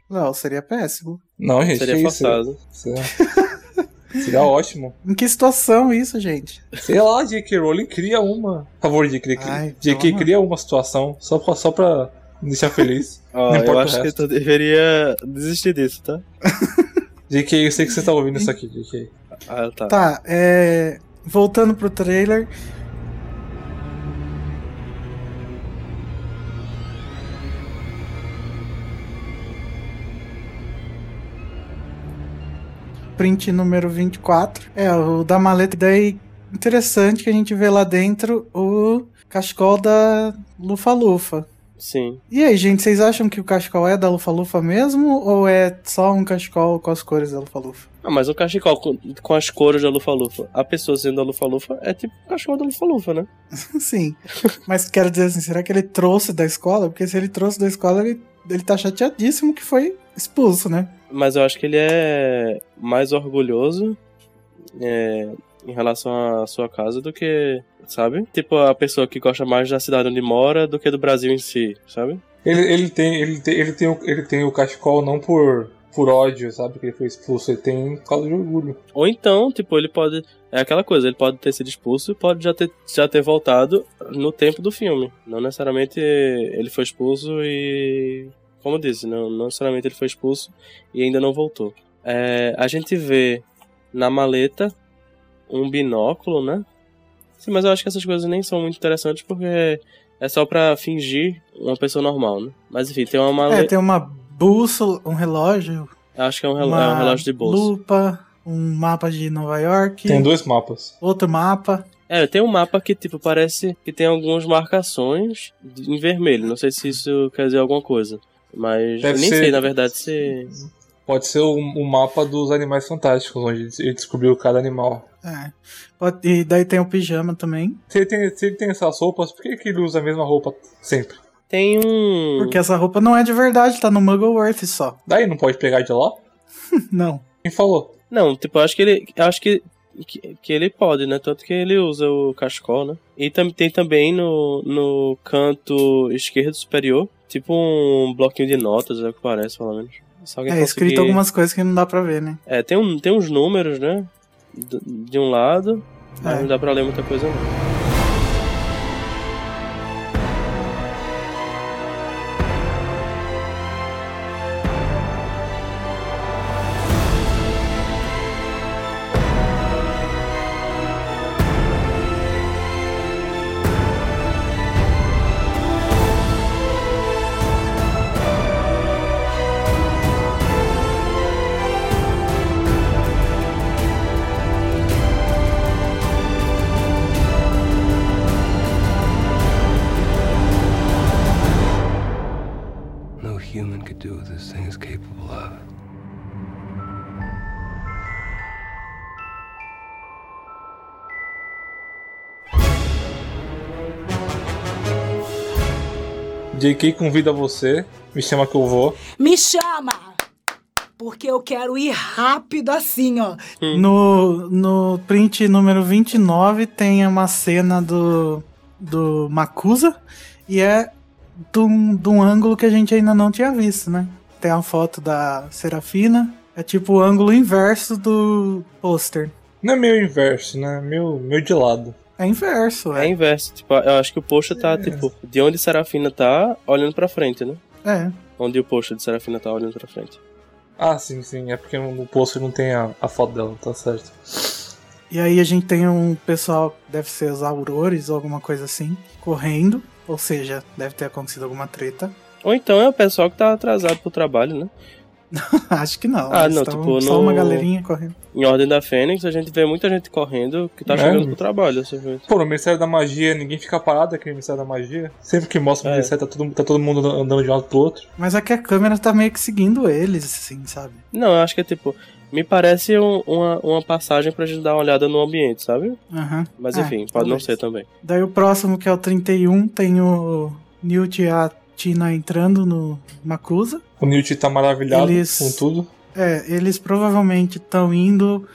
Não, seria péssimo. Não, gente. Seria isso? forçado. Seria, seria ótimo. Em que situação isso, gente? Sei lá, J.K. Rowling cria uma. Por favor, J.K. Ai, J.K. amor. cria uma situação só pra, só pra deixar feliz. Ó, Não eu importa o acho que tu deveria desistir disso, tá? J.K., eu sei que você tá ouvindo isso aqui, J.K. Ah, tá. Tá, é. Voltando pro trailer. Print número 24. É, o da maleta. Daí, interessante que a gente vê lá dentro o cachecol da Lufa-Lufa. Sim. E aí, gente, vocês acham que o cachecol é da Lufa-Lufa mesmo? Ou é só um cachecol com as cores da Lufa-Lufa? Ah, mas um cachecol com, com as cores da Lufa-Lufa. A pessoa sendo a Lufa-Lufa é tipo o cachecol da Lufa-Lufa, né? Sim. Mas quero dizer assim, será que ele trouxe da escola? Porque se ele trouxe da escola, ele, ele tá chateadíssimo que foi expulso, né? Mas eu acho que ele é mais orgulhoso é, em relação à sua casa do que, sabe? Tipo a pessoa que gosta mais da cidade onde mora do que do Brasil em si, sabe? Ele, ele, tem, ele, tem, ele, tem o, ele tem o cachecol não por, por ódio, sabe? Que ele foi expulso, ele tem por causa de orgulho. Ou então, tipo, ele pode. É aquela coisa, ele pode ter sido expulso e pode já ter, já ter voltado no tempo do filme. Não necessariamente ele foi expulso e. Como eu disse, não, não necessariamente ele foi expulso e ainda não voltou. É, a gente vê na maleta um binóculo, né? Sim, mas eu acho que essas coisas nem são muito interessantes porque é só pra fingir uma pessoa normal, né? Mas enfim, tem uma É, maleta. tem uma bússola, um relógio, Acho que é um, uma é um relógio de bolso. lupa, um mapa de Nova York, Tem dois mapas. outro mapa. É, tem um mapa que, tipo, parece que tem algumas marcações em vermelho. Não sei se isso quer dizer alguma coisa. Mas Deve eu nem ser- sei, na verdade, se. Pode ser o, o mapa dos animais fantásticos, onde ele descobriu cada animal. É. Pode- E daí tem o pijama também. Se ele tem, se ele tem essas roupas, por que, que ele usa a mesma roupa sempre? Tem um. Porque essa roupa não é de verdade, tá no Muggleworth só. Daí não pode pegar de lá? Não. Quem falou? Não, tipo, eu acho que ele. Acho que, que. que ele pode, né? Tanto que ele usa o cachecol, né? E tam, tem também no, no canto esquerdo superior, tipo um bloquinho de notas, é o que parece, pelo menos. É escrito conseguir- algumas coisas que não dá pra ver, né? É, tem, um, tem uns números, né? De um lado, mas É. não dá pra ler muita coisa, não. JK convida você, me chama que eu vou. Me chama! Porque eu quero ir rápido assim, ó. No, no print número 29 tem uma cena do, do Makusa e é de um, um ângulo que a gente ainda não tinha visto, né? Tem a foto da Serafina, é tipo o ângulo inverso do pôster. Não é meio inverso, né? Meio, meio de lado. É inverso, É é. inverso. Tipo, eu acho que o post tá, tipo, de onde Serafina tá, olhando pra frente, né? É. Onde o post de Serafina tá olhando pra frente. Ah, sim, sim. É porque no pôster não tem a, a foto dela, tá certo. E aí a gente tem um pessoal, deve ser os aurores ou alguma coisa assim, correndo. Ou seja, deve ter acontecido alguma treta. Ou então é o pessoal que tá atrasado pro trabalho, né? Acho que não. Ah, não, tipo, só no- uma galerinha correndo. Em Ordem da Fênix, a gente vê muita gente correndo que tá É. chegando pro trabalho, vê. Pô, no Ministério da Magia, ninguém fica parado aqui no Ministério da Magia. Sempre que mostra o É. Ministério, tá todo, tá todo mundo andando de um lado pro outro. Mas aqui a câmera tá meio que seguindo eles, assim, sabe? Não, eu acho que é tipo. Me parece um- uma, uma passagem pra gente dar uma olhada no ambiente, sabe? Aham. Mas É, enfim, pode não talvez. ser também. Daí o próximo, que é o 31, tem o Newt e a Tina entrando no Makusa. O Newt tá maravilhado Eles- com tudo. É, eles provavelmente estão indo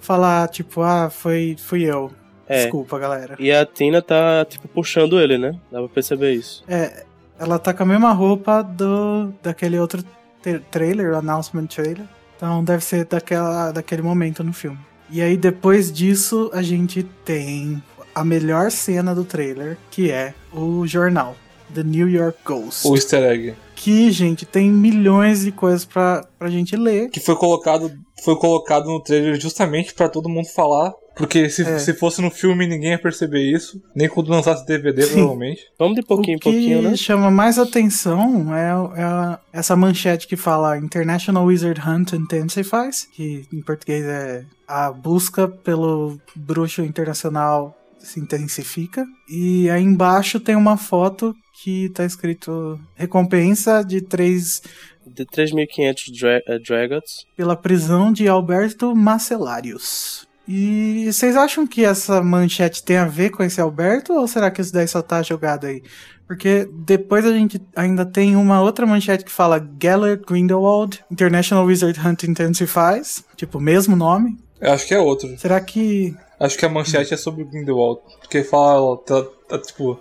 falar, tipo, ah, foi, fui eu. É. Desculpa, galera. E a Tina tá, tipo, puxando ele, né? Dá pra perceber isso. É, ela tá com a mesma roupa do daquele outro tra- trailer, announcement trailer. Então deve ser daquela, daquele momento no filme. E aí depois disso a gente tem a melhor cena do trailer, que é o jornal, The New York Ghost. O easter egg. Que, gente, tem milhões de coisas pra, pra gente ler. Que foi colocado, foi colocado no trailer justamente pra todo mundo falar. Porque se, É. se fosse no filme, ninguém ia perceber isso. Nem quando lançasse DVD, Sim. provavelmente. Vamos de pouquinho em o que pouquinho, né? chama mais atenção é, é essa manchete que fala International Wizard Hunt Intensifies, que em português é a busca pelo bruxo internacional se intensifica. E aí embaixo tem uma foto que tá escrito recompensa de três De 3.500 dra eh, Dragons. pela prisão de Alberto Macellarius. E vocês acham que essa manchete tem a ver com esse Alberto ou será que isso daí só tá jogado aí? Porque depois a gente ainda tem uma outra manchete que fala Gellert Grindelwald, International Wizard Hunt Intensifies, tipo, mesmo nome. Eu acho que é outro. Será que. Acho que a manchete é sobre o Grindelwald. Porque fala, tá, tá, tipo,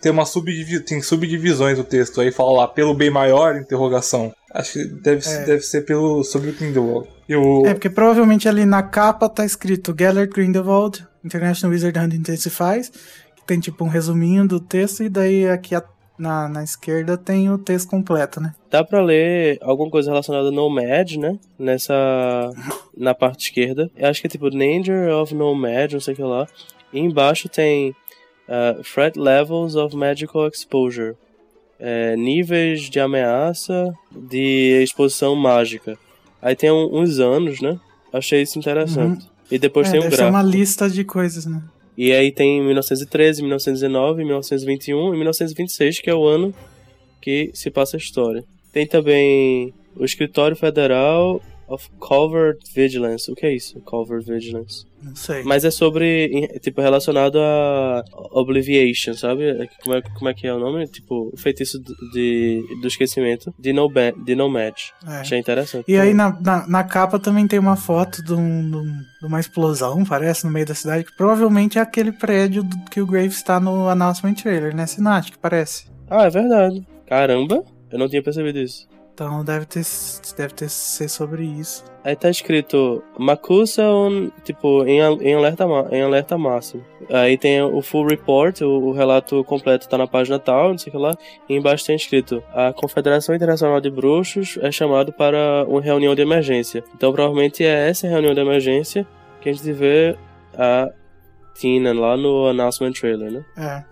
tem uma subdivi tem subdivisões o texto. Aí fala lá, pelo bem maior, interrogação. Acho que deve, É. deve ser pelo, sobre o Grindelwald. E o, É, porque provavelmente ali na capa tá escrito Gellert Grindelwald, International Wizard Hunt Intensifies, que tem tipo um resuminho do texto, e daí aqui a- na, na esquerda tem o texto completo, né? Dá pra ler alguma coisa relacionada a Nomad, né? Nessa. Na parte esquerda. Eu acho que é tipo Danger of Nomad, não sei o que lá. E embaixo tem. ah, threat Levels of Magical Exposure. É, níveis de ameaça de exposição mágica. Aí tem um- uns anos, né? Achei isso interessante. E depois é, tem um gráfico. uma lista de coisas, né? E aí tem 1913, 1919, 1921 e 1926, que é o ano que se passa a história. Tem também o Escritório Federal of Covert Vigilance. O que é isso? Covert Vigilance. Não sei. Mas é sobre, tipo, relacionado a Obliviation, sabe? É que- Como é, como é que é o nome? Tipo, o feitiço de, do esquecimento de, Noba- de Nomad. É. Achei interessante. E aí na, na, na capa também tem uma foto de, um- de um- uma explosão, parece, no meio da cidade, que provavelmente é aquele prédio que o Graves está no announcement trailer, né? Cinático, parece. Ah, é verdade. Caramba, eu não tinha percebido isso. Então deve ter, deve ter ser sobre isso. Aí tá escrito Makusa on, tipo, em, em, alerta, em alerta máximo. Aí tem o full report, o, o relato completo tá na página tal, não sei o que lá. E embaixo tem escrito: A Confederação Internacional de Bruxos é chamado para uma reunião de emergência. Então provavelmente é essa reunião de emergência que a gente vê a Tina lá no announcement trailer, né? É.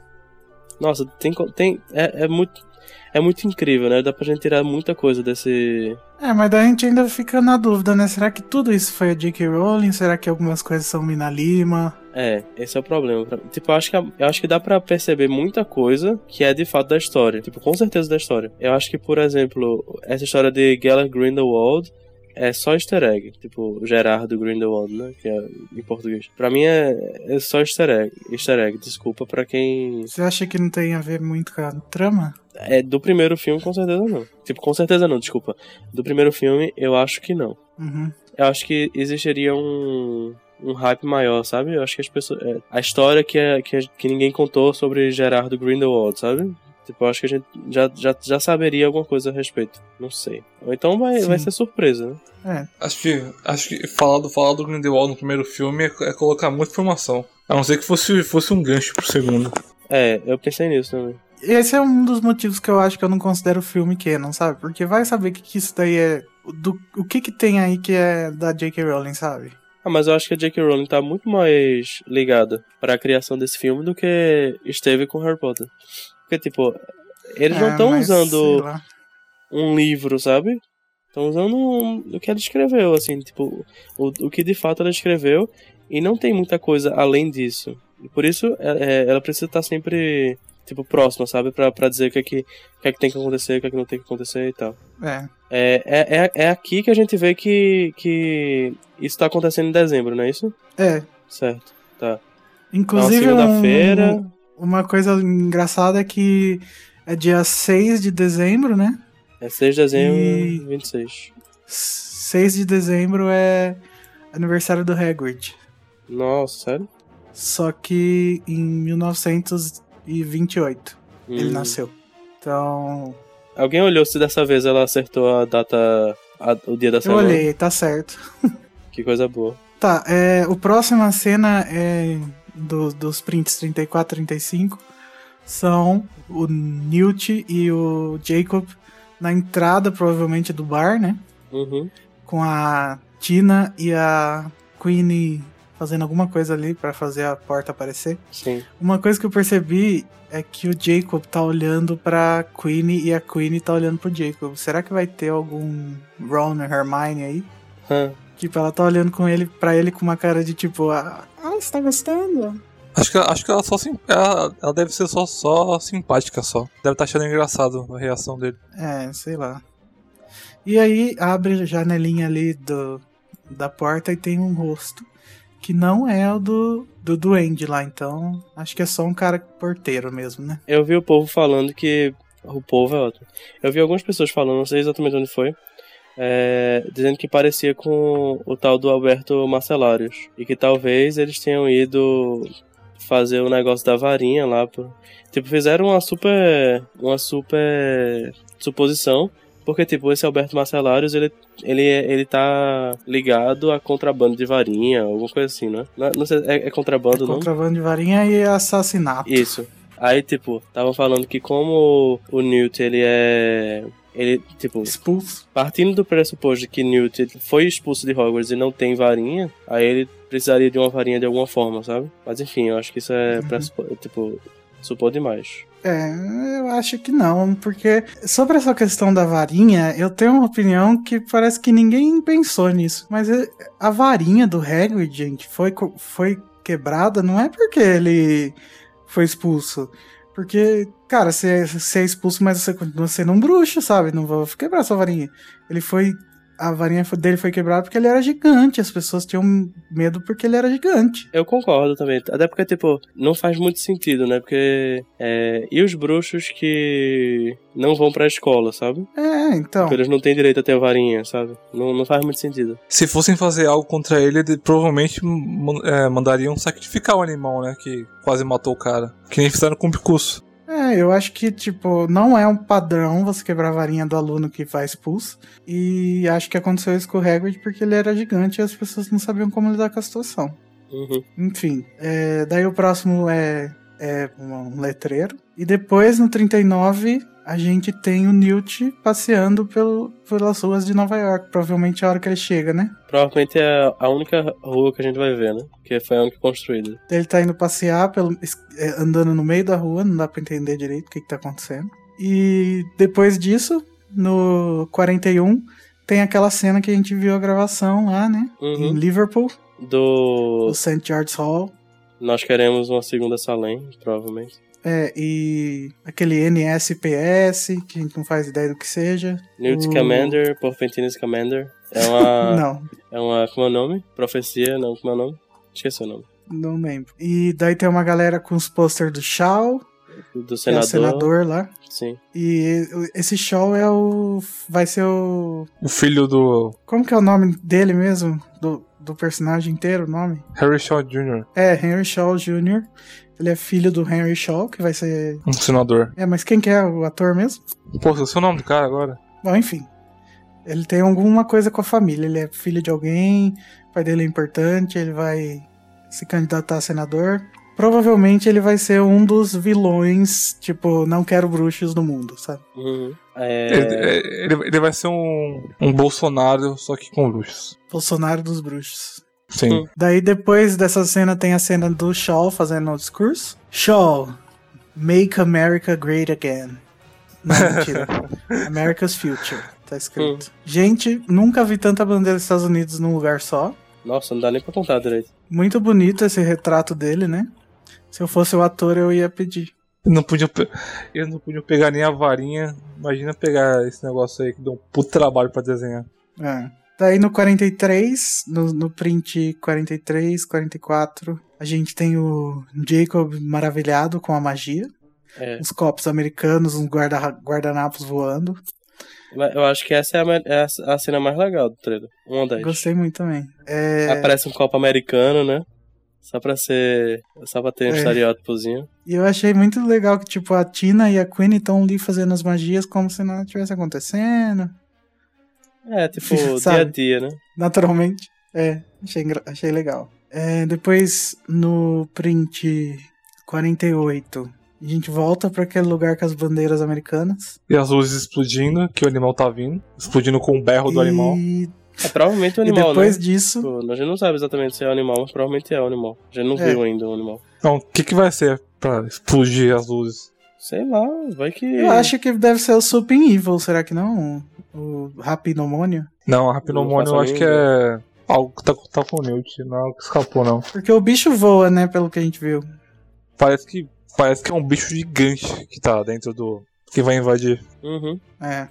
Nossa, tem, tem é, é muito é muito incrível, né? Dá pra gente tirar muita coisa desse É, mas daí a gente ainda fica na dúvida, né? Será que tudo isso foi a J.K. Rowling? Será que algumas coisas são Mina Lima? É, esse é o problema. Tipo, eu acho, que, eu acho que dá pra perceber muita coisa que é de fato da história. Tipo, com certeza da história. Eu acho que, por exemplo, essa história de Gellert Grindelwald é só easter egg. Tipo, Gerardo Grindelwald, né? Que é em português. Pra mim é, é só easter egg. Easter egg, desculpa pra quem... Você acha que não tem a ver muito com a trama? É, do primeiro filme, com certeza não. Tipo, com certeza não, desculpa. Do primeiro filme, eu acho que não. Uhum. Eu acho que existiria um, um hype maior, sabe? Eu acho que as pessoas. é, a história que, é, que, é- que ninguém contou sobre Gerardo Grindelwald, sabe? Tipo, eu acho que a gente já, já, já saberia alguma coisa a respeito. Não sei. Ou então vai, Sim. vai ser surpresa, né? Acho que, acho que falar do, falar do Grindelwald no primeiro filme é, é colocar muita informação. A não ser que fosse, fosse um gancho pro segundo. É, eu pensei nisso também. Esse é um dos motivos que eu acho que eu não considero o filme canon, sabe? Porque vai saber que, que isso daí é. Do, o que que tem aí que é da J.K. Rowling, sabe? Ah, mas eu acho que a J.K. Rowling tá muito mais ligada para a criação desse filme do que esteve com Harry Potter. Porque, tipo, eles não É, estão mas, usando um livro, sabe? Estão usando um- o que ela escreveu, assim, tipo, o, o que de fato ela escreveu, e não tem muita coisa além disso. E por isso é, é, ela precisa estar sempre, tipo, próxima, sabe? Pra, pra dizer o que é que, o que é que tem que acontecer, o que é que não tem que acontecer e tal. É. É, é, é, é aqui que a gente vê que, que isso tá acontecendo em dezembro, não é isso? É. Certo, tá. Inclusive, Então, um- segunda-feira. uma coisa engraçada é que é dia 6 de dezembro, né? É 6 de dezembro E- 26. 6 de dezembro é aniversário do Hagrid. Nossa, sério? Só que em 1928 ele Hum. nasceu. Então, Alguém olhou se dessa vez ela acertou a data, a- o dia da eu semana? olhei, tá certo. Que coisa boa. Tá, é, o próxima cena é do- dos prints 34 e 35 são o Newt e o Jacob na entrada, provavelmente, do bar, né? Uhum. Com a Tina e a Queenie fazendo alguma coisa ali pra fazer a porta aparecer. Sim. Uma coisa que eu percebi é que o Jacob tá olhando pra Queenie e a Queenie tá olhando pro Jacob. Será que vai ter algum Ron Hermione aí? Hã. Tipo, ela tá olhando com ele, pra ele com uma cara de tipo, ah, ah, você tá gostando? Acho que, acho que ela só sim, ela, ela deve ser só, só simpática só. Deve estar achando engraçado a reação dele. É, sei lá. E aí abre a janelinha ali do, da porta e tem um rosto que não é o do, do duende lá, então acho que é só um cara porteiro mesmo, né? Eu vi o povo falando que. O povo é ótimo. Eu vi algumas pessoas falando, não sei exatamente onde foi. é, dizendo que parecia com o tal do Alberto Marcelarius. E que talvez eles tenham ido fazer o negócio da varinha lá. Por... Tipo, fizeram uma super. Uma super suposição. Porque, tipo, esse Alberto Marcelarius, ele, ele, ele tá ligado a contrabando de varinha, alguma coisa assim, né? Não, não sei, é, é contrabando, não? Contrabando de varinha e assassinato. Isso. Aí, tipo, estavam falando que como o Newt, ele é... Ele, tipo... Expulso. Partindo do pressuposto de que Newt foi expulso de Hogwarts e não tem varinha, aí ele precisaria de uma varinha de alguma forma, sabe? Mas enfim, eu acho que isso é, pressupor, tipo, supor demais. É, eu acho que não, porque sobre essa questão da varinha, eu tenho uma opinião que parece que ninguém pensou nisso. Mas é- a varinha do Hagrid, gente, foi, foi quebrada não é porque ele foi expulso. Porque, cara, você é expulso, mas você continua sendo um bruxo, sabe? Não vou quebrar sua varinha. Ele foi. A varinha foi- dele foi quebrada porque ele era gigante. As pessoas tinham medo porque ele era gigante. Eu concordo também. Até porque, tipo, não faz muito sentido, né? Porque. É... E os bruxos que não vão pra escola, sabe? É, então. Porque eles não têm direito a ter varinha, sabe? Não, não faz muito sentido. Se fossem fazer algo contra ele, ele provavelmente é, mandariam sacrificar o animal, né? Que quase matou o cara. Que nem fizeram com o Picus. É, eu acho que, tipo, não é um padrão você quebrar a varinha do aluno que vai expulso. E acho que aconteceu isso com o Hagrid porque ele era gigante e as pessoas não sabiam como lidar com a situação. Uhum. Enfim, é, daí o próximo é, é um letreiro. E depois, no 39, a gente tem o Newt passeando pelo, pelas ruas de Nova York. Provavelmente a hora que ele chega, né? Provavelmente é a única rua que a gente vai ver, né? Que foi a única construída. Ele tá indo passear, pelo, é, andando no meio da rua, não dá pra entender direito o que, que tá acontecendo. E depois disso, no 41, tem aquela cena que a gente viu a gravação lá, né? Uhum. Em Liverpool, Do. no St. George's Hall. Nós queremos uma segunda Salem, provavelmente. É, e aquele NSPS, que a gente não faz ideia do que seja. Newt O- Scamander, Porpentines Scamander. É uma. Não, É uma. Como é o nome? Profecia, não, como é o nome? Esqueci o nome. não lembro. E daí tem uma galera com os posters do Shaw. Do que é senador. o senador lá. Sim. E esse show é o. Vai ser o. O filho do Como que é o nome dele mesmo? Do, do personagem inteiro, o nome? Harry Shaw Jr., É, Henry Shaw Jr. Ele é filho do Henry Shaw, que vai ser. um senador. É, mas quem que é o ator mesmo? Pô, o nome do cara agora. Bom, enfim. Ele tem alguma coisa com a família. Ele é filho de alguém, o pai dele é importante, ele vai se candidatar a senador. Provavelmente ele vai ser um dos vilões, tipo, não quero bruxos no mundo, sabe? Uhum. É, Ele, ele- ele vai ser um, um Bolsonaro, só que com luxos. Bolsonaro dos bruxos. Sim. Hum. Daí depois dessa cena tem a cena do Shaw fazendo o discurso. Shaw, make America great again. Não, mentira. America's future, tá escrito. Gente, nunca vi tanta bandeira dos Estados Unidos num lugar só. Nossa, não dá nem pra contar direito. Muito bonito esse retrato dele, né? Se eu fosse o ator, eu ia pedir. Não podia, eles não podiam pegar nem a varinha. Imagina pegar esse negócio aí que deu um puto trabalho pra desenhar. É. Daí no 43, no, no print 43, 44, a gente tem o Jacob maravilhado com a magia. É. Os copos americanos, uns guarda, guardanapos voando. Eu acho que essa é a, é a cena mais legal do trailer. Uma das. Gostei muito também. É, Aparece um copo americano, né? Só pra ser. Só pra ter um É. estereótipozinho. E eu achei muito legal que, tipo, a Tina e a Queen estão ali fazendo as magias como se nada tivesse acontecendo. É, tipo, dia a dia, né? Naturalmente. É, achei, achei legal. É, depois, no print 48, a gente volta pra aquele lugar com as bandeiras americanas. E as luzes explodindo, que o animal tá vindo. Explodindo com o berro do e, animal. É provavelmente o e animal, depois né? disso, Tipo, a gente não sabe exatamente se é o animal, mas provavelmente é o animal. A gente não É. viu ainda o animal. Então, o que, que vai ser pra explodir as luzes? Sei lá, vai que. eu acho que deve ser o Supin Evil, será que não? O Rapinomônio? Não, a rapinomônio eu acho que é algo que tá, tá com o Newt, não é algo que escapou, não. Porque o bicho voa, né, pelo que a gente viu. Parece que, parece que é um bicho gigante que tá dentro do. que vai invadir. Uhum. É.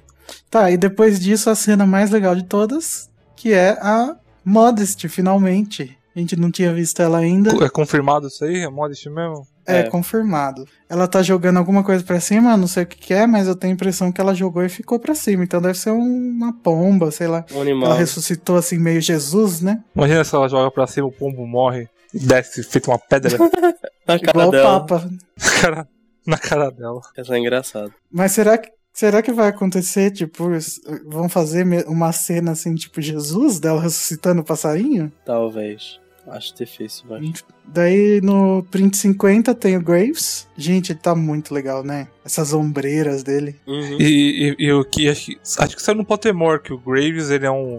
Tá, e depois disso a cena mais legal de todas, que é a Modesty, finalmente. A gente não tinha visto ela ainda. É confirmado isso aí? É modest mesmo? É, É. confirmado. Ela tá jogando alguma coisa pra cima, não sei o que, que é, mas eu tenho a impressão que ela jogou e ficou pra cima. Então deve ser um- uma pomba, sei lá. Um animal. Ela ressuscitou assim, meio Jesus, né? Imagina se ela joga pra cima, o pombo morre e desce feito uma pedra Na cara Igual o dela. Papa. na cara, na cara dela. Essa é engraçado. Mas será que, será que vai acontecer, tipo, vão fazer uma cena assim, tipo Jesus, dela ressuscitando o passarinho? Talvez. Acho difícil, mas. Daí no print 50 tem o Graves. Gente, ele tá muito legal, né? Essas ombreiras dele. Uhum. E, e, e o que acho, que acho que saiu no Pottermore que o Graves ele é um.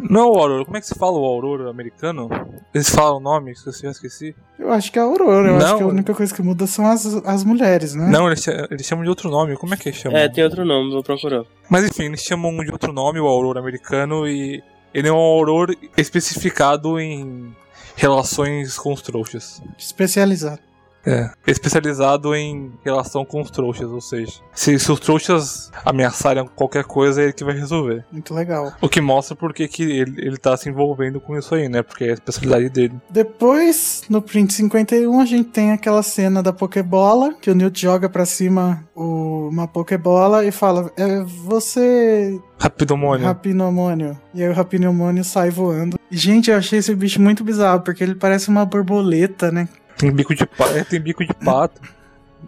Não é o Aurora, como é que se fala o Aurora americano? Eles falam o nome, esqueci, eu esqueci. Eu acho que é Aurora. Eu acho Não. que a única coisa que muda são as, as mulheres, né? Não, eles, eles chamam de outro nome, como é que eles chamam? É, tem outro nome, vou procurar. Mas enfim, eles chamam de outro nome, o Aurora americano, e ele é um Aurora especificado em relações com os trouxas. Especializado. É, especializado em relação com os trouxas, ou seja, se, se os trouxas ameaçarem qualquer coisa, é ele que vai resolver. Muito legal. O que mostra porque que ele, ele tá se envolvendo com isso aí, né? Porque é a especialidade dele. Depois, no print 51, a gente tem aquela cena da Pokébola, que o Newt joga pra cima o- uma Pokébola e fala: É você, Rapidomônio. Rapinomônio. E aí o Rapinomônio sai voando. Gente, eu achei esse bicho muito bizarro, porque ele parece uma borboleta, né? Tem bico de pato. É, tem bico de pato.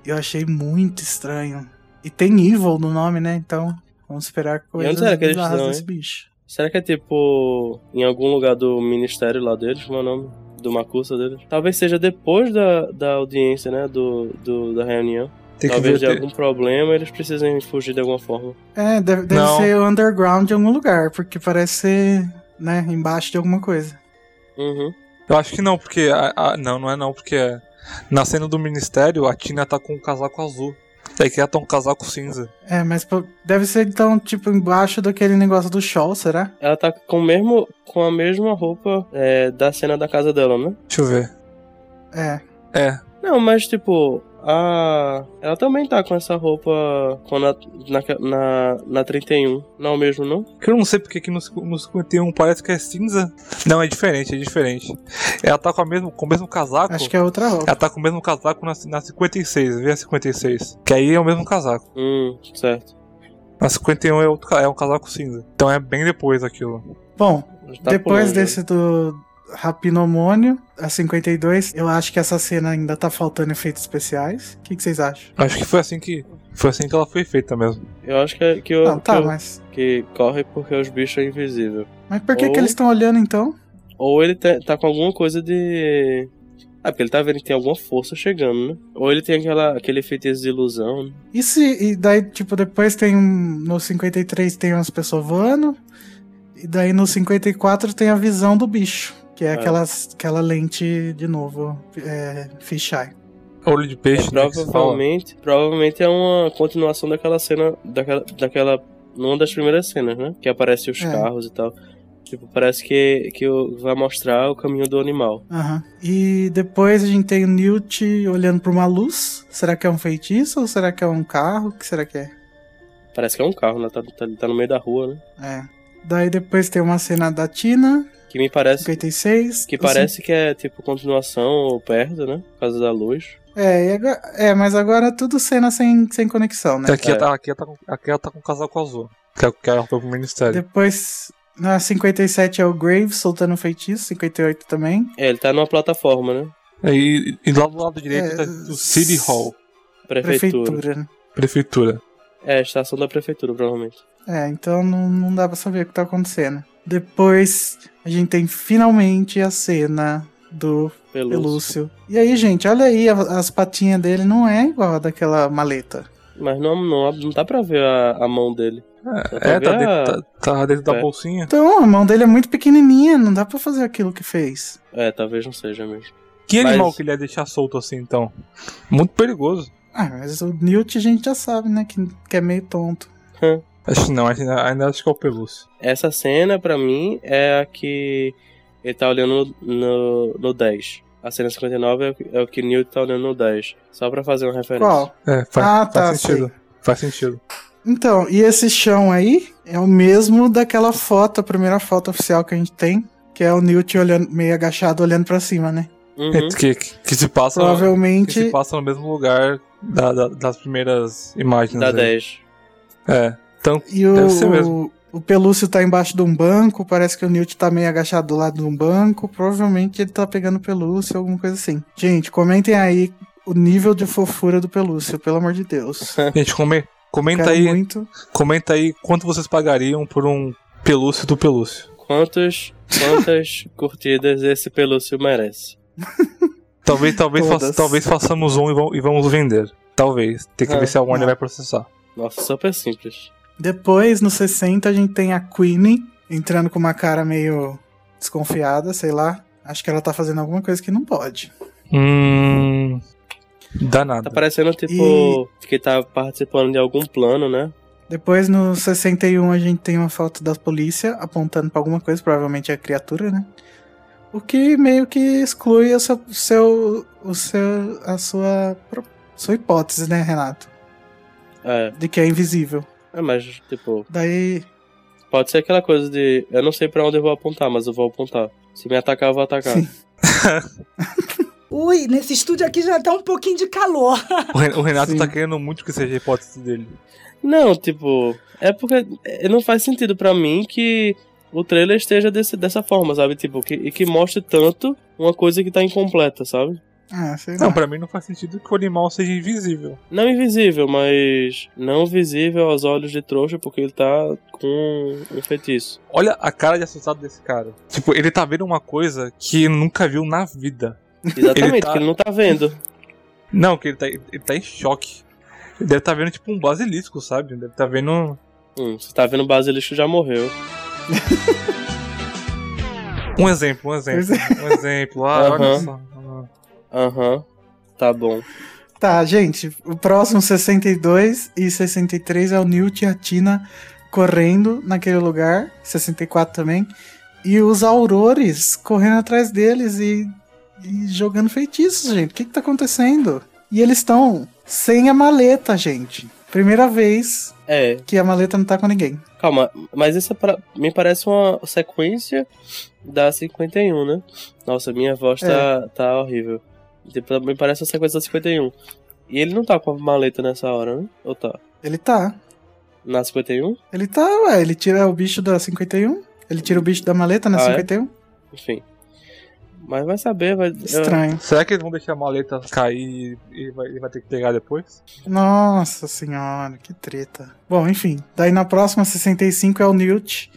Eu achei muito estranho. E tem Evil no nome, né? Então, vamos esperar coisas será que eles bizarras estão, desse hein? bicho. Será que é tipo. Em algum lugar do ministério lá deles? Como é o nome? Do Macusa deles? Talvez seja depois da, da audiência, né? Do, do, da reunião. Tem Talvez de algum problema eles precisem fugir de alguma forma. É, deve, deve Não. ser underground em algum lugar, porque parece ser, né, embaixo de alguma coisa. Uhum. Eu acho que não, porque. a- a- não, não é não, porque é- na cena do ministério a Tina tá com um casaco azul. Daí que ela tá um casaco cinza. É, mas pô, deve ser então, tipo, embaixo daquele negócio do show, será? Ela tá com, o mesmo, com a mesma roupa é, da cena da casa dela, né? Deixa eu ver. É. É. Não, mas tipo, a. Ela também tá com essa roupa com na, na, na, na 31. Não mesmo, não? Que eu não sei porque aqui no, no 51 parece que é cinza. Não, é diferente, é diferente. Ela tá com, a mesmo, com o mesmo casaco. Acho que é outra roupa. Ela tá com o mesmo casaco na, na 56, vê a 56. Que aí é o mesmo casaco. Hum, certo. Na 51 é, outro, é um casaco cinza. Então é bem depois aquilo. Bom, Tá depois pulando, desse do Rapinomônio, a 52, eu acho que essa cena ainda tá faltando efeitos especiais. O que, que vocês acham? Acho que foi assim que. Foi assim que ela foi feita mesmo. Eu acho que, é- que, o, Não, tá, que, mas. que corre porque os bichos é invisível. Mas por que, Ou- que eles estão olhando então? Ou ele tá, tá com alguma coisa de. Ah, porque ele tá vendo que tem alguma força chegando, né? Ou ele tem aquela, aquele feitiço de ilusão, né? E se. E daí, tipo, depois tem um. No 53 tem umas pessoas voando. E daí no 54 tem a visão do bicho. Que é, É. aquelas, aquela lente, de novo, é, fisheye. Olho de peixe, né, que se fala. provavelmente, provavelmente é uma continuação daquela cena. Daquela. daquela numa das primeiras cenas, né? Que aparece os É. carros e tal. Tipo, parece que, que vai mostrar o caminho do animal. Aham. E depois a gente tem o Newt olhando pra uma luz. Será que é um feitiço ou será que é um carro? O que será que é? Parece que é um carro, né? Tá, tá, tá no meio da rua, né? É. Daí depois tem uma cena da Tina, Que me parece. 56. Que o parece que é tipo continuação ou perto, né? Por causa da luz. É, e agora- é, mas agora é tudo cena sem, sem conexão, né? Aqui, É. ela tá, aqui, ela tá com, aqui ela tá com o casaco azul. Que é, que ela foi pro ministério. Depois, na 57 é o Graves soltando feitiço, 58 também. É, ele tá numa plataforma, né? E, e lá do lado direito É, tá o City Hall, Prefeitura. Prefeitura, né? prefeitura. É, a estação da prefeitura, provavelmente. É, então não, não dá pra saber o que tá acontecendo. Depois a gente tem finalmente a cena do Pelúcio. Pelúcio. E aí, gente, olha aí, as patinhas dele não é igual a daquela maleta. Mas não, não, não dá pra ver a, a mão dele. Pra É, tá dentro, a- tá, tá dentro da É. bolsinha. Então, a mão dele é muito pequenininha, não dá pra fazer aquilo que fez. É, talvez não seja mesmo. Que Mas- animal que ele ia deixar solto assim, então? Muito perigoso. Ah, mas o Newt a gente já sabe, né, que, que é meio tonto. Acho que não, ainda, ainda acho que é o pelúcio. Essa cena, pra mim, é a que ele tá olhando no, no, no 10. A cena 59 é o que- é o que Newt tá olhando no 10. Só pra fazer uma referência. Qual? É, faz, Ah, faz tá, sentido. Faz sentido. Então, e esse chão aí é o mesmo daquela foto, a primeira foto oficial que a gente tem, que é o Newt olhando, meio agachado, olhando pra cima, né? Uhum. Que, que, que se passa, que Provavelmente. se passa no mesmo lugar da- da- das primeiras imagens. Da aí. 10. É. Então, E Deve ser mesmo. o, o Pelúcio tá embaixo de um banco, parece que o Newt tá meio agachado do lado de um banco, provavelmente ele tá pegando o Pelúcio, alguma coisa assim. Gente, comentem aí o nível de fofura do Pelúcio, pelo amor de Deus. gente, come- comenta aí, muito. comenta aí quanto vocês pagariam por um pelúcio do pelúcio. Quantos, quantas curtidas esse pelúcio merece? Talvez, talvez, faça- talvez façamos um e vamos, e vamos vender. Talvez. Tem que Ah, ver se a Warner vai processar. Nossa, super simples. Depois, no 60, a gente tem a Queenie entrando com uma cara meio desconfiada, sei lá. Acho que ela tá fazendo alguma coisa que não pode. Hum. Danado. Tá parecendo tipo que tá participando de algum plano, né? Depois, no 61, a gente tem uma foto da polícia apontando pra alguma coisa, provavelmente é a criatura, né? O que meio que exclui o seu, seu, o seu, a sua, sua hipótese, né, Renato? É. De que é invisível. É, mas, tipo, Daí, pode ser aquela coisa de. Eu não sei pra onde eu vou apontar, mas eu vou apontar. Se me atacar, eu vou atacar. Sim. Ui, nesse estúdio aqui já tá um pouquinho de calor. O Ren- o Renato Sim. tá querendo muito que seja a hipótese dele. Não, tipo, é porque é, não faz sentido pra mim que o trailer esteja desse, dessa forma, sabe? Tipo, que, e que mostre tanto uma coisa que tá incompleta, sabe? Ah, sei Não, lá. pra mim não faz sentido que o animal seja invisível. Não invisível, mas não visível aos olhos de trouxa, porque ele tá com um feitiço. Olha a cara de assustado desse cara. Tipo, ele tá vendo uma coisa que nunca viu na vida. Exatamente, Ele tá- que ele não tá vendo. Não, que ele tá, ele tá em choque. Ele deve tá vendo tipo um basilisco, sabe? Deve tá vendo. Hum, você tá vendo o basilisco já morreu. Um exemplo, um exemplo. Pois Um exemplo. Ah, olha Aham. só. Aham, tá bom. Tá, gente, o próximo 62 e 63 é o Newt e a Tina correndo naquele lugar, 64 também, e os aurores correndo atrás deles e, e jogando feitiços, gente. O que que tá acontecendo? E eles estão sem a maleta, gente. Primeira vez É, que a maleta não tá com ninguém. calma, mas isso é pra- me parece uma sequência da 51, né? Nossa, minha voz tá, tá horrível. Tipo, me parece uma sequência da 51. E ele não tá com a maleta nessa hora, né? Ou tá? Ele tá. Na 51? Ele tá, ué. Ele tira o bicho da 51. Ele tira o bicho da maleta na Ah, é? 51. Enfim. Mas vai saber, vai. Estranho. Será que eles vão deixar a maleta cair e vai, ele vai ter que pegar depois? Nossa senhora, que treta. Bom, enfim. Daí na próxima 65 é o Newt.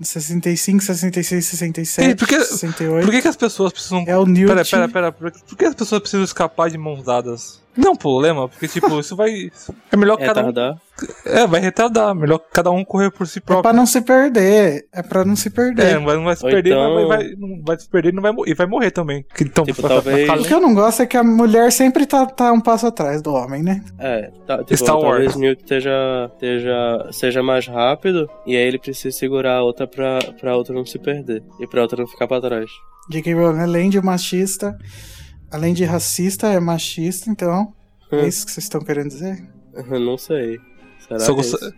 65, 66, 67, Ih, por que- 68. Por que, que as pessoas precisam. É o Newt. Pera, pera, pera. Por que- por que as pessoas precisam escapar de mãos dadas? Não é um problema, porque, tipo, isso vai. É melhor É cada um. tardar. É, vai retardar. Melhor cada um correr por si É pra próprio. não se perder. É pra não se perder. É, vai, não vai se Ou perder, então- mas vai, vai- não vai se perder e não vai, e vai morrer também. Que, então, Tipo, vai- vai talvez- O que eu não gosto é que a mulher sempre tá, tá um passo atrás do homem, né? É, tá, tipo, Star Wars. talvez Newt esteja, esteja, seja mais rápido e aí ele precisa segurar a outra pra, pra outra não se perder e pra outra não ficar pra trás. J.K. Rowling, além de machista, além de racista, é machista, então. É Hum. isso que vocês estão querendo dizer? não sei. Será Só, que é gosta-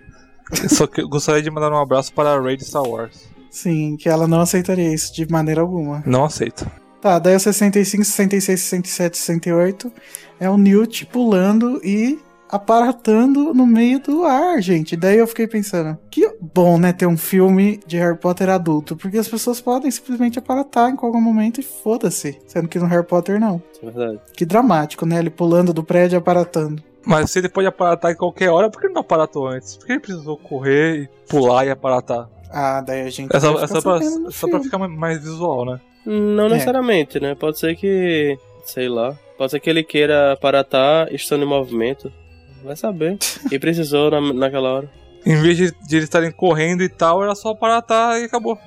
só que eu gostaria de mandar um abraço para a Ray de Star Wars. Sim, que ela não aceitaria isso de maneira alguma. Não aceito. Tá, daí o 65, 66, 67, 68 é o Newt pulando e aparatando no meio do ar, gente. Daí eu fiquei pensando, que bom, né, ter um filme de Harry Potter adulto, porque as pessoas podem simplesmente aparatar em qualquer momento e foda-se, sendo que no Harry Potter não. É verdade. Que dramático, né, ele pulando do prédio e aparatando. Mas se ele pode aparatar em qualquer hora, por que ele não aparatou antes? Por que ele precisou correr e pular e aparatar? Ah, daí a gente É só, vai é só, pra, só pra ficar mais- mais visual, né? Não É. necessariamente, né? Pode ser que. Sei lá. Pode ser que ele queira aparatar estando em movimento. Vai saber. E precisou na, naquela hora. Em vez de, de eles estarem correndo e tal, era só aparatar e acabou.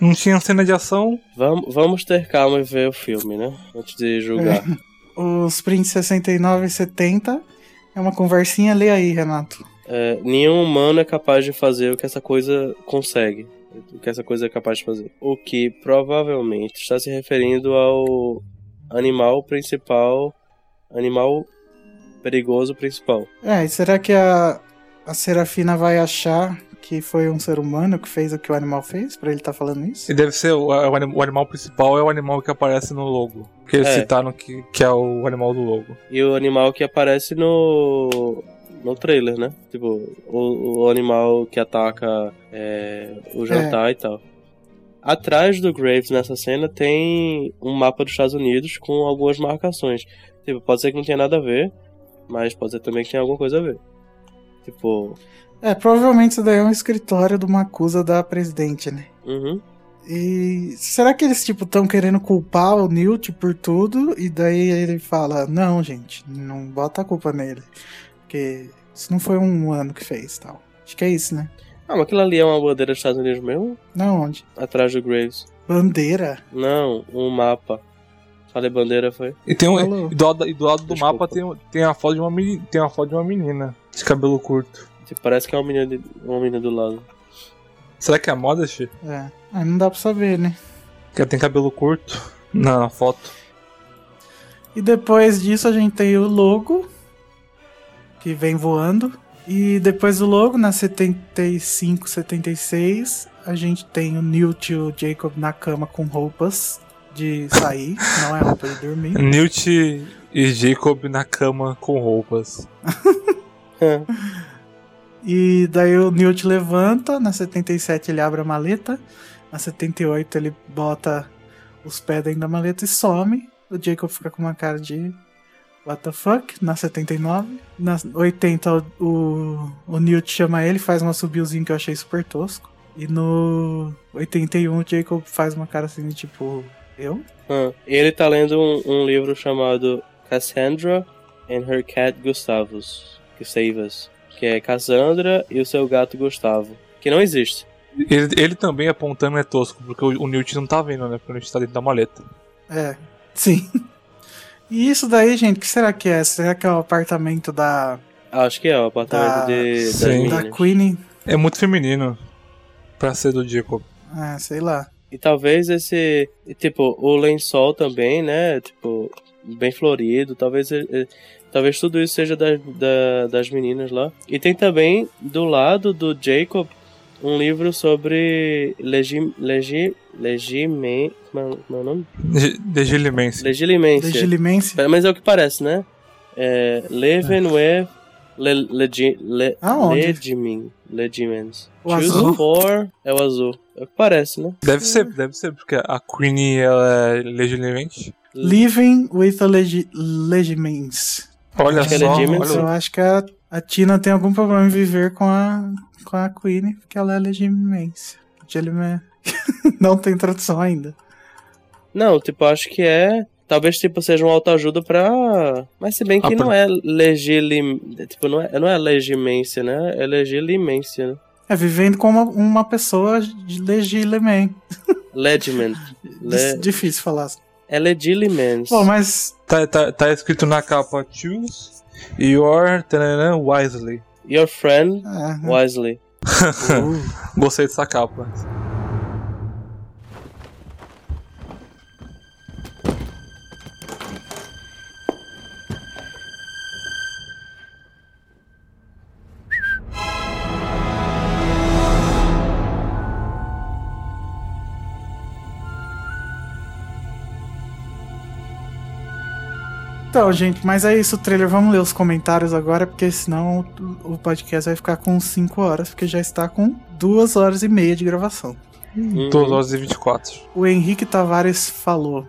Não tinha cena de ação. Vamos, vamos ter calma e ver o filme, né? Antes de julgar. Os prints 69 e 70 é uma conversinha, lê aí, Renato. É, nenhum humano é capaz de fazer o que essa coisa consegue. O que essa coisa é capaz de fazer. O que provavelmente está se referindo ao animal principal. Animal perigoso principal. É, e será que a, a Serafina vai achar que foi um ser humano que fez o que o animal fez? Pra ele tá falando isso? E deve ser o, o o animal principal é o animal que aparece no logo. Que eles É. citaram que, que é o animal do logo. E o animal que aparece no. no trailer, né? Tipo, o, o animal que ataca é, o jantar e tal. Atrás do Graves nessa cena tem um mapa dos Estados Unidos com algumas marcações. Tipo, pode ser que não tenha nada a ver, mas pode ser também que tenha alguma coisa a ver. Tipo, É, provavelmente isso daí é um escritório de uma acusa da presidente, né? uhum. E será que eles, tipo, estão querendo culpar o Newt por tudo? E daí ele fala, não, gente, não bota a culpa nele. Porque isso não foi um humano que fez tal. Acho que é isso, né? Ah, mas aquilo ali é uma bandeira dos Estados Unidos mesmo? Não, onde? Atrás do Graves. Bandeira? Não, um mapa. Falei bandeira, foi? E, tem um, e do, lado- e do lado do Desculpa. mapa tem, tem, a foto de uma menina, tem uma foto de uma menina de cabelo curto. Parece que é uma menina, de- uma menina do lado. Será que é a Modest? É. Ah, não dá pra saber, né? Que ela tem cabelo curto na foto. E depois disso a gente tem o logo, que vem voando. E depois do logo, na 75, 76, a gente tem o Newt e o Jacob na cama com roupas de sair, não é roupa de dormir. Newt e Jacob na cama com roupas. E daí o Newt levanta, na 77 ele abre a maleta, na 78 ele bota os pés dentro da maleta e some. O Jacob fica com uma cara de what the fuck, na 79. Na 80 o, o, o Newt chama ele, faz um assobiozinho que eu achei super tosco. E no 81 o Jacob faz uma cara assim de tipo, eu? Ah, ele tá lendo um, um livro chamado Cassandra and Her Cat Gustavus, que save us, que é Cassandra e o seu gato Gustavo, que não existe. Ele, ele também apontando é tosco, porque o, o Newt não tá vendo, né? Porque o Newt tá dentro da maleta. É, sim. E isso daí, gente, o que será que é? Será que é o apartamento da, Acho que é o apartamento Da- de, da meninas. Queenie? É muito feminino pra ser do Jacob. Ah, sei lá. E talvez esse. Tipo, o lençol também, né? Tipo, bem florido. Talvez. Talvez tudo isso seja da, da- das meninas lá. E tem também, do lado do Jacob, um livro sobre legi, legi, legime, como é- como é o nome? Legilimense. Legilimência. Legilimência. Mas é o que parece, né? É, Leven with le, legi, le, legimens. O Choose azul? for é o azul. É parece, né? Deve ser, deve ser, porque a Queenie ela é legilimente. Living with a legi legimens. Olha é só, legimens. Eu acho que a, a Tina tem algum problema em viver com a, com a Queen, porque ela é legimência. Legime- Não tem tradução ainda. Não, tipo, acho que é. Talvez tipo seja uma autoajuda pra. Mas se bem que Ah, não pra- é legilim. Tipo, não é, não é legimência, né? É legilimência, né? É vivendo com uma, uma pessoa de legilimem. Legiment. Le... Difícil falar. É legilimens. Bom, mas tá, tá, tá escrito na capa Choose your tanana, wisely. Your friend ah, wisely. Gostei dessa capa. Então, gente, mas é isso o trailer. Vamos ler os comentários agora, porque senão o podcast vai ficar com 5 horas, porque já está com 2 horas e meia de gravação. Uhum. 2 horas e 24. O Henrique Tavares falou: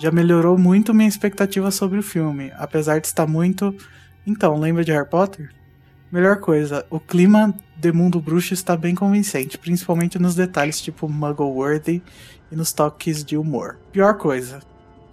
Já melhorou muito minha expectativa sobre o filme, apesar de estar muito. Então, lembra de Harry Potter? Melhor coisa, o clima de mundo bruxo está bem convincente, principalmente nos detalhes tipo Muggle-worthy e nos toques de humor. Pior coisa,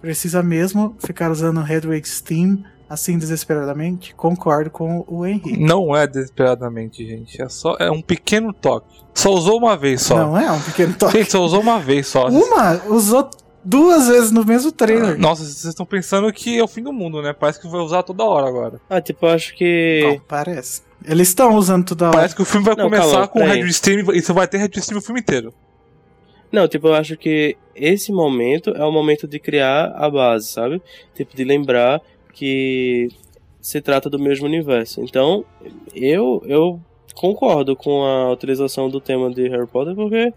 precisa mesmo ficar usando Hedwig's Theme assim desesperadamente? Concordo com o Henrique. Não é desesperadamente, gente. É só é um pequeno toque. Só usou uma vez só. Não é um pequeno toque. Gente, só usou uma vez só. Uma usou duas vezes no mesmo trailer. Nossa, vocês estão pensando que é o fim do mundo, né? Parece que vai usar toda hora agora. Ah, tipo, eu acho que. Não, parece. Eles estão usando toda hora. Parece que o filme vai Não, começar calma, com peraí. Red Stream e você vai ter Red Stream o filme inteiro. Não, tipo, eu acho que esse momento é o momento de criar a base, sabe? Tipo, de lembrar que se trata do mesmo universo. Então, eu, eu concordo com a utilização do tema de Harry Potter, porque.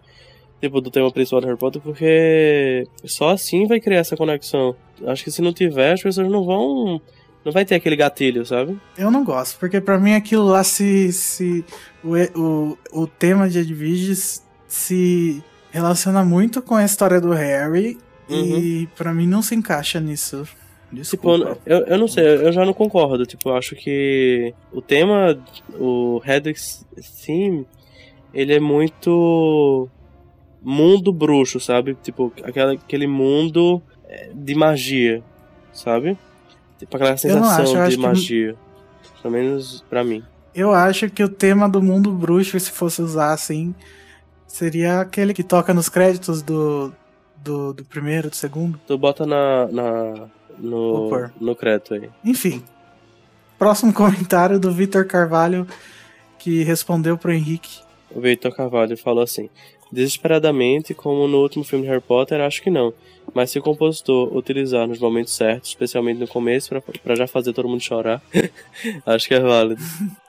Tipo, do tema principal de Harry Potter, porque só assim vai criar essa conexão. Acho que se não tiver, as pessoas não vão. Não vai ter aquele gatilho, sabe? Eu não gosto, porque pra mim aquilo lá se. se o, o, o tema de Edwiges se relaciona muito com a história do Harry e pra mim não se encaixa nisso. Tipo, Desculpa. eu, eu não sei, eu já não concordo. Tipo, eu acho que o tema, o Hedwig's Theme, ele é muito mundo bruxo, sabe? Tipo, aquela, aquele mundo eh, de magia, sabe? Tipo, aquela sensação acho, eu acho de que- magia. Pelo menos pra mim. Eu acho que o tema do mundo bruxo, se fosse usar assim, seria aquele que toca nos créditos do, do, do primeiro, do segundo. Tu bota na, na no, no crédito aí. Enfim. Próximo comentário do Vitor Carvalho, que respondeu pro Henrique. O Victor Carvalho falou assim: Desesperadamente, como no último filme de Harry Potter, acho que não. Mas se o compositor utilizar nos momentos certos, especialmente no começo, pra, pra já fazer todo mundo chorar, acho que é válido.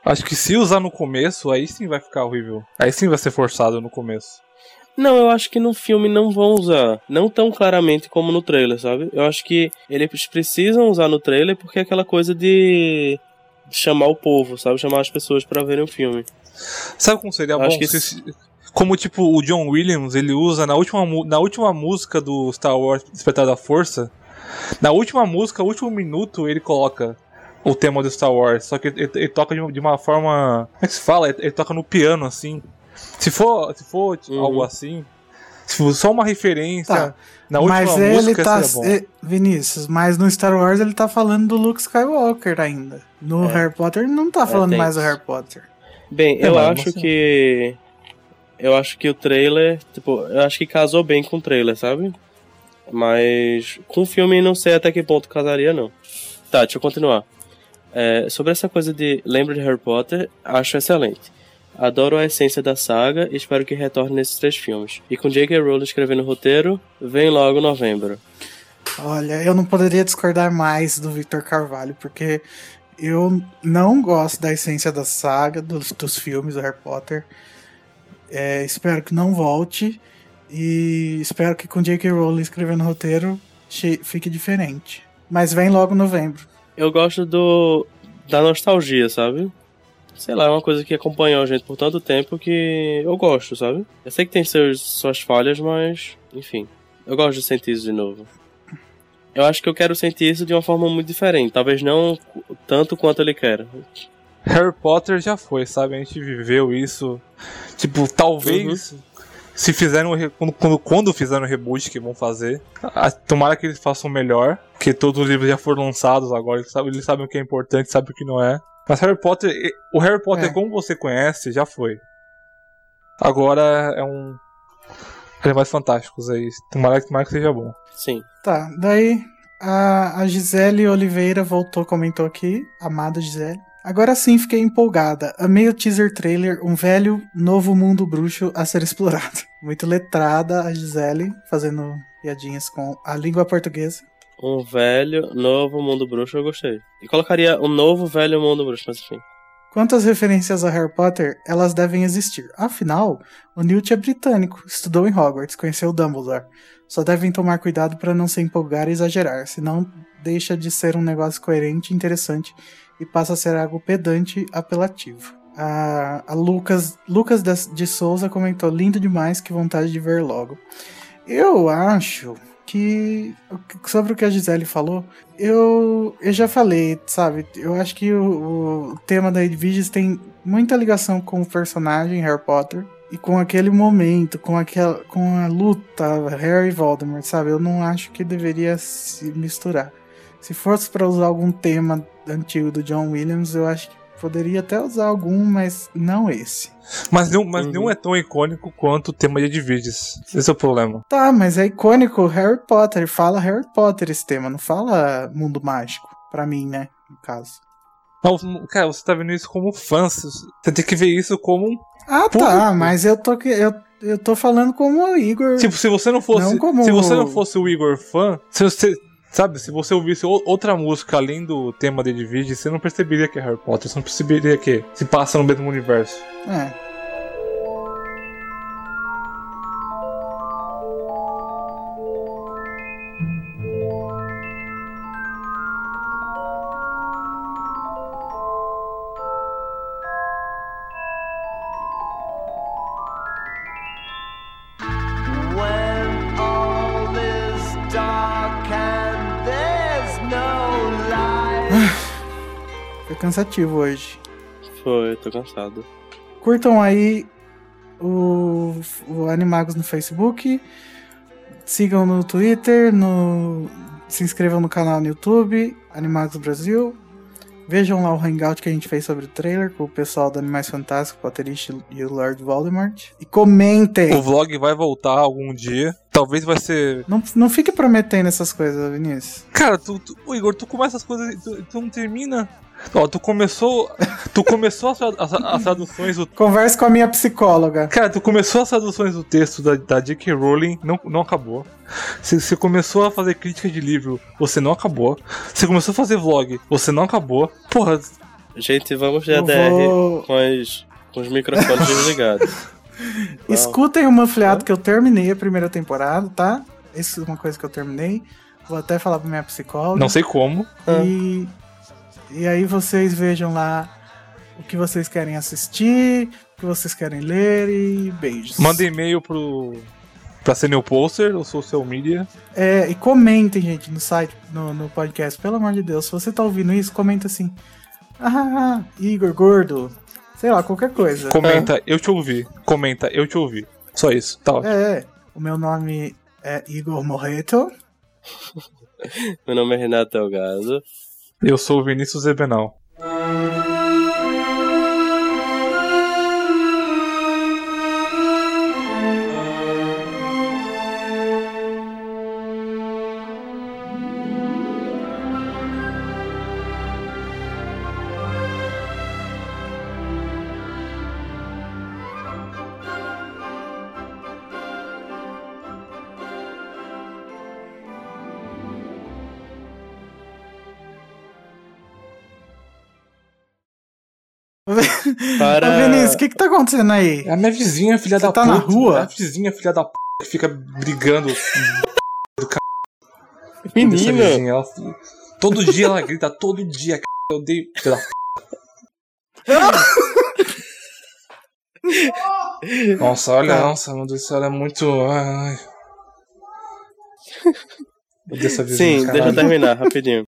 Acho que se usar no começo, aí sim vai ficar horrível. Aí sim vai ser forçado no começo. Não, eu acho que no filme não vão usar. Não tão claramente como no trailer, sabe? Eu acho que eles precisam usar no trailer porque é aquela coisa de chamar o povo, sabe? Chamar as pessoas pra verem o filme. Sabe como seria Eu bom? acho que se- Como tipo o John Williams, ele usa na última, na última música do Star Wars Despertar da Força. Na última música, último minuto, ele coloca o tema do Star Wars. Só que ele, ele toca de uma, de uma forma. Como é que se fala? Ele, ele toca no piano, assim. Se for, se for Uhum. algo assim. Se for só uma referência Tá. na última mas ele música, tá. seria bom. é, Vinícius, mas no Star Wars ele tá falando do Luke Skywalker ainda. No É. Harry Potter ele não tá falando tem mais do. Harry Potter. Bem, É, eu acho que. Eu acho que o trailer, tipo, eu acho que casou bem com o trailer, sabe? Mas com o filme não sei até que ponto casaria, não. Tá, deixa eu continuar. É, sobre essa coisa de lembra de Harry Potter, acho excelente. Adoro a essência da saga e espero que retorne nesses três filmes. E com J.K. Rowling escrevendo o roteiro, vem logo novembro. Olha, eu não poderia discordar mais do Victor Carvalho, porque eu não gosto da essência da saga, dos, dos filmes do Harry Potter. É, espero que não volte. E espero que com J.K. Rowling escrevendo roteiro fique diferente. Mas vem logo novembro. Eu gosto do da nostalgia, sabe? Sei lá, é uma coisa que acompanhou a gente por tanto tempo que eu gosto, sabe? Eu sei que tem seus, suas falhas, mas, enfim. Eu gosto de sentir isso de novo. Eu acho que eu quero sentir isso de uma forma muito diferente. Talvez não tanto quanto ele quer. Harry Potter já foi, sabe? A gente viveu isso. Tipo, talvez. Se fizeram. Quando, quando, quando fizeram o reboot que vão fazer. a- Tomara que eles façam melhor. Porque todos os livros já foram lançados agora. Eles sabem, eles sabem o que é importante, sabem o que não é. Mas Harry Potter. O Harry Potter, É. como você conhece, já foi. Agora é um. Animais Fantásticos aí. Tomara, tomara que seja bom. Sim. Tá, daí a, a Gisele Oliveira voltou, comentou aqui. Amada Gisele. Agora sim fiquei empolgada. Amei o teaser trailer, um velho novo mundo bruxo a ser explorado. Muito letrada a Gisele, fazendo piadinhas com a língua portuguesa. Um velho, novo mundo bruxo, eu gostei. E colocaria um novo, velho mundo bruxo, mas enfim. Quanto às referências a Harry Potter, elas devem existir. Afinal, o Newt é britânico, estudou em Hogwarts, conheceu Dumbledore. Só devem tomar cuidado para não se empolgar e exagerar, senão deixa de ser um negócio coerente e interessante e passa a ser algo pedante apelativo. A, a Lucas, Lucas de, de Souza comentou: lindo demais, que vontade de ver logo. Eu acho que sobre o que a Gisele falou, eu, eu já falei, sabe? Eu acho que o, o tema da Edviges tem muita ligação com o personagem Harry Potter e com aquele momento, com aquela com a luta Harry e Voldemort, sabe? Eu não acho que deveria se misturar. Se fosse para usar algum tema antigo do John Williams, eu acho que poderia até usar algum, mas não esse. Mas, não, mas não é tão icônico quanto o tema de Edviges. Esse é o problema. Tá, mas é icônico Harry Potter. Fala Harry Potter esse tema, não fala mundo mágico. Pra mim, né? No caso. Não, cara, você tá vendo isso como fã. Você tem que ver isso como um. Ah, tá, mas eu tô, que- eu, eu tô falando como o Igor. Tipo, se você não fosse. Não como- Se você não fosse o Igor fã, se você. Sabe, se você ouvisse outra música além do tema de Edviges, você não perceberia que é Harry Potter. Você não perceberia que se passa no mesmo universo. É. cansativo hoje. Foi, tô cansado. Curtam aí o, o Animagos no Facebook. Sigam no Twitter, no, se inscrevam no canal no YouTube, Animagos Brasil. Vejam lá o hangout que a gente fez sobre o trailer com o pessoal do Animais Fantásticos, Potterish e o Lord Voldemort. E comentem! O vlog vai voltar algum dia. Talvez vai ser. Não, não fique prometendo essas coisas, Vinícius. Cara, tu, tu- Igor, tu começa as coisas e tu, tu não termina. Ó, tu começou. Tu começou as, as, as traduções do. Converse com a minha psicóloga. Cara, tu começou as traduções do texto da, da J.K. Rowling, não, não acabou. Você, você começou a fazer crítica de livro, você não acabou. Você começou a fazer vlog, você não acabou. Porra, Gente, vamos de ADR vou- com, as, com os microfones desligados. Escutem o Manfliado que eu terminei a primeira temporada, tá? Isso é uma coisa que eu terminei. Vou até falar pra minha psicóloga. não sei como. E, e aí vocês vejam lá o que vocês querem assistir, o que vocês querem ler e beijos. Manda e-mail pro. pra ser meu poster, ou social media. É, e comentem, gente, no site, no, no podcast, pelo amor de Deus. Se você tá ouvindo isso, comenta assim. Ah, Igor Gordo. Sei lá, qualquer coisa. Comenta, eu te ouvi. Comenta, eu te ouvi. Só isso, tá ótimo. É, o meu nome é Igor Morreto. Meu nome é Renato Delgado. Eu sou o Vinícius Ebenal. Para. Ô, Vinícius, o que que tá acontecendo aí? É a minha vizinha, filha Você da tá puta. na rua? É a vizinha, filha da puta, que fica brigando do c... Menina! vizinha. Ela- todo dia ela grita, todo dia, c... Eu odeio. Filha da p. Nossa, olha, Tá. nossa, meu Deus do céu, ela é muito. Ai. ai. Eu odeio essa vizinha, Sim, deixa eu caralho. terminar rapidinho.